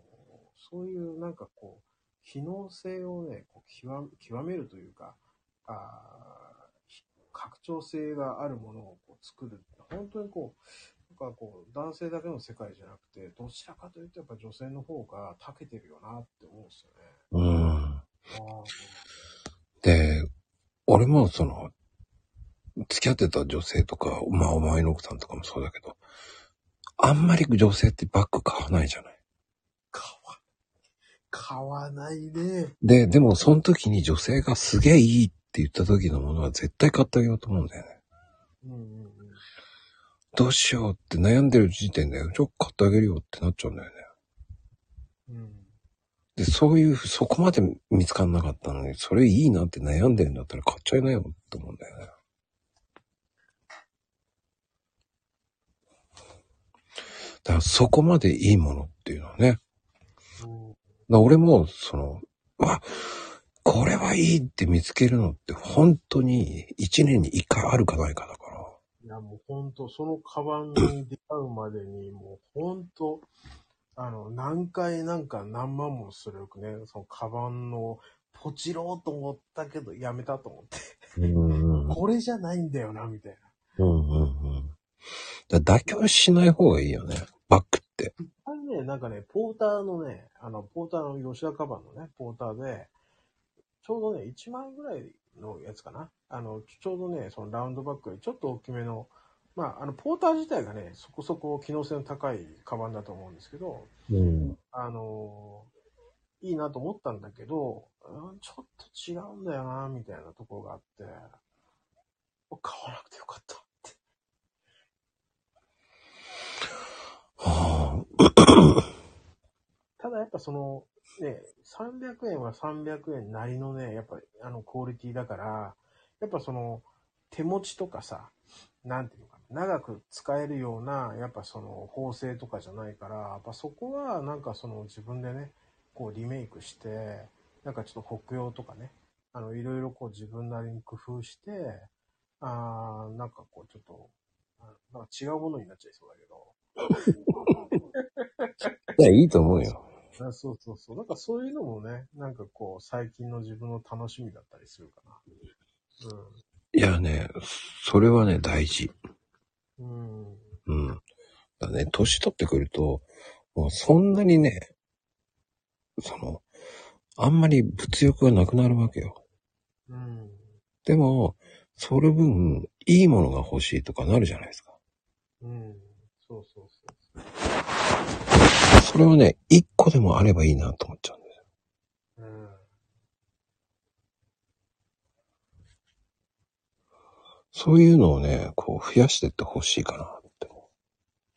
そういうなんかこう、機能性をね、こう極極めるというか、あ拡張性があるものをこう作る。本当にこう、なんかこう、男性だけの世界じゃなくて、どちらかというとやっぱ女性の方が長けてるよなって思うんですよね。うん。で、俺もその、付き合ってた女性とか、まあお前の奥さんとかもそうだけど、あんまり女性ってバッグ買わないじゃない。買わ、ないね。で、でもその時に女性がすげえいいって言った時のものは絶対買ってあげようと思うんだよね。うんうんうん。どうしようって悩んでる時点で、ちょ、買ってあげるよってなっちゃうんだよね。うん。で、そういう、そこまで見つかんなかったのに、それいいなって悩んでるんだったら買っちゃいなよって思うんだよね。だからそこまでいいものっていうのはね。だ俺も、その、わ、これはいいって見つけるのって本当に一年に一回あるかないかだから。いや、もう本当そのカバンに出会うまでに、もう本当あの、何回なんか何万もするね、そのカバンのポチろうと思ったけど、やめたと思って。うんうんこれじゃないんだよな、みたいな。うんうんうん。だ妥協しない方がいいよね。バッグって。あれね、なんかね、ポーターのね、あの、ポーターの吉田カバンのね、ポーターで、ちょうどね、1万円ぐらいのやつかな。あの、ちょうどね、そのラウンドバッグよりちょっと大きめの、まあ、あの、ポーター自体がね、そこそこ機能性の高いカバンだと思うんですけど、うん。あのいいなと思ったんだけど、うんちょっと違うんだよな、みたいなところがあって、買わなくてよかったって。は ただやっぱその、ね、300円は300円なりのね、やっぱあのクオリティだから、やっぱその手持ちとかさ、なんていうのかな、長く使えるような、やっぱその縫製とかじゃないから、やっぱそこはなんかその自分でね、こうリメイクして、なんかちょっと北洋とかね、あの、いろいろこう自分なりに工夫して、あーなんかこうちょっと、なんか違うものになっちゃいそうだけど、いや、いいと思うよ。あそうそうそう。なんかそういうのもね、なんかこう、最近の自分の楽しみだったりするかな。いやね、それはね、大事。うん。うん。うん。だね、年取ってくると、もうそんなにね、その、あんまり物欲がなくなるわけよ。うん。でも、その分、いいものが欲しいとかなるじゃないですか。うん。そうそうそう。それはね、一個でもあればいいなと思っちゃうんですよ。うん。そういうのをね、こう増やしていってほしいかなって思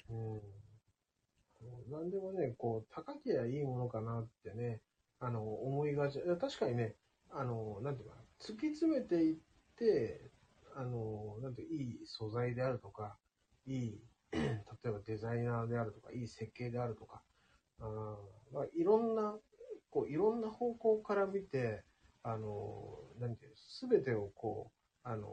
うん。何でもね、こう、高けりゃいいものかなってね、あの、思いがち。いや確かにね、あの、なんていうか、突き詰めていって、あの、なんていういい素材であるとか、いい、例えばデザイナーであるとか、いい設計であるとか、あーまあ、いろんな、こう、いろんな方向から見て、あの、なんていう、すべてをこう、あの、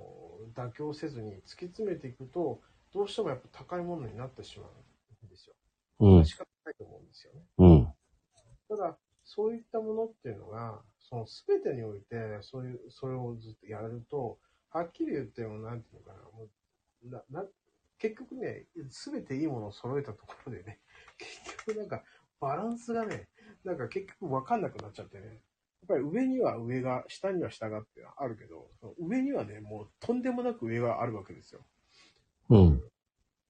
妥協せずに突き詰めていくと、どうしてもやっぱ高いものになってしまうんですよ。う。うん。仕方ないと思うんですよね。うん。ただ、そういったものっていうのが、その全てにおいて、そういう、それをずっとやると、はっきり言っても、なんていうのかな、もうなな結局ね、全ていいものを揃えたところでね、結局なんか、バランスがね、なんか結局わかんなくなっちゃってね、やっぱり上には上が、下には下がってあるけど、上にはね、もうとんでもなく上があるわけですよ。うん。だか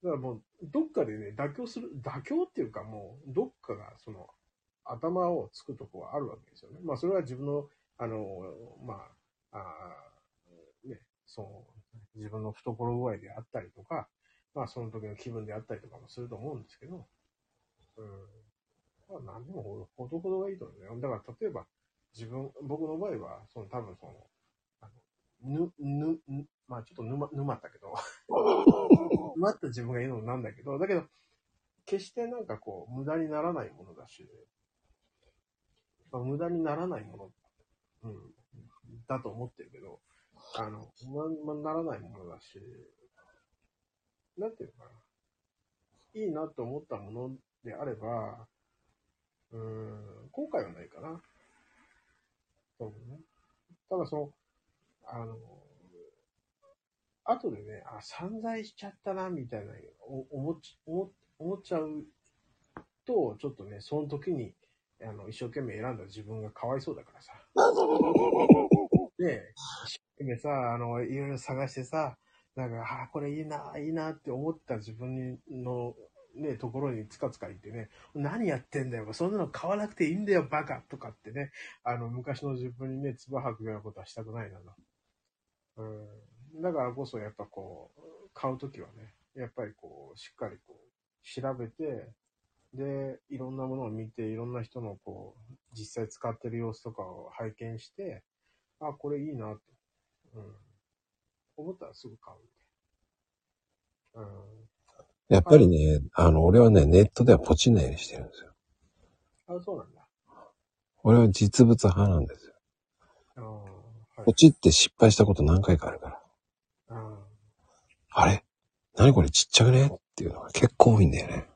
らもう、どっかでね、妥協する、妥協っていうかもう、どっかが、その、頭をつくとこはあるわけですよね。まあ、それは自分の、あの、まあ、あーね、その、自分の懐具合であったりとか、まあ、その時の気分であったりとかもすると思うんですけど、うん。まあ、何でもほどほどがいいと思うよ。だから、例えば、自分、僕の場合は、その、多分その、あの、ぬ、ぬ、ぬまあ、ちょっと沼、沼ったけど、沼った自分が言うのもなんだけど、だけど、決してなんかこう、無駄にならないものだし、まあ、無駄にならないもの、うん、だと思ってるけど、あの、ま、まならないものだし、なんていうのかな。いいなと思ったものであれば、うーん、後悔はないかな。そうね。ただその、あの、後でね、あ、散財しちゃったな、みたいな、お思っち思っ思っちゃうと、ちょっとね、その時に、あの、一生懸命選んだ自分がかわいそうだからさ。で、一生懸命さ、あの、いろいろ探してさ、なんか、あ、これいいな、いいなって思った自分の、ね、ところにつかつか行ってね、何やってんだよ、そんなの買わなくていいんだよ、バカとかってね、あの、昔の自分にね、唾吐くようなことはしたくないなと。うん。だからこそ、やっぱこう、買うときはね、やっぱりこう、しっかりこう、調べて、で、いろんなものを見て、いろんな人のこう、実際使ってる様子とかを拝見して、あ、これいいなと。うん。思ったらすぐ買うんで。うん。やっぱりね、あの、俺はね、ネットではポチんないようにしてるんですよ。あ、そうなんだ。俺は実物派なんですよ。はいポ。チって失敗したこと何回かあるから。ああれ？何これちっちゃくね？っていうのが結構多いんだよね。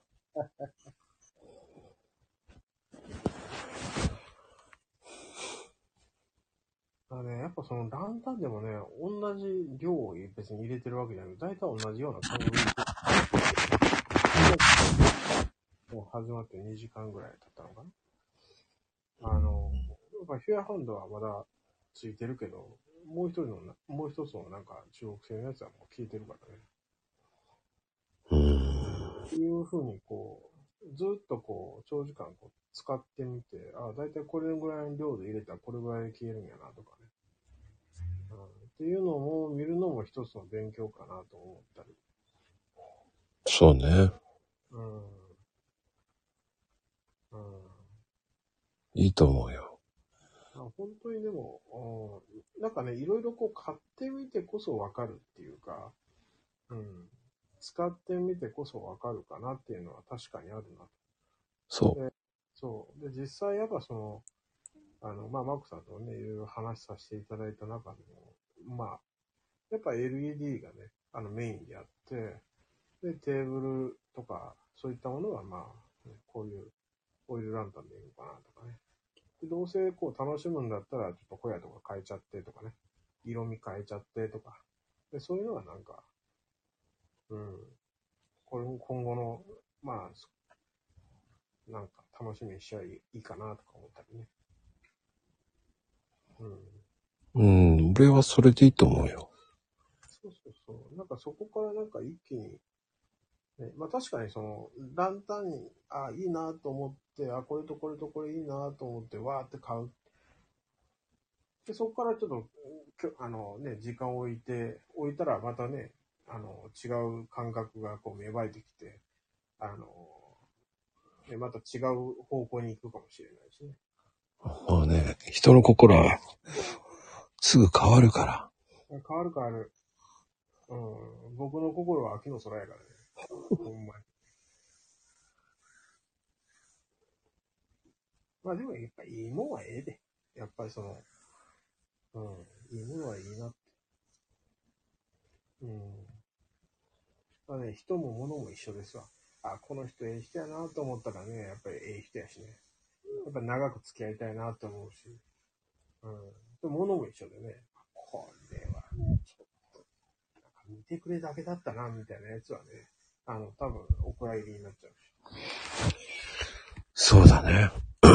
だね、やっぱそのランタンでもね、同じ量を別に入れてるわけじゃなくて、大体同じような感じで。もう始まって2時間ぐらい経ったのかな。あの、やっぱフェアハンドはまだついてるけど、もう一人のな、もう一つのなんか中国製のやつはもう消えてるからね。うーん。っていう風にこう、ずっとこう、長時間こう使ってみて、あだいたいこれぐらいの量で入れたらこれぐらいで消えるんやなとかね。うん、っていうのも見るのも一つの勉強かなと思ったり。そうね。うん。うん。いいと思うよ。あ本当にでも、うん、なんかね、いろいろこう買ってみてこそわかるっていうか、うん。使ってみてこそわかるかなっていうのは確かにあるなそう。そう。で、実際やっぱその、あの、まあ、マックさんとね、いろいろ話させていただいた中でも、まあ、やっぱ LED がね、あのメインであって、で、テーブルとか、そういったものはまあ、ねこういうオイルランタンでいいのかなとかね。で、どうせこう楽しむんだったら、ちょっと小屋とか変えちゃってとかね。色味変えちゃってとか。で、そういうのはなんか、うん。これも今後の、まあ、そなんか楽しみにしちゃいいかなとか思ったりね。うん。うん。俺はそれでいいと思うよ。そうそうそう。なんかそこからなんか一気に、ね、まあ確かにその、ランタンに、あ、いいなと思って、あ、これとこれとこれいいなと思って、わーって買う。で、そこからちょっと、あのね、時間を置いて、置いたらまたね、あの、違う感覚がこう芽生えてきて、あの、ね、また違う方向に行くかもしれないしね。もうね、人の心はすぐ変わるから。変わる変わる。うん。僕の心は秋の空やからね。ほんまに。まあでもやっぱいいもんはええで。やっぱりその、うん。いいものはいいなって。うん。まあね、人も物も一緒ですわ。あ、この人ええ人やなと思ったらね、やっぱりええ人やしね。やっぱ長く付き合いたいなと思うし。うん。で物も一緒でね、これは、ちょっと、なんか見てくれだけだったな、みたいなやつはね、あの、多分、お蔵入りになっちゃうし。そうだね。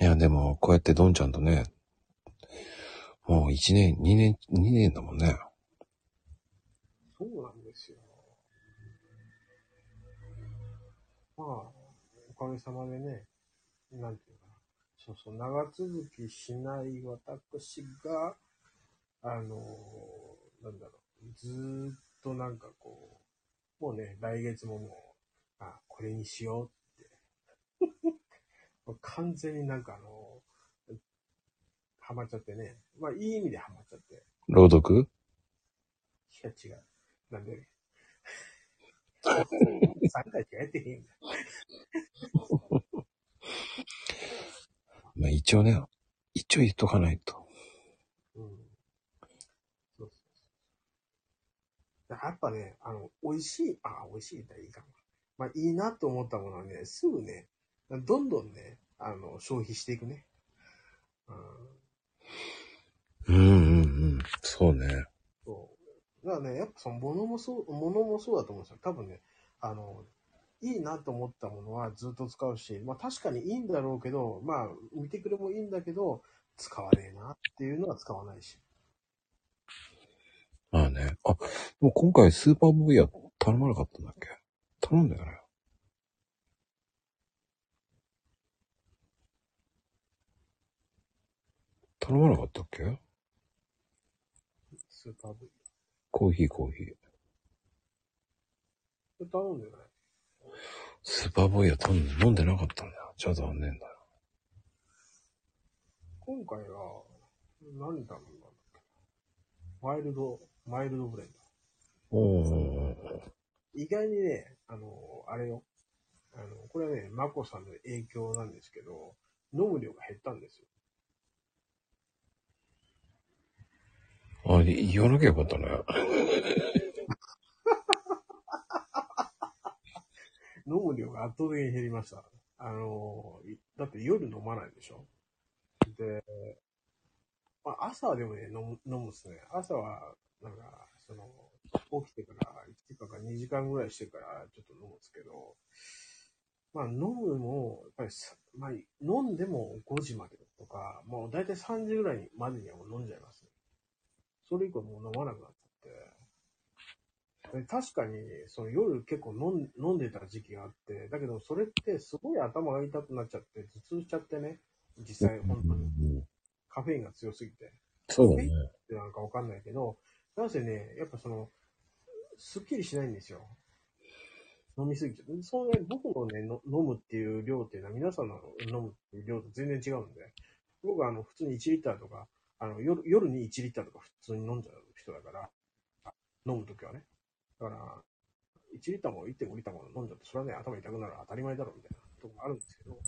いや、でも、こうやってドンちゃんとね、もう1年、2年、2年だもんね。そうなんですよ。まあ、おかげさまでね、なんていうか。そうそう、長続きしない私が、あの、なんだろう、ずーっとなんかこう、もうね、来月ももう、あ、これにしようって。完全になんかあの、ハマっちゃってね。まあ、いい意味でハマっちゃって。朗読？いや、違う。なんで ?3 回しかやってへんが。まあ一応ね、一応言っとかないと。うん。そうそうそう。やっぱね、あの、美味しい、あ、美味しい言ったらいいかな。まあ、いいなと思ったものはね、すぐね、どんどんね、あの、消費していくね。うん。うんうんうん。そうね。そう。だからね、やっぱその物もそう、物もそうだと思うんですよ。多分ね、あの、いいなと思ったものはずっと使うし、まあ確かにいいんだろうけど、まあ見てくれもいいんだけど、使わねえなっていうのは使わないし。まあね。あ、もう今回スーパーボーイヤ頼まなかったんだっけ？頼んだよね。頼まなかったっけ？スーパー V。コーヒーコーヒー。これ頼んでない？スーパーボーイヤ頼んで飲んでなかったんだよ。じゃあ残念だよ。今回は、何頼んだんだっけ？マイルド、マイルドブレンド。おー意外にね、あの、あれよ。あの、これはね、マコさんの影響なんですけど、飲む量が減ったんですよ。あ、言わなきゃよかったね。飲む量が圧倒的に減りました。あの、だって夜飲まないでしょで、まあ、朝はでもね、飲む、飲むっすね。朝は、なんか、その、起きてから1時間か2時間ぐらいしてからちょっと飲むんですけど、まあ飲むも、やっぱり、まあ飲んでも5時までとか、もう大体3時ぐらいまでにはもう飲んじゃいます。それ以降もう飲まなくなっちゃって。で確かに、その夜結構飲ん飲んでた時期があって、だけどそれってすごい頭が痛くなっちゃって、頭痛しちゃってね、実際本当にうんカフェインが強すぎて。そうだね。ってなんかわかんないけど、なんせね、やっぱその、すっきりしないんですよ。飲みすぎちゃう。そうね、僕のね、の飲むっていう量っていうのは皆さんの飲むっていう量と全然違うんで、僕はあの、普通に1リッターとか、あの、夜、夜に1リッターとか普通に飲んじゃう人だから、飲むときはね。だから、1リッターも1.5リッターも飲んじゃって、それはね、頭痛くなる当たり前だろうみたいなとこがあるんですけど、